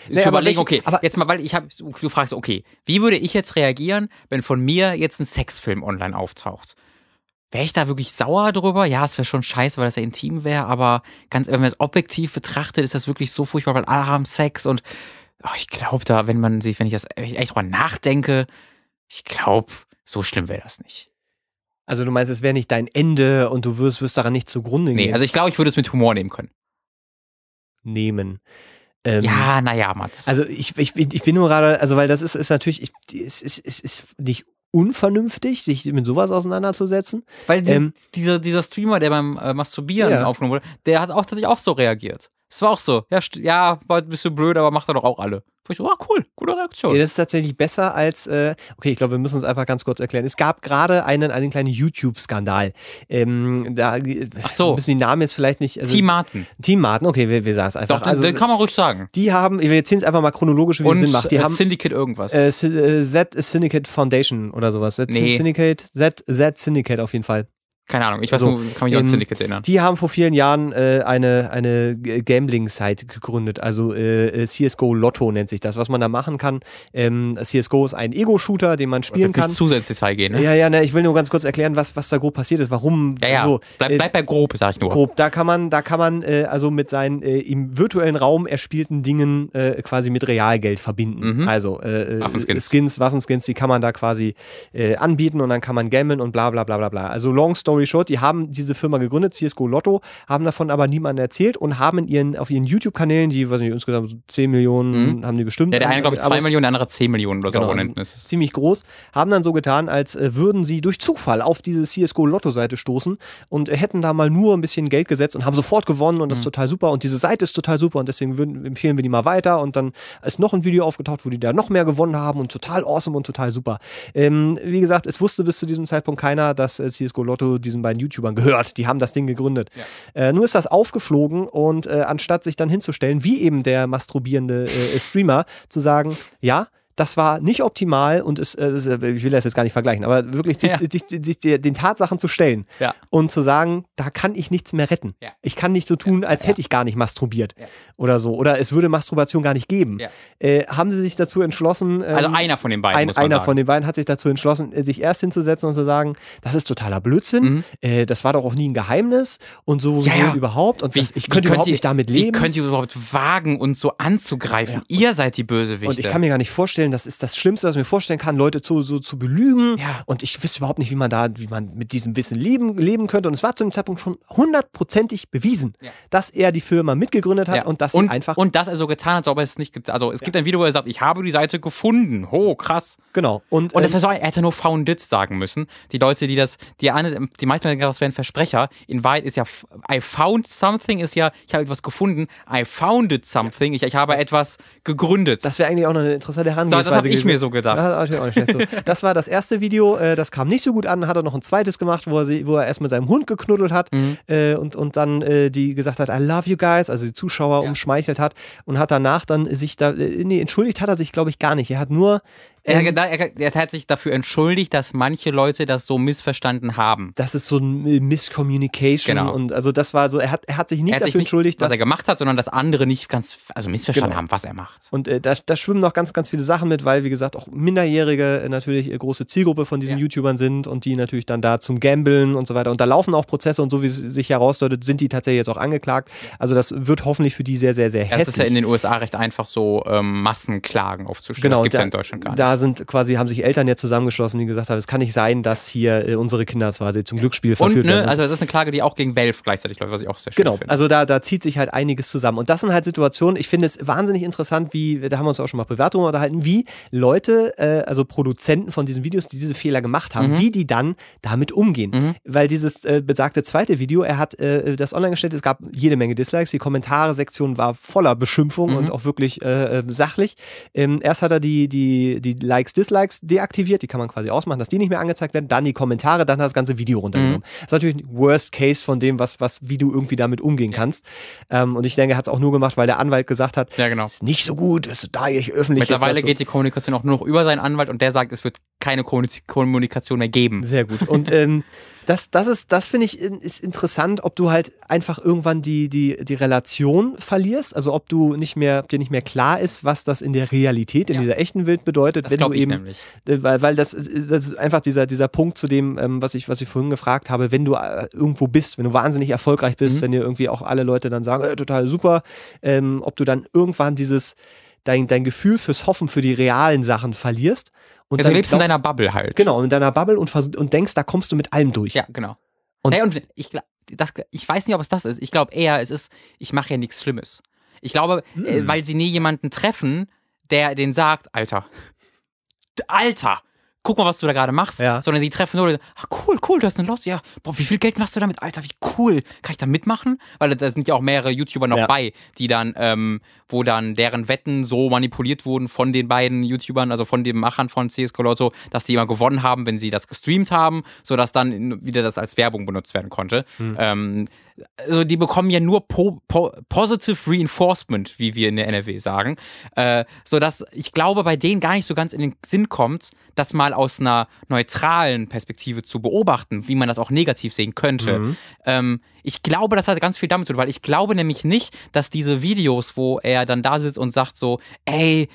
Nee, zu überlegen, welche- okay, aber- jetzt mal, weil ich habe, du fragst, okay, wie würde ich jetzt reagieren, wenn von mir jetzt ein Sexfilm online auftaucht? Wäre ich da wirklich sauer drüber? Ja, es wäre schon scheiße, weil das ja intim wäre, aber ganz, wenn man es objektiv betrachtet, ist das wirklich so furchtbar, weil alle haben Sex und oh, ich glaube da, wenn man sich, wenn ich das echt drüber nachdenke, ich glaube, so schlimm wäre das nicht. also du meinst, es wäre nicht dein Ende und du wirst, wirst daran nicht zugrunde Nee, gehen. also ich glaube, ich würde es mit Humor nehmen können. nehmen. Ähm, Ja, naja, Mats. Also ich, ich, bin- ich bin nur gerade, also weil das ist, ist natürlich, ich, es, ist, es ist nicht unvernünftig, sich mit sowas auseinanderzusetzen. Weil die, Ähm, dieser, dieser Streamer, der beim äh, Masturbieren Ja. aufgenommen wurde, der hat auch tatsächlich auch so reagiert. Es war auch so, ja, ja, war ein bisschen blöd, aber macht er doch auch alle. Wo ich so, ah, cool, gute Reaktion. Ja, das ist tatsächlich besser als, äh, okay, ich glaube, wir müssen uns einfach ganz kurz erklären. Es gab gerade einen, einen kleinen YouTube-Skandal. Ähm, da Ach so. müssen die Namen jetzt vielleicht nicht. Also, Team Martin. Team Martin, okay, wir, wir sagen es einfach. Doch, also, den kann man ruhig sagen. die haben, wir erzählen es einfach mal chronologisch, wie es Sinn macht. Die äh, haben Syndicate irgendwas. äh, äh, Z Syndicate Foundation oder sowas. Z Nee. Syndicate, Z, Z Syndicate auf jeden Fall. Keine Ahnung, ich weiß so, nur, kann mich an ähm, Syndicate erinnern. Die haben vor vielen Jahren äh, eine, eine Gambling-Site gegründet, also äh, CSGO Lotto nennt sich das, was man da machen kann. Ähm, CSGO ist ein Ego-Shooter, den man spielen Jetzt nicht kann. zu sehr ins Detail gehen, ne? Ja, ja, ne, ich will nur ganz kurz erklären, was, was da grob passiert ist, warum ja. ja. so. bleib, äh, bleib bei grob, sag ich nur. Grob, da kann man, da kann man äh, also mit seinen äh, im virtuellen Raum erspielten Dingen äh, quasi mit Realgeld verbinden. Mhm. Also äh, äh, Waffenskins. Skins, Waffenskins, die kann man da quasi äh, anbieten und dann kann man gamblen und bla bla bla bla bla. Also long story short, die haben diese Firma gegründet, CSGO Lotto, haben davon aber niemandem erzählt und haben in ihren, auf ihren YouTube-Kanälen, die, weiß nicht, insgesamt so 10 Millionen haben die bestimmt. Mhm. Ja, der eine, glaube ich, Abos- 2 Millionen, der andere 10 Millionen oder so Genau, Abonnenten also ist ziemlich groß, haben dann so getan, als äh, würden sie durch Zufall auf diese CSGO Lotto-Seite stoßen und äh, hätten da mal nur ein bisschen Geld gesetzt und haben sofort gewonnen und das ist total super und diese Seite ist total super und deswegen würden, empfehlen wir die mal weiter und dann ist noch ein Video aufgetaucht, wo die da noch mehr gewonnen haben und total awesome und total super. Ähm, wie gesagt, es wusste bis zu diesem Zeitpunkt keiner, dass äh, CSGO Lotto diesen beiden YouTubern gehört. Die haben das Ding gegründet. Äh, nur ist das aufgeflogen und äh, anstatt sich dann hinzustellen, wie eben der masturbierende äh, Streamer, zu sagen, ja, das war nicht optimal und ist, äh, ist, äh, ich will das jetzt gar nicht vergleichen, aber wirklich sich, Ja. sich, sich, den Tatsachen zu stellen Ja. und zu sagen, da kann ich nichts mehr retten. Ja. Ich kann nicht so tun, als hätte ich gar nicht masturbiert oder so. Oder es würde Masturbation gar nicht geben. Äh, haben sie sich dazu entschlossen, Also ähm, einer von den beiden, ein, einer sagen. von den beiden hat sich dazu entschlossen, äh, sich erst hinzusetzen und zu sagen, das ist totaler Blödsinn, Mhm. äh, das war doch auch nie ein Geheimnis und so, so überhaupt und das, ich wie könnte könnt überhaupt ihr- nicht damit Wie leben. könnt ihr überhaupt wagen, uns so anzugreifen? Ihr seid die Bösewichte. Und ich kann mir gar nicht vorstellen, das ist das Schlimmste, was ich mir vorstellen kann, Leute zu, so zu belügen. Ja. Und ich wüsste überhaupt nicht, wie man da, wie man mit diesem Wissen leben, leben könnte. Und es war zu dem Zeitpunkt schon hundertprozentig bewiesen, Ja. dass er die Firma mitgegründet hat und dass und, einfach. und dass er so getan hat, als ob er es nicht get- Also es gibt ein Video, wo er sagt, ich habe die Seite gefunden. Oh, krass. genau. Und, Und das ähm, war so, er hätte nur founded sagen müssen. Die Leute, die das, die, eine, die meisten denken, das wären Versprecher. In Wahrheit ist ja, I found something ist ja, ich habe etwas gefunden. I founded something. Ich, ich habe etwas gegründet. Das wäre eigentlich auch noch eine interessante Herangehensweise. Das hab ich mir so gedacht. Ja, so. das war das erste Video, äh, das kam nicht so gut an, hat er noch ein zweites gemacht, wo er, sie, wo er erst mit seinem Hund geknuddelt hat Mhm. äh, und, und dann äh, die gesagt hat, I love you guys, also die Zuschauer Ja. umschmeichelt hat und hat danach dann sich da, äh, nee, entschuldigt hat er sich, glaube ich, gar nicht. Er hat nur er, ähm, er, er, hat sich dafür entschuldigt, dass manche Leute das so missverstanden haben. das ist so ein Miscommunication Genau. und also das war so, er hat, er hat sich nicht hat dafür sich nicht, entschuldigt, was er gemacht hat, sondern dass andere nicht ganz, also missverstanden Genau. haben, was er macht. Und äh, da, da schwimmen noch ganz, ganz viele Sachen mit, weil, wie gesagt, auch Minderjährige äh, natürlich äh, große Zielgruppe von diesen Ja. YouTubern sind und die natürlich dann da zum Gambeln und so weiter. Und da laufen auch Prozesse und so wie es sich herausdeutet, sind die tatsächlich jetzt auch angeklagt. Also das wird hoffentlich für die sehr, sehr, sehr Ja, das ist ja hässlich. in den USA recht einfach so ähm, Massenklagen aufzustellen. Genau, das gibt es ja in Deutschland gar nicht. da sind quasi, haben sich Eltern jetzt zusammengeschlossen, die gesagt haben, es kann nicht sein, dass hier äh, unsere Kinder quasi zum Glücksspiel Und verführt werden. ne, also das ist eine Klage, die auch gegen Valve gleichzeitig läuft, was ich auch sehr schön Genau, finde. also da, da zieht sich halt einiges zusammen. Und das sind halt Situationen, ich finde es wahnsinnig interessant, wie, da haben wir uns auch schon mal privat drüber unterhalten, wie Leute, äh, also Produzenten von diesen Videos, die diese Fehler gemacht haben, Mhm. wie die dann damit umgehen. Mhm. Weil dieses äh, besagte zweite Video, er hat äh, das online gestellt, es gab jede Menge Dislikes, die Kommentare-Sektion war voller Beschimpfung Mhm. und auch wirklich äh, äh, sachlich. Ähm, erst hat er die, die, die Likes, Dislikes deaktiviert, die kann man quasi ausmachen, dass die nicht mehr angezeigt werden, dann die Kommentare, dann hat das ganze Video runtergenommen. Mhm. Das ist natürlich ein Worst Case von dem, was, was, wie du irgendwie damit umgehen kannst. Ähm, und ich denke, er hat es auch nur gemacht, weil der Anwalt gesagt hat, Ja, genau. ist nicht so gut, ist da ich öffentlich Mittlerweile dazu- geht die Kommunikation auch nur noch über seinen Anwalt und der sagt, es wird keine Kommunikation mehr geben. Sehr gut. Und ähm, das, das ist, das finde ich ist interessant, ob du halt einfach irgendwann die, die, die Relation verlierst, also ob du nicht mehr, ob dir nicht mehr klar ist, was das in der Realität, in Ja. dieser echten Welt bedeutet, Das wenn du eben, nämlich. äh, weil, weil das, ist- das ist einfach dieser, dieser Punkt zu dem, ähm, was ich, was ich vorhin gefragt habe, wenn du äh, irgendwo bist, wenn du wahnsinnig erfolgreich bist, Mhm. wenn dir irgendwie auch alle Leute dann sagen, äh, total super, ähm, ob du dann irgendwann dieses, dein, dein Gefühl fürs Hoffen für die realen Sachen verlierst. Und Ja, dann du lebst in glaubst- deiner Bubble halt. Genau, in deiner Bubble und, und denkst, da kommst du mit allem durch. Ja, genau. Und- Und, und ich, das, ich weiß nicht, ob es das ist. Ich glaube eher, es ist, ich mache ja nichts Schlimmes. Ich glaube, äh, Hm. weil sie nie jemanden treffen, der den sagt, Alter, Alter, guck mal, was du da gerade machst. Ja. Sondern sie treffen nur, ach cool, cool, du hast eine Lost. Ja, boah, wie viel Geld machst du damit? Alter, wie cool. Kann ich da mitmachen? Weil da sind ja auch mehrere YouTuber noch Ja. bei, die dann, ähm, wo dann deren Wetten so manipuliert wurden von den beiden YouTubern, also von den Machern von CSGO Lotto, dass die immer gewonnen haben, wenn sie das gestreamt haben, sodass dann wieder das als Werbung benutzt werden konnte. Ähm, also die bekommen ja nur po, po, positive reinforcement, wie wir in der NRW sagen, äh, sodass ich glaube, bei denen gar nicht so ganz in den Sinn kommt, das mal aus einer neutralen Perspektive zu beobachten, wie man das auch negativ sehen könnte. Ähm, ich glaube, das hat ganz viel damit zu tun, weil ich glaube nämlich nicht, dass diese Videos, wo er dann da sitzt und sagt so, ey,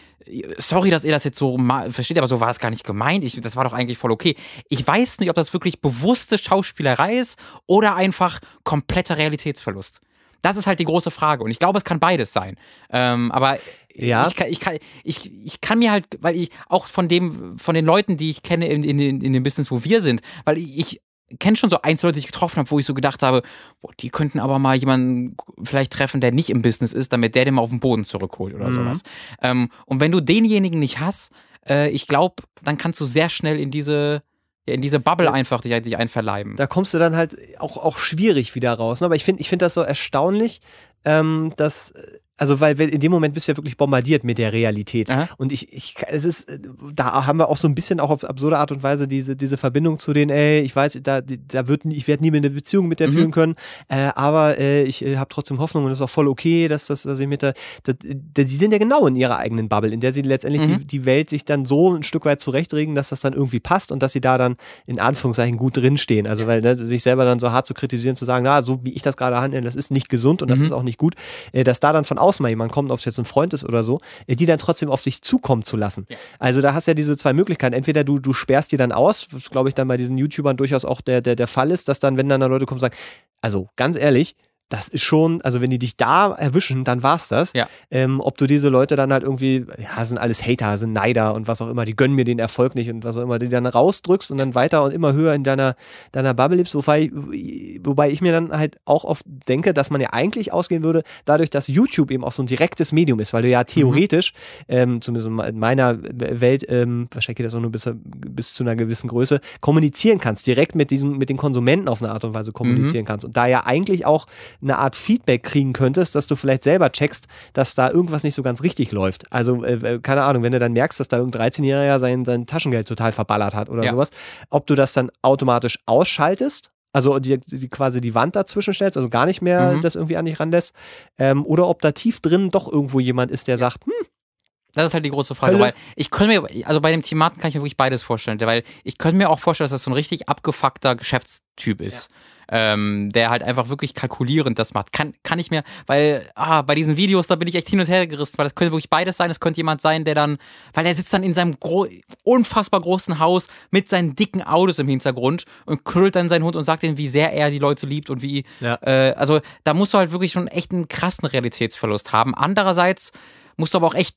sorry, dass ihr das jetzt so versteht, aber so war es gar nicht gemeint. Ich, das war doch eigentlich voll okay. Ich weiß nicht, ob das wirklich bewusste Schauspielerei ist oder einfach kompletter Realitätsverlust. Das ist halt die große Frage. Und ich glaube, es kann beides sein. Ähm, aber Ja. ich, kann, ich, kann, ich, ich kann mir halt, weil ich auch von dem, von den Leuten, die ich kenne in, in, in, dem Business, wo wir sind, weil ich kenne schon so einzelne Leute, die ich getroffen habe, wo ich so gedacht habe, boah, die könnten aber mal jemanden vielleicht treffen, der nicht im Business ist, damit der den mal auf den Boden zurückholt oder Mhm. sowas. Ähm, und wenn du denjenigen nicht hast, äh, ich glaube, dann kannst du sehr schnell in diese, in diese Bubble einfach dich, dich einverleiben. Da kommst du dann halt auch, auch schwierig wieder raus. Ne? Aber ich finde ich find das so erstaunlich, ähm, dass, äh, Also, weil in dem Moment bist du ja wirklich bombardiert mit der Realität. Aha. Und ich, ich, es ist, äh, da haben wir auch so ein bisschen auch auf absurde Art und Weise diese, diese Verbindung zu den, ey, ich weiß, da, da wird, ich werde nie mehr eine Beziehung mit der Mhm. führen können, äh, aber äh, ich äh, habe trotzdem Hoffnung und es ist auch voll okay, dass, dass, dass ich mit der, die sind ja genau in ihrer eigenen Bubble, in der sie letztendlich Mhm. die, die Welt sich dann so ein Stück weit zurechtregen, dass das dann irgendwie passt und dass sie da dann in Anführungszeichen gut drinstehen. Also, weil ne, sich selber dann so hart zu kritisieren, zu sagen, na, so wie ich das gerade handle, das ist nicht gesund und das Mhm. ist auch nicht gut, äh, dass da dann von außen mal jemand kommt, ob es jetzt ein Freund ist oder so, äh, die dann trotzdem auf sich zukommen zu lassen. Ja. Also da hast du ja diese zwei Möglichkeiten. Entweder du, du sperrst die dann aus, was glaube ich dann bei diesen YouTubern durchaus auch der, der, der Fall ist, dass dann, wenn dann da Leute kommen sagen, also ganz ehrlich, das ist schon, also wenn die dich da erwischen, dann war's das. Ja. Ähm, ob du diese Leute dann halt irgendwie, ja, sind alles Hater, sind Neider und was auch immer, die gönnen mir den Erfolg nicht und was auch immer, die dann rausdrückst und dann weiter und immer höher in deiner, deiner Bubble lebst, wobei, wobei ich mir dann halt auch oft denke, dass man ja eigentlich ausgehen würde, dadurch, dass YouTube eben auch so ein direktes Medium ist, weil du ja theoretisch, ähm, zumindest in meiner Welt, ähm, wahrscheinlich geht das auch nur bis, bis zu einer gewissen Größe, kommunizieren kannst, direkt mit diesen, mit den Konsumenten auf eine Art und Weise kommunizieren kannst und da ja eigentlich auch eine Art Feedback kriegen könntest, dass du vielleicht selber checkst, dass da irgendwas nicht so ganz richtig läuft. Also, äh, keine Ahnung, wenn du dann merkst, dass da irgendein 13-Jähriger sein, sein Taschengeld total verballert hat oder Ja. sowas, ob du das dann automatisch ausschaltest, also die, die quasi die Wand dazwischen stellst, also gar nicht mehr Mhm. das irgendwie an dich ranlässt, ähm, oder ob da tief drin doch irgendwo jemand ist, der sagt, hm, Das ist halt die große Frage, Hölle. weil ich könnte mir, also bei dem Thematen kann ich mir wirklich beides vorstellen, weil ich könnte mir auch vorstellen, dass das so ein richtig abgefuckter Geschäftstyp ist. Ähm, der halt einfach wirklich kalkulierend das macht. Kann, kann ich mir, weil, ah, bei diesen Videos, da bin ich echt hin und her gerissen, weil das könnte wirklich beides sein. Es könnte jemand sein, der dann, weil der sitzt dann in seinem gro unfassbar großen Haus mit seinen dicken Autos im Hintergrund und krüllt dann seinen Hund und sagt ihm, wie sehr er die Leute liebt und wie, Ja. äh, also da musst du halt wirklich schon echt einen krassen Realitätsverlust haben. Andererseits musst du aber auch echt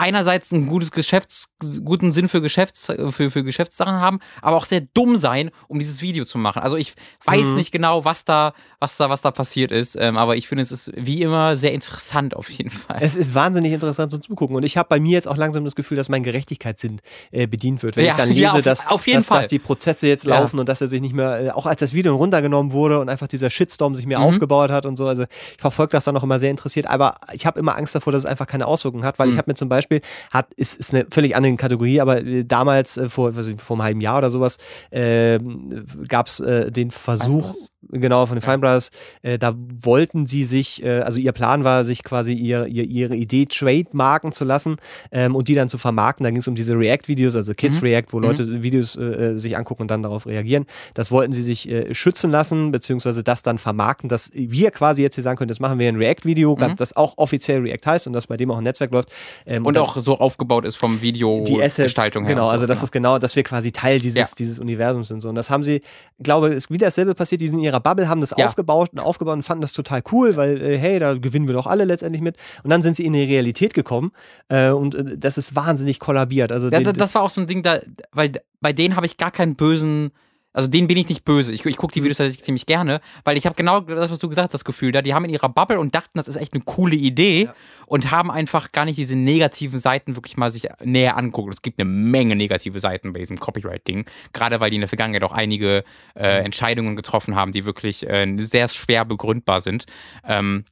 einerseits einen gutes Geschäfts, guten Sinn für Geschäfts, für, für Geschäftssachen haben, aber auch sehr dumm sein, um dieses Video zu machen. Also ich weiß Mhm. nicht genau, was da, was da, was da passiert ist, ähm, aber ich finde, es ist wie immer sehr interessant auf jeden Fall. es ist wahnsinnig interessant zum Zugucken. Und ich habe bei mir jetzt auch langsam das Gefühl, dass mein Gerechtigkeitssinn äh, bedient wird. Wenn Ja, ich dann lese, ja, auf- dass, auf dass, dass die Prozesse jetzt Ja. laufen und dass er sich nicht mehr, äh, auch als das Video runtergenommen wurde und einfach dieser Shitstorm sich mehr Mhm. aufgebaut hat und so. Also ich verfolge das dann auch immer sehr interessiert, aber ich habe immer Angst davor, dass es einfach keine Auswirkungen hat, weil Mhm. ich habe mir zum Beispiel, hat, ist, ist eine völlig andere Kategorie, aber äh, damals, äh, vor, vor einem halben Jahr oder sowas, ähm, gab es äh, den Versuch, Brothers. Genau, von den Fine Brothers, äh, da wollten sie sich, äh, also ihr Plan war, sich quasi ihr, ihr, ihre Idee trademarken zu lassen ähm, und die dann zu vermarkten. Da ging es um diese React-Videos, also Kids Mhm. React, wo Mhm. Leute Videos äh, sich angucken und dann darauf reagieren. Das wollten sie sich äh, schützen lassen, beziehungsweise das dann vermarkten, dass wir quasi jetzt hier sagen können, das machen wir ein React-Video, Mhm. das auch offiziell React heißt und das bei dem auch ein Netzwerk läuft. Ähm, Und dann- auch so aufgebaut ist vom Video die Assets, Gestaltung her. genau, und so, also das ist genau, dass wir quasi Teil dieses, Ja. dieses Universums sind. So. Und das haben sie, glaube ich, ist wieder dasselbe passiert, die sind in ihrer Bubble, haben das Ja. aufgebaut und aufgebaut und fanden das total cool, weil, äh, hey, da gewinnen wir doch alle letztendlich mit. Und dann sind sie in die Realität gekommen äh, und äh, das ist wahnsinnig kollabiert. Also Ja, den- das, das war auch so ein Ding, da, weil bei denen habe ich gar keinen bösen, also denen bin ich nicht böse. Ich, ich gucke die Videos tatsächlich ziemlich gerne, weil ich habe genau das, was du gesagt hast, das Gefühl da, die haben in ihrer Bubble und dachten, das ist echt eine coole Idee Ja. und haben einfach gar nicht diese negativen Seiten wirklich mal sich näher angucken. Es gibt eine Menge negative Seiten bei diesem Copyright-Ding, gerade weil die in der Vergangenheit auch einige äh, Entscheidungen getroffen haben, die wirklich äh, sehr schwer begründbar sind. Ähm,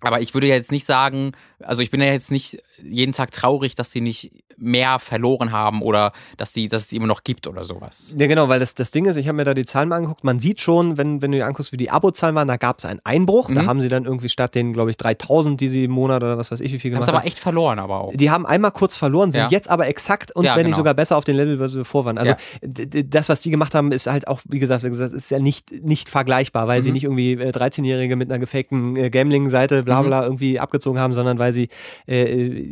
aber ich würde ja jetzt nicht sagen, also ich bin ja jetzt nicht jeden Tag traurig, dass sie nicht mehr verloren haben oder dass, die, dass es die immer noch gibt oder sowas. Ja, genau, weil das, das Ding ist, ich habe mir da die Zahlen mal angeguckt. Man sieht schon, wenn, wenn du dir anguckst, wie die Abozahlen waren, da gab es einen Einbruch. Da Mhm. haben sie dann irgendwie statt den, glaube ich, 3000, die sie im Monat oder was weiß ich, wie viel Haben gemacht es aber haben. echt verloren, aber auch. Die haben einmal kurz verloren, sind Ja. jetzt aber exakt und Ja, wenn nicht genau. sogar besser auf den Level, was sie vor waren. Also Ja. das, was die gemacht haben, ist halt auch, wie gesagt, gesagt, ist ja nicht, nicht vergleichbar, weil sie Mhm. nicht irgendwie äh, 13-Jährige mit einer gefakten äh, Gambling-Seite bla Mhm. bla irgendwie abgezogen haben, sondern weil sie äh,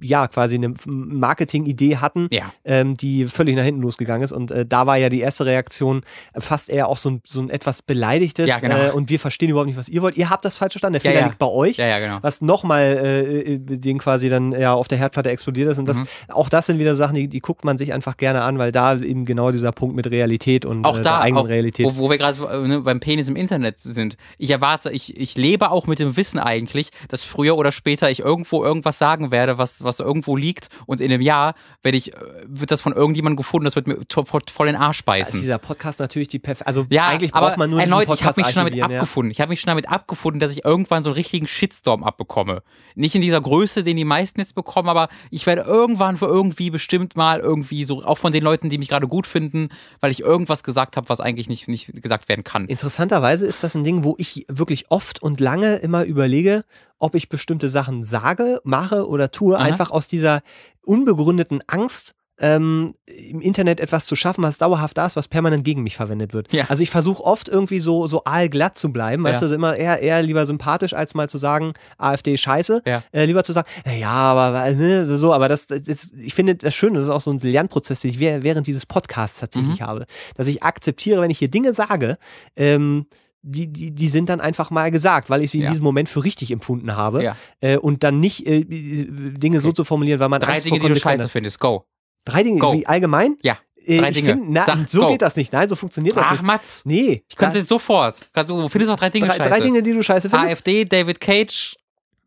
ja quasi eine Marketing-Idee hatten, Ja. ähm, die völlig nach hinten losgegangen ist. Und äh, da war ja die erste Reaktion äh, fast eher auch so ein, so ein etwas beleidigtes Ja, genau. äh, und wir verstehen überhaupt nicht, was ihr wollt. Ihr habt das falsch verstanden, der Fehler ja. liegt bei euch genau. was nochmal äh, äh, den quasi dann ja auf der Herdplatte explodiert ist. Und das, Mhm. auch das sind wieder Sachen, die, die guckt man sich einfach gerne an, weil da eben genau dieser Punkt mit Realität und Auch äh, da, der eigenen auch, Realität. Wo, wo wir gerade äh, ne, beim Penis im Internet sind. Ich erwarte, ich, ich lebe auch mit dem Wissen eigentlich, dass früher oder später ich irgendwo irgendwas sagen werde, was, was irgendwo liegt und in einem Jahr werde ich, äh, wird das von irgendjemandem gefunden, das wird mir voll den Arsch Also beißen. dieser Podcast natürlich die perfekte. Also Ja, eigentlich aber braucht man nur erneut, diesen ich habe Podcast mich schon damit ja. abgefunden. Ich habe mich schon damit abgefunden, dass ich irgendwann so einen richtigen Shitstorm abbekomme. Nicht in dieser Größe, den die meisten jetzt bekommen, aber ich werde irgendwann für irgendwie bestimmt mal irgendwie so, auch von den Leuten, die mich gerade gut finden, weil ich irgendwas gesagt habe, was eigentlich nicht, nicht gesagt werden kann. Interessanterweise ist das ein Ding, wo ich wirklich oft und lange immer überlege, ob ich bestimmte Sachen sage, mache oder tue, Aha. einfach aus dieser unbegründeten Angst, ähm, im Internet etwas zu schaffen, was dauerhaft da ist, was permanent gegen mich verwendet wird. Ja. Also ich versuche oft irgendwie so, so aalglatt zu bleiben, weißt Ja. du, also immer eher, eher lieber sympathisch, als mal zu sagen, AfD scheiße. Ja. Äh, lieber zu sagen, äh, ja, aber ne, so, aber das, das ist, ich finde das schön, das ist auch so ein Lernprozess, den ich wäh- während dieses Podcasts tatsächlich habe, dass ich akzeptiere, wenn ich hier Dinge sage, ähm, die, die, die sind dann einfach mal gesagt, weil ich sie in Ja. diesem Moment für richtig empfunden habe. Ja. Äh, und dann nicht äh, Dinge so Okay. zu formulieren, weil man Drei Angst Dinge, die du scheiße hat. findest. Go. Drei Dinge, Go. wie allgemein? Ja. Äh, Drei ich Dinge. Find, na, Sag, so go. geht das nicht. Nein, so funktioniert das Ach, nicht. Mats. Nee. Ich könnte da- jetzt sofort. Kannst du, findest noch drei Dinge drei, scheiße? drei Dinge, die du scheiße findest. AfD, David Cage,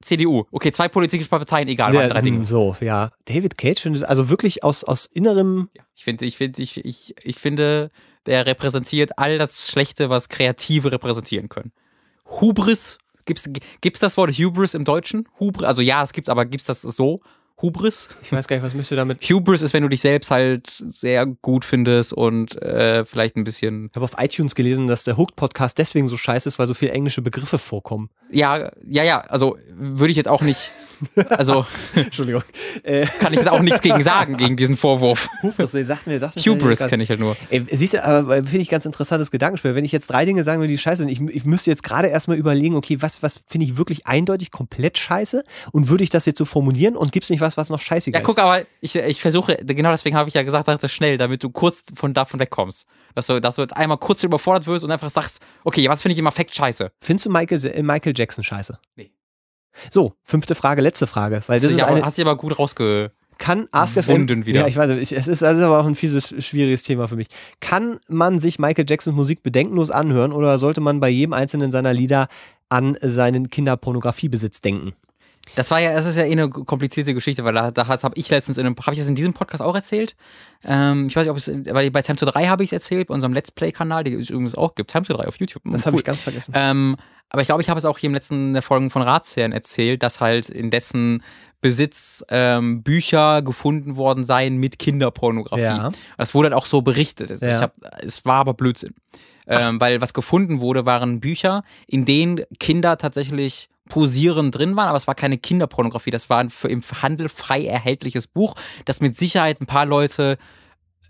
CDU. Okay, zwei politische Parteien, egal, Ja, drei Dinge. mh, So, ja. David Cage findet, also wirklich aus, aus innerem, Ja, ich finde, ich finde, ich, ich, ich finde, der repräsentiert all das Schlechte, was Kreative repräsentieren können. Hubris, gibt's, gibt's das Wort Hubris im Deutschen? Hubris, also ja, es gibt's, aber gibt's das so? Hubris? ich weiß gar nicht, was müsst du damit. Hubris ist, wenn du dich selbst halt sehr gut findest und äh, vielleicht ein bisschen, Ich habe auf iTunes gelesen, dass der Hooked-Podcast deswegen so scheiße ist, weil so viele englische Begriffe vorkommen. ja, ja, ja, also würde ich jetzt auch nicht, also Entschuldigung. Äh, kann ich auch nichts gegen sagen, gegen diesen Vorwurf. Hubris, sagt mir, sagt mir Hubris kenne ich halt nur. Ey, siehst du, aber finde ich ganz interessantes Gedankenspiel. Wenn ich jetzt drei Dinge sagen würde, die scheiße sind, ich, ich müsste jetzt gerade erstmal überlegen, okay, was, was finde ich wirklich eindeutig komplett scheiße und würde ich das jetzt so formulieren und gibt es nicht was, was noch scheißiger Ja, guck, ist? aber ich, ich versuche, genau deswegen habe ich ja gesagt, sag das schnell, damit du kurz von davon wegkommst. Dass du, dass du jetzt einmal kurz überfordert wirst und einfach sagst, okay, was finde ich im Affekt scheiße? Findest du Michael, äh, Michael Jackson scheiße? Nee. So, fünfte Frage, letzte Frage, weil das ist du eine, aber, hast du aber gut rausge... kann Ask a Wunden Fan, wieder. Ja, ich weiß, nicht, ich, es ist, das ist aber auch ein fieses, schwieriges Thema für mich. Kann man sich Michael Jacksons Musik bedenkenlos anhören oder sollte man bei jedem einzelnen seiner Lieder an seinen Kinderpornografiebesitz denken? Das war ja, das ist ja eh eine komplizierte Geschichte, weil da, da habe ich letztens in einem, habe ich das in diesem Podcast auch erzählt? Ähm, ich weiß nicht, ob es, weil bei Time to 3 habe ich es erzählt, bei unserem Let's Play-Kanal, der es übrigens auch gibt, Time to 3 auf YouTube. Das Hm, habe cool. ich ganz vergessen. Ähm, aber ich glaube, ich habe es auch hier im letzten der Folgen von Ratsherren erzählt, dass halt in dessen Besitz ähm, Bücher gefunden worden seien mit Kinderpornografie. Ja. Das wurde halt auch so berichtet. Also Ja. hab, es war aber Blödsinn. Ähm, weil was gefunden wurde, waren Bücher, in denen Kinder tatsächlich posierend drin waren, aber es war keine Kinderpornografie. Das war ein für im Handel frei erhältliches Buch, das mit Sicherheit ein paar Leute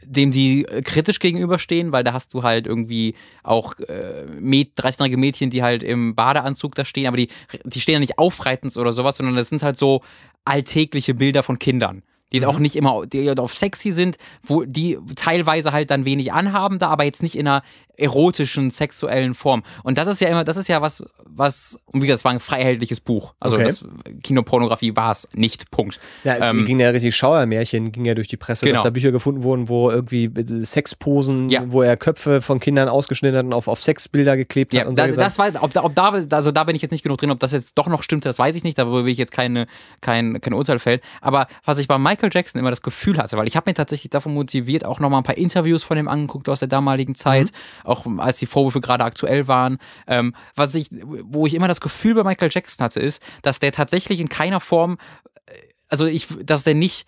dem die äh, kritisch gegenüberstehen, weil da hast du halt irgendwie auch äh, Mäd- 13-jährige Mädchen, die halt im Badeanzug da stehen, aber die, die stehen ja nicht aufreitend oder sowas, sondern das sind halt so alltägliche Bilder von Kindern. Die jetzt auch nicht immer die auf sexy sind, wo die teilweise halt dann wenig anhaben da, aber jetzt nicht in einer erotischen, sexuellen Form. Und das ist ja immer, das ist ja was, was, und wie gesagt, es war ein frei erhältliches Buch. Also Okay. das Kinopornografie war es nicht. Punkt. Ja, es Ähm, ging ja richtig Schauermärchen, ging ja durch die Presse, Genau. dass da Bücher gefunden wurden, wo irgendwie Sexposen, Ja. wo er Köpfe von Kindern ausgeschnitten hat und auf, auf Sexbilder geklebt Ja, hat und da, solche das war, ob da, ob da, also da bin ich jetzt nicht genug drin, ob das jetzt doch noch stimmt, das weiß ich nicht, darüber will ich jetzt keine, kein, kein Urteil fällen. Aber was ich bei Michael Jackson immer das Gefühl hatte, weil ich habe mir tatsächlich davon motiviert, auch nochmal ein paar Interviews von ihm angeguckt aus der damaligen Zeit, auch als die Vorwürfe gerade aktuell waren. Ähm, was ich, wo ich immer das Gefühl bei Michael Jackson hatte, ist, dass der tatsächlich in keiner Form, äh, also ich, dass der nicht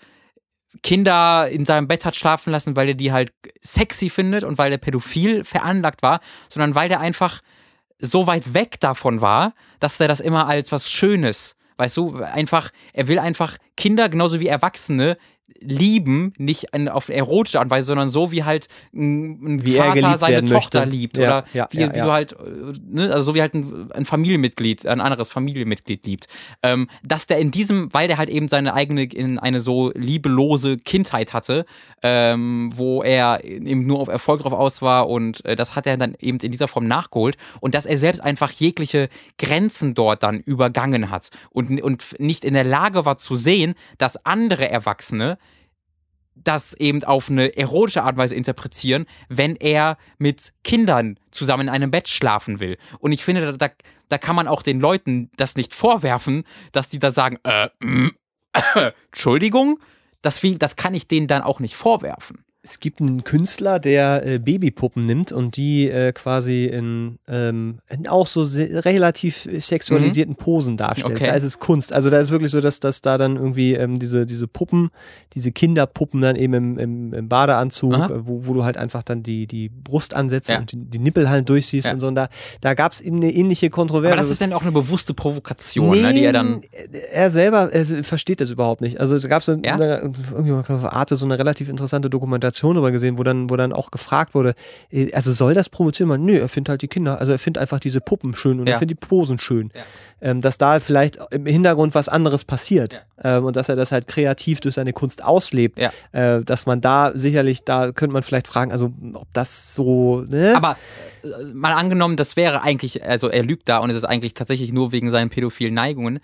Kinder in seinem Bett hat schlafen lassen, weil er die halt sexy findet und weil er pädophil veranlagt war, sondern weil der einfach so weit weg davon war, dass er das immer als was Schönes, weißt du, einfach, er will einfach Kinder genauso wie Erwachsene lieben, nicht an, auf erotische Art und Weise, sondern so wie halt ein, ein Wie er Vater seine Tochter möchte. liebt Ja, oder ja, wie, ja, wie du halt, äh, ne, also so wie halt ein, ein Familienmitglied, ein anderes Familienmitglied liebt. Ähm, dass der in diesem, weil der halt eben seine eigene, in eine so liebelose Kindheit hatte, ähm, wo er eben nur auf Erfolg drauf aus war und äh, das hat er dann eben in dieser Form nachgeholt und dass er selbst einfach jegliche Grenzen dort dann übergangen hat und, und nicht in der Lage war zu sehen, dass andere Erwachsene das eben auf eine erotische Art und Weise interpretieren, wenn er mit Kindern zusammen in einem Bett schlafen will. Und ich finde, da, da kann man auch den Leuten das nicht vorwerfen, dass die da sagen, äh, mm, Entschuldigung, das, das kann ich denen dann auch nicht vorwerfen. Es gibt einen Künstler, der äh, Babypuppen nimmt und die äh, quasi in, ähm, in auch so se- relativ sexualisierten Posen darstellt. Mhm. Okay. Da ist es Kunst. Also da ist wirklich so, dass, dass da dann irgendwie ähm, diese, diese Puppen, diese Kinderpuppen dann eben im, im, im Badeanzug, äh, wo, wo du halt einfach dann die, die Brust ansetzt Ja. und die, die Nippel halt durchsiehst Ja. und so. Und da, da gab es eben eine ähnliche Kontroverse. Aber das ist dann auch eine bewusste Provokation, ne, die er dann. er selber er versteht das überhaupt nicht. Also es gab so Ja? eine, irgendwie auf Arte so eine relativ interessante Dokumentation darüber gesehen, wo dann, wo dann auch gefragt wurde, äh, also soll das provozieren? Man, nö, er findet halt die Kinder, also er findet einfach diese Puppen schön und Ja. er findet die Posen schön. Ja. Ähm, dass da vielleicht im Hintergrund was anderes passiert ähm, und dass er das halt kreativ durch seine Kunst auslebt. Ja. Äh, dass man da sicherlich, da könnte man vielleicht fragen, also ob das so, ne? Aber äh, mal angenommen, das wäre eigentlich, also er lügt da und es ist eigentlich tatsächlich nur wegen seinen pädophilen Neigungen.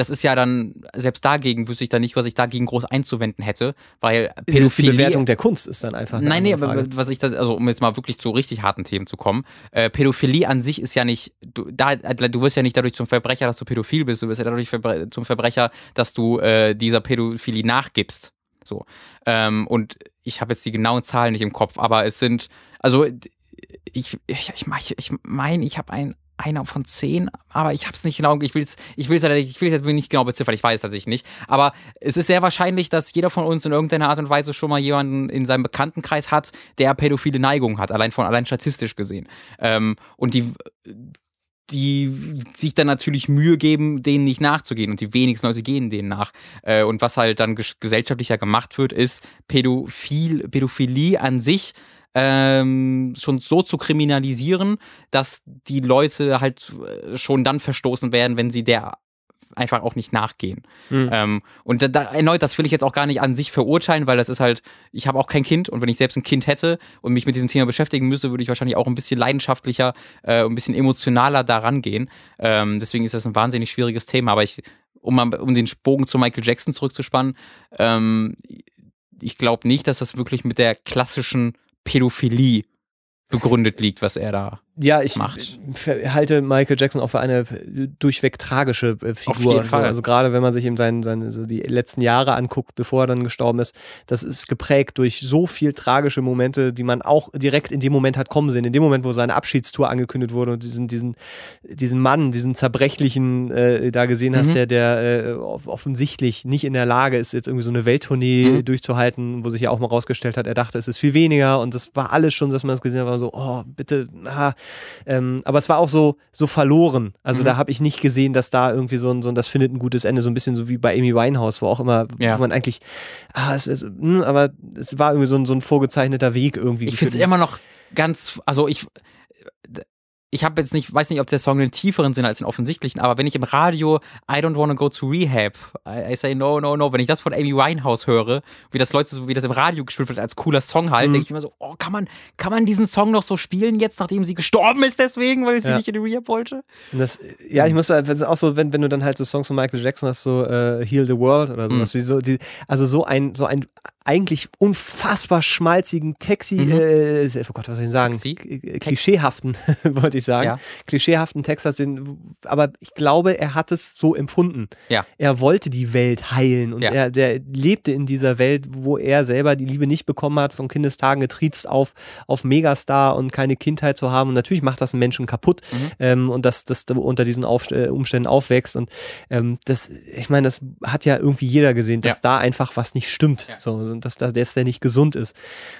Das ist ja dann, selbst dagegen wüsste ich dann nicht, was ich dagegen groß einzuwenden hätte, weil ist die Pädophilie. Bewertung der Kunst ist dann einfach. Nein, nee, Frage. was ich das, also um jetzt mal wirklich zu richtig harten Themen zu kommen, äh, Pädophilie an sich ist ja nicht, du, da, du wirst ja nicht dadurch zum Verbrecher, dass du pädophil bist, du wirst ja dadurch verbre zum Verbrecher, dass du äh, dieser Pädophilie nachgibst. So. Ähm, und ich habe jetzt die genauen Zahlen nicht im Kopf, aber es sind, also ich, ich, ich, mein, ich, ich meine, ich habe ein einer von zehn, aber ich habe es nicht genau, ich will es ich will's, ich will's jetzt nicht genau beziffern, ich weiß tatsächlich nicht. Aber es ist sehr wahrscheinlich, dass jeder von uns in irgendeiner Art und Weise schon mal jemanden in seinem Bekanntenkreis hat, der pädophile Neigungen hat, allein von allein statistisch gesehen. Ähm, und die die sich dann natürlich Mühe geben, denen nicht nachzugehen und die wenigsten Leute gehen denen nach. Äh, und was halt dann ges- gesellschaftlicher gemacht wird, ist Pädophil, Pädophilie an sich ähm, schon so zu kriminalisieren, dass die Leute halt äh, schon dann verstoßen werden, wenn sie der einfach auch nicht nachgehen. Mhm. Ähm, und da, da, erneut, das will ich jetzt auch gar nicht an sich verurteilen, weil das ist halt, ich habe auch kein Kind und wenn ich selbst ein Kind hätte und mich mit diesem Thema beschäftigen müsste, würde ich wahrscheinlich auch ein bisschen leidenschaftlicher, äh, ein bisschen emotionaler daran gehen. Ähm, deswegen ist das ein wahnsinnig schwieriges Thema. Aber ich, um, um den Bogen zu Michael Jackson zurückzuspannen, ähm, ich glaube nicht, dass das wirklich mit der klassischen Pädophilie begründet liegt, was er da. Ja, ich macht. halte Michael Jackson auch für eine durchweg tragische äh, Figur. jeden Fall. So, also gerade wenn man sich eben seine, seine, so die letzten Jahre anguckt, bevor er dann gestorben ist, das ist geprägt durch so viel tragische Momente, die man auch direkt in dem Moment hat kommen sehen. In dem Moment, wo seine Abschiedstour angekündigt wurde und diesen, diesen, diesen Mann, diesen zerbrechlichen äh, da gesehen hast, Mhm. der, der äh, off- offensichtlich nicht in der Lage ist, jetzt irgendwie so eine Welttournee Mhm. durchzuhalten, wo sich ja auch mal rausgestellt hat, er dachte, es ist viel weniger und das war alles schon, dass man es gesehen hat, war so, oh, bitte, ah. Ähm, aber es war auch so, so verloren. Also Mhm. da habe ich nicht gesehen, dass da irgendwie so ein, so ein, das findet ein gutes Ende, so ein bisschen so wie bei Amy Winehouse, wo auch immer, Ja. wo man eigentlich, ah, es ist, hm, aber es war irgendwie so ein, so ein vorgezeichneter Weg irgendwie. Ich finde es immer noch ganz, also ich, ich habe jetzt nicht, weiß nicht, ob der Song einen tieferen Sinn hat als den offensichtlichen, aber wenn ich im Radio I don't wanna go to rehab, I, I say no, no, no, wenn ich das von Amy Winehouse höre, wie das Leute so, wie das im Radio gespielt wird als cooler Song halt, Mhm. denke ich mir so, oh, kann man, kann man diesen Song noch so spielen jetzt, nachdem sie gestorben ist deswegen, weil sie Ja. nicht in die Rehab wollte? Das, ja, ich muss auch so, wenn, wenn du dann halt so Songs von Michael Jackson hast, so äh, Heal the World oder sowas, Mhm. so, die, also so ein, so ein eigentlich unfassbar schmalzigen Taxi, Mhm. äh, oh Gott, was soll ich sagen? Taxi? K- Klischeehaften, wollte ich sagen. Ja. Klischeehaften hast, den, aber ich glaube, er hat es so empfunden. Ja. Er wollte die Welt heilen und Ja. er der lebte in dieser Welt, wo er selber die Liebe nicht bekommen hat, von Kindestagen getriezt auf, auf Megastar und keine Kindheit zu haben. Und natürlich macht das einen Menschen kaputt Mhm. ähm, und dass das unter diesen Auf, äh, Umständen aufwächst. Und ähm, das, ich meine, das hat ja irgendwie jeder gesehen, dass Ja. da einfach was nicht stimmt. So, und dass, da- dass der nicht gesund ist.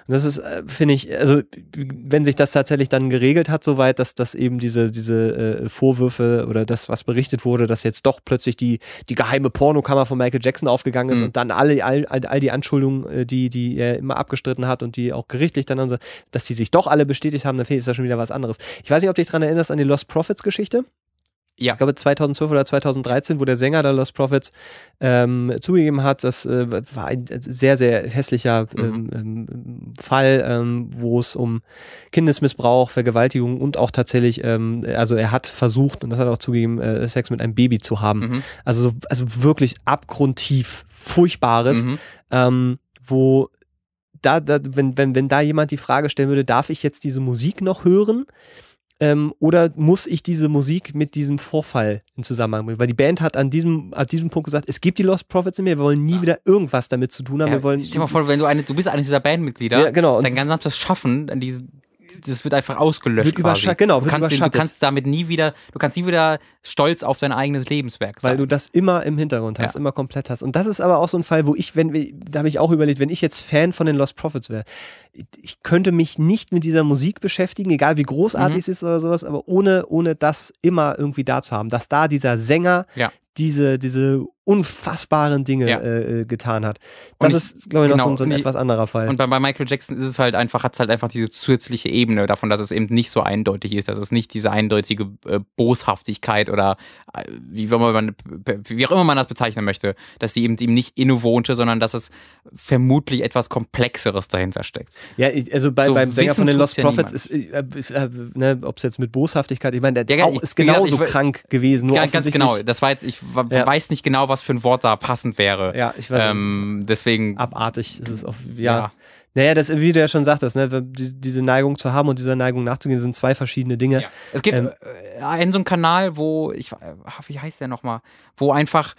Und das ist, äh, finde ich, also wenn sich das tatsächlich dann geregelt hat, soweit, dass, dass eben diese, diese äh, Vorwürfe oder das, was berichtet wurde, dass jetzt doch plötzlich die, die geheime Pornokammer von Michael Jackson aufgegangen ist Mhm. und dann alle, all, all, die Anschuldigungen, äh, die, die er immer abgestritten hat und die auch gerichtlich dann, dass die sich doch alle bestätigt haben, dann ist das schon wieder was anderes. Ich weiß nicht, ob du dich daran erinnerst an die Lost Profits Geschichte. Ja. Ich glaube 2012 oder 2013, wo der Sänger der Lost Prophets ähm, zugegeben hat, das äh, war ein sehr, sehr hässlicher ähm, ähm, Fall, ähm, wo es um Kindesmissbrauch, Vergewaltigung und auch tatsächlich, ähm, also er hat versucht, und das hat er auch zugegeben, äh, Sex mit einem Baby zu haben. Mhm. Also, so- also wirklich abgrundtief Furchtbares, Mhm. ähm, wo da, da wenn, wenn, wenn da jemand die Frage stellen würde, darf ich jetzt diese Musik noch hören? Ähm, oder muss ich diese Musik mit diesem Vorfall in Zusammenhang bringen? Weil die Band hat an diesem, ab diesem Punkt gesagt, es gibt die Lost Prophets in mir, wir wollen nie wieder irgendwas damit zu tun haben. Ja, wir wollen, stell dir mal vor, wenn du eine, du bist eines dieser Bandmitglieder, Ja, genau. Und- dein gesamtes Schaffen, an diesen, das wird einfach ausgelöscht Wird quasi. genau, du wird kannst, den- du überschattet. kannst damit nie wieder, du kannst nie wieder stolz auf dein eigenes Lebenswerk sein. weil du das immer im Hintergrund hast, Ja. immer komplett hast. Und das ist aber auch so ein Fall, wo ich, wenn da habe ich auch überlegt, wenn ich jetzt Fan von den Lost Prophets wäre, ich könnte mich nicht mit dieser Musik beschäftigen, egal wie großartig Mhm. es ist oder sowas, aber ohne, ohne das immer irgendwie da zu haben, dass da dieser Sänger Ja. diese, diese unfassbaren Dinge Ja. äh, äh, getan hat. Das ich- ist, glaube ich, noch genau, so, ein- so ein ich- etwas anderer Fall. Und bei, bei Michael Jackson ist es halt einfach, hat es halt einfach diese zusätzliche Ebene davon, dass es eben nicht so eindeutig ist, dass es nicht diese eindeutige äh, Boshaftigkeit oder äh, wie, auch immer man, wie auch immer man das bezeichnen möchte, dass die eben, eben nicht inne wohnte, sondern dass es vermutlich etwas Komplexeres dahinter steckt. Ja, also bei, So beim Sänger von den Lost Prophets ist, äh, äh, ne, ob es jetzt mit Boshaftigkeit, ich meine, der Ja, auch ich- ist gesagt, genauso ich- krank gewesen. Nur Ja, ganz genau. Das war jetzt, ich Ja. weiß nicht genau, was für ein Wort da passend wäre. Ja, ich weiß. ähm, deswegen, abartig ist es auch, ja. ja. Naja, das, wie du ja schon sagtest, ne, die- diese Neigung zu haben und dieser Neigung nachzugehen, sind zwei verschiedene Dinge. Ja. Es gibt Ähm, äh, einen so einen Kanal, wo, ich, äh, wie heißt der nochmal, wo einfach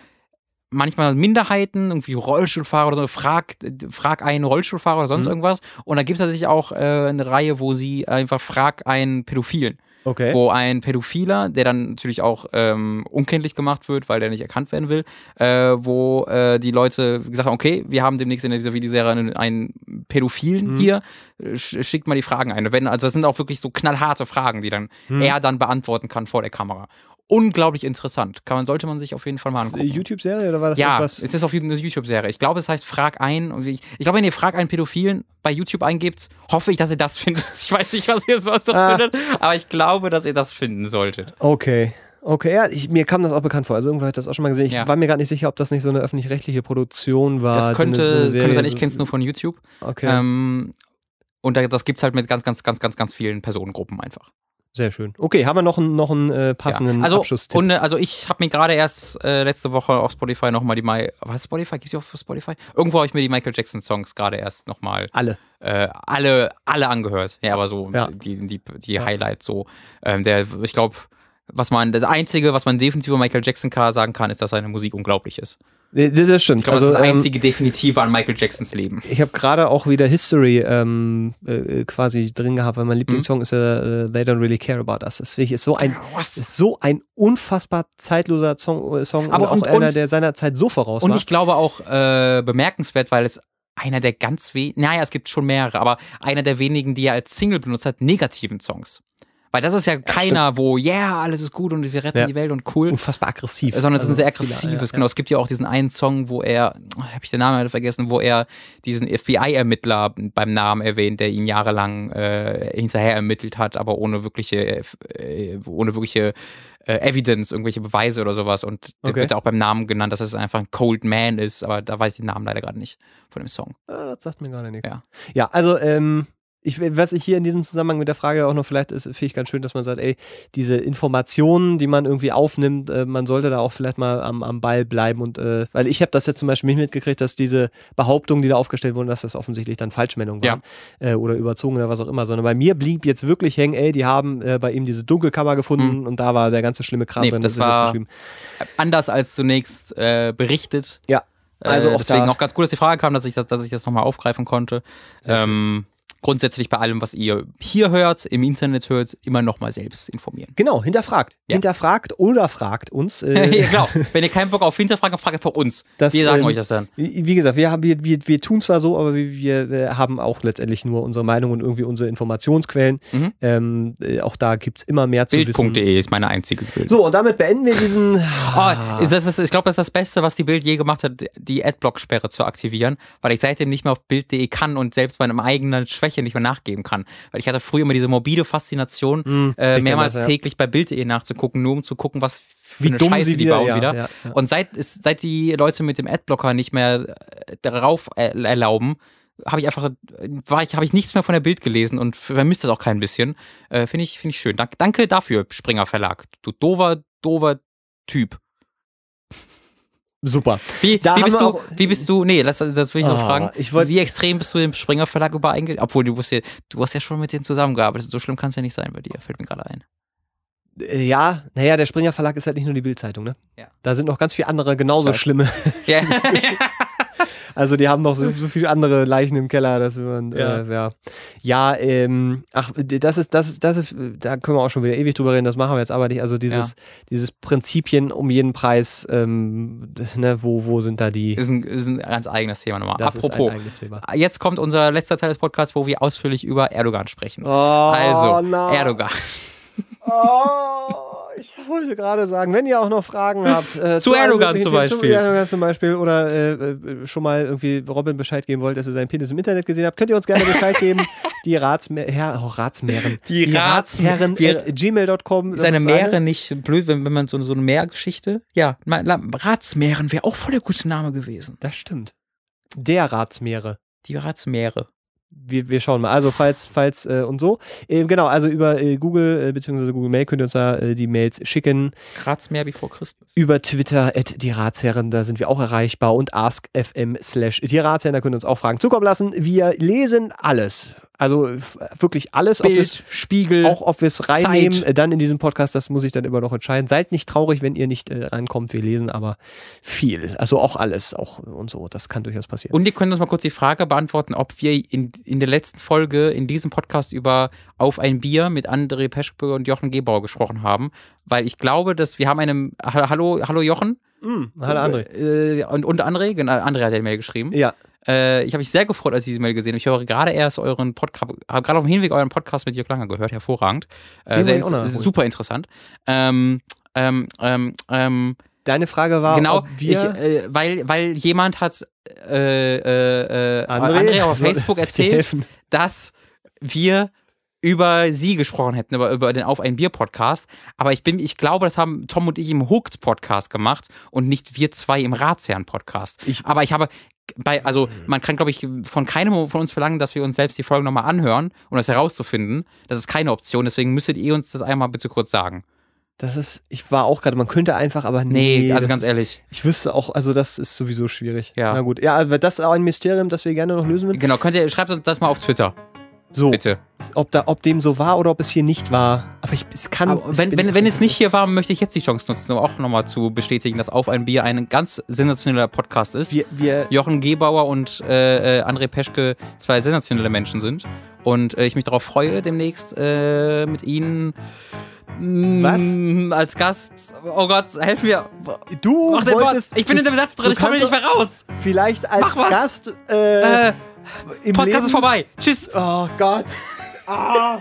manchmal Minderheiten, irgendwie Rollstuhlfahrer oder so, frag, frag einen Rollstuhlfahrer oder sonst Mhm. irgendwas. Und da gibt es tatsächlich auch äh, eine Reihe, wo sie einfach frag einen Pädophilen. Okay. Wo ein Pädophiler, der dann natürlich auch ähm, unkenntlich gemacht wird, weil der nicht erkannt werden will, äh, wo äh, die Leute gesagt haben, okay, wir haben demnächst in dieser Videoserie einen, einen Pädophilen Mhm. hier, sch- schickt mal die Fragen ein. Wenn, also das sind auch wirklich so knallharte Fragen, die dann Mhm. er dann beantworten kann vor der Kamera. Unglaublich interessant. Kann man, sollte man sich auf jeden Fall mal angucken. eine YouTube-Serie oder war das ja, etwas? es ist auf eine YouTube-Serie. Ich glaube, es heißt Frag ein. Und ich, ich glaube, wenn ihr Frag einen Pädophilen bei YouTube eingebt, hoffe ich, dass ihr das findet. Ich weiß nicht, was ihr sonst noch Ah. findet, aber ich glaube, dass ihr das finden solltet. Okay. Okay, ja, ich, mir kam das auch bekannt vor. Also irgendwo habe ich das auch schon mal gesehen. Ich Ja. war mir gar nicht sicher, ob das nicht so eine öffentlich-rechtliche Produktion war. Das könnte, so könnte sein, ich kenne es nur von YouTube. Okay, Ähm, und da, das gibt's halt mit ganz, ganz, ganz, ganz, ganz vielen Personengruppen einfach. Sehr schön. Okay, haben wir noch einen, noch einen äh, passenden ja. also, Abschlusstipp? Und, also ich habe mir gerade erst äh, letzte Woche auf Spotify nochmal die My was Spotify gibt's die auf Spotify? Irgendwo habe ich mir die Michael Jackson Songs gerade erst nochmal Alle. äh, alle alle angehört. Ja, aber so Ja. die die die Ja. Highlights so. Ähm, der ich glaube was man, das Einzige, was man definitiv über Michael Jackson kann- sagen kann, ist, dass seine Musik unglaublich ist. Äh, Das, das stimmt. Ich glaube, also, das ist das ähm, einzige Definitive an Michael Jacksons Leben. Ich habe gerade auch wieder History ähm, äh, quasi drin gehabt, weil mein Lieblingssong ist ja äh, They Don't Really Care About Us. Das ist so ein Was? ist so ein unfassbar zeitloser Song, äh, Song Aber und auch und- einer, und- der seiner Zeit so voraus Und war. ich glaube auch äh, bemerkenswert, weil es einer der ganz wenigen, naja, es gibt schon mehrere, aber einer der wenigen, die er als Single benutzt hat, negativen Songs. Weil das ist ja keiner, wo, yeah, alles ist gut und wir retten Ja. die Welt und cool. unfassbar aggressiv. Sondern es ist ein sehr viele- aggressives, ja, genau. Es gibt ja auch diesen einen Song, wo er, habe ich den Namen leider vergessen, wo er diesen FBI-Ermittler beim Namen erwähnt, der ihn jahrelang äh, hinterher ermittelt hat, aber ohne wirkliche, äh, ohne wirkliche äh, Evidence, irgendwelche Beweise oder sowas. Und der Okay. wird auch beim Namen genannt, dass es einfach ein Cold Man ist, aber da weiß ich den Namen leider gerade nicht von dem Song. Ja. Ah, das sagt mir gerade nichts. Ja. ja, also ähm, ich, was ich hier in diesem Zusammenhang mit der Frage auch noch vielleicht ist, finde ich ganz schön, dass man sagt, ey, diese Informationen, die man irgendwie aufnimmt, äh, man sollte da auch vielleicht mal am, am Ball bleiben und äh, weil ich habe das jetzt zum Beispiel nicht mitgekriegt, dass diese Behauptungen, die da aufgestellt wurden, dass das offensichtlich dann Falschmeldungen waren äh, oder überzogen oder was auch immer, sondern bei mir blieb jetzt wirklich hängen, ey, die haben äh, bei ihm diese Dunkelkammer gefunden und da war der ganze schlimme Kram Nee, drin. das ist jetzt war- geschrieben. Anders als zunächst äh, berichtet. Ja, also äh, auch deswegen da- auch ganz gut, dass die Frage kam, dass ich das, dass ich das nochmal aufgreifen konnte. Ähm, grundsätzlich bei allem, was ihr hier hört, im Internet hört, immer nochmal selbst informieren. Genau, hinterfragt. Ja. Hinterfragt oder fragt uns. ja, Äh, genau. Wenn ihr keinen Bock auf Hinterfragen habt, fragt einfach uns. Das, wir sagen ähm, euch das dann. Wie gesagt, wir, haben, wir, wir, wir tun zwar so, aber wir, wir äh, haben auch letztendlich nur unsere Meinung und irgendwie unsere Informationsquellen. Mhm. Ähm, äh, auch da gibt es immer mehr zu wissen. Bild.de ist meine einzige Bild. So, und damit beenden wir diesen. Oh, ist das ist, ich glaube, das ist das Beste, was die Bild je gemacht hat, die Adblock-Sperre zu aktivieren, weil ich seitdem nicht mehr auf Bild.de kann und selbst meiner eigenen Schwäche nicht mehr nachgeben kann. Weil ich hatte früher immer diese morbide Faszination, Hm, äh, mehrmals das, ja. täglich bei Bild.de nachzugucken, nur um zu gucken, was für Wie eine dumm Scheiße sie die wieder- bauen ja, wieder. ja. Und seit, ist, seit die Leute mit dem Adblocker nicht mehr äh, darauf er- erlauben, habe ich einfach, war ich, habe ich nichts mehr von der Bild gelesen und vermisst das auch kein bisschen. Äh, Finde ich, finde ich schön. Dank, danke dafür, Springer Verlag. Du dover, dover Typ. Super. Wie, wie, bist du, wie bist du, nee, das, das will ich noch Ah, fragen. ich wollt- wie extrem bist du dem Springer Verlag übereingegangen? Obwohl, du, musst ja, du hast ja schon mit denen zusammengearbeitet. So schlimm kann es ja nicht sein bei dir, fällt mir gerade ein. Äh, Ja, naja, der Springer Verlag ist halt nicht nur die Bildzeitung, ne? Ja. Da sind noch ganz viele andere genauso Weiß. schlimme. Ja. Also die haben noch so, so viele andere Leichen im Keller, dass man, Ja. ja, äh, ja, ja ähm, ach, das ist, das ist, das ist, da können wir auch schon wieder ewig drüber reden, das machen wir jetzt aber nicht. Also dieses, dieses Prinzipien um jeden Preis, ähm, ne, wo, wo sind da die? ist, ein, ist ein ganz eigenes Thema nochmal. Das ist Apropos, ein eigenes Thema. jetzt kommt unser letzter Teil des Podcasts, wo wir ausführlich über Erdogan sprechen. Oh, also, nein. Erdogan. Oh, ich wollte gerade sagen, wenn ihr auch noch Fragen habt äh, Zu allen Erdogan zum Themen, Zu Beispiel. Erdogan zum Beispiel oder äh, äh, schon mal irgendwie Robin Bescheid geben wollt, dass ihr seinen Penis im Internet gesehen habt, könnt ihr uns gerne Bescheid geben. Die Ratsmer Herr, oh, Ratsmeeren. Die Rats- Ratsherren at gmail.com. Ist eine Meere nicht blöd, wenn, wenn man so, so eine Meergeschichte? Ja, Ratsmeeren wäre auch voll der gute Name gewesen. Das stimmt. Der Ratsmeere. Die Ratsmeere. Wir, wir schauen mal. Also falls, falls äh, und so. Ähm, genau, also über äh, Google äh, bzw. Google Mail könnt ihr uns da äh, die Mails schicken. Ratsmeer bevor Christmas. Über Twitter at die Ratsherren, da sind wir auch erreichbar und askfm slash die Ratsherren, da könnt ihr uns auch Fragen zukommen lassen. Wir lesen alles. Also wirklich alles, ob wir es Bild, Spiegel. auch ob wir es reinnehmen, Zeit. äh, dann in diesem Podcast, das muss ich dann immer noch entscheiden. Seid nicht traurig, wenn ihr nicht äh, reinkommt, wir lesen aber viel. Also auch alles, auch und so, das kann durchaus passieren. Und ihr könnt uns mal kurz die Frage beantworten, ob wir in, in der letzten Folge in diesem Podcast über Auf ein Bier mit André Peschke und Jochen Gebauer gesprochen haben. Weil ich glaube, dass wir haben einen. Ha- Hallo, hallo Jochen? Mm, hallo André. Äh, und, und André? Genau, André hat die Mail geschrieben. Ja, Äh, ich habe mich sehr gefreut, als ich diese Mail gesehen habe. Ich höre gerade erst euren Podcast, habe gerade auf dem Hinweg euren Podcast mit Jörg Langer gehört. Hervorragend. Äh, sehr, nachholen. super interessant. Ähm, ähm, ähm, ähm, deine Frage war, genau, ich, äh, weil, weil jemand hat äh, äh, äh, André, André auf Facebook erzählt, dass wir über sie gesprochen hätten, über, über den Auf ein Bier Podcast. Aber ich bin, ich glaube, das haben Tom und ich im Hooked Podcast gemacht und nicht wir zwei im Ratsherren Podcast. Ich- Aber ich habe bei, also man kann, glaube ich, von keinem von uns verlangen, dass wir uns selbst die Folgen nochmal anhören, um das herauszufinden. Das ist keine Option. Deswegen müsstet ihr uns das einmal bitte kurz sagen. Das ist, ich war auch gerade, man könnte einfach, aber Nee, nee. also ganz ist, ehrlich. Ich wüsste auch, also das ist sowieso schwierig. Ja. Na gut, ja, aber das ist auch ein Mysterium, das wir gerne noch lösen würden. Genau, könnt ihr, schreibt uns das mal auf Twitter, So, bitte. ob, da, ob dem so war oder ob es hier nicht war. Aber ich, es kann. Aber wenn, wenn, wenn es nicht hier war, möchte ich jetzt die Chance nutzen, um auch nochmal zu bestätigen, dass Auf ein Bier ein ganz sensationeller Podcast ist. Wir, wir, Jochen Gebauer und äh, äh, André Peschke zwei sensationelle Menschen sind. Und äh, ich mich darauf freue, demnächst äh, mit ihnen mm, als Gast. Oh Gott, helf mir. du Mach wolltest. Ich bin in dem Satz drin, ich komme nicht mehr raus. Vielleicht als was. Gast äh, Äh, Podcast Leben. ist vorbei. Tschüss. Oh Gott. Ah.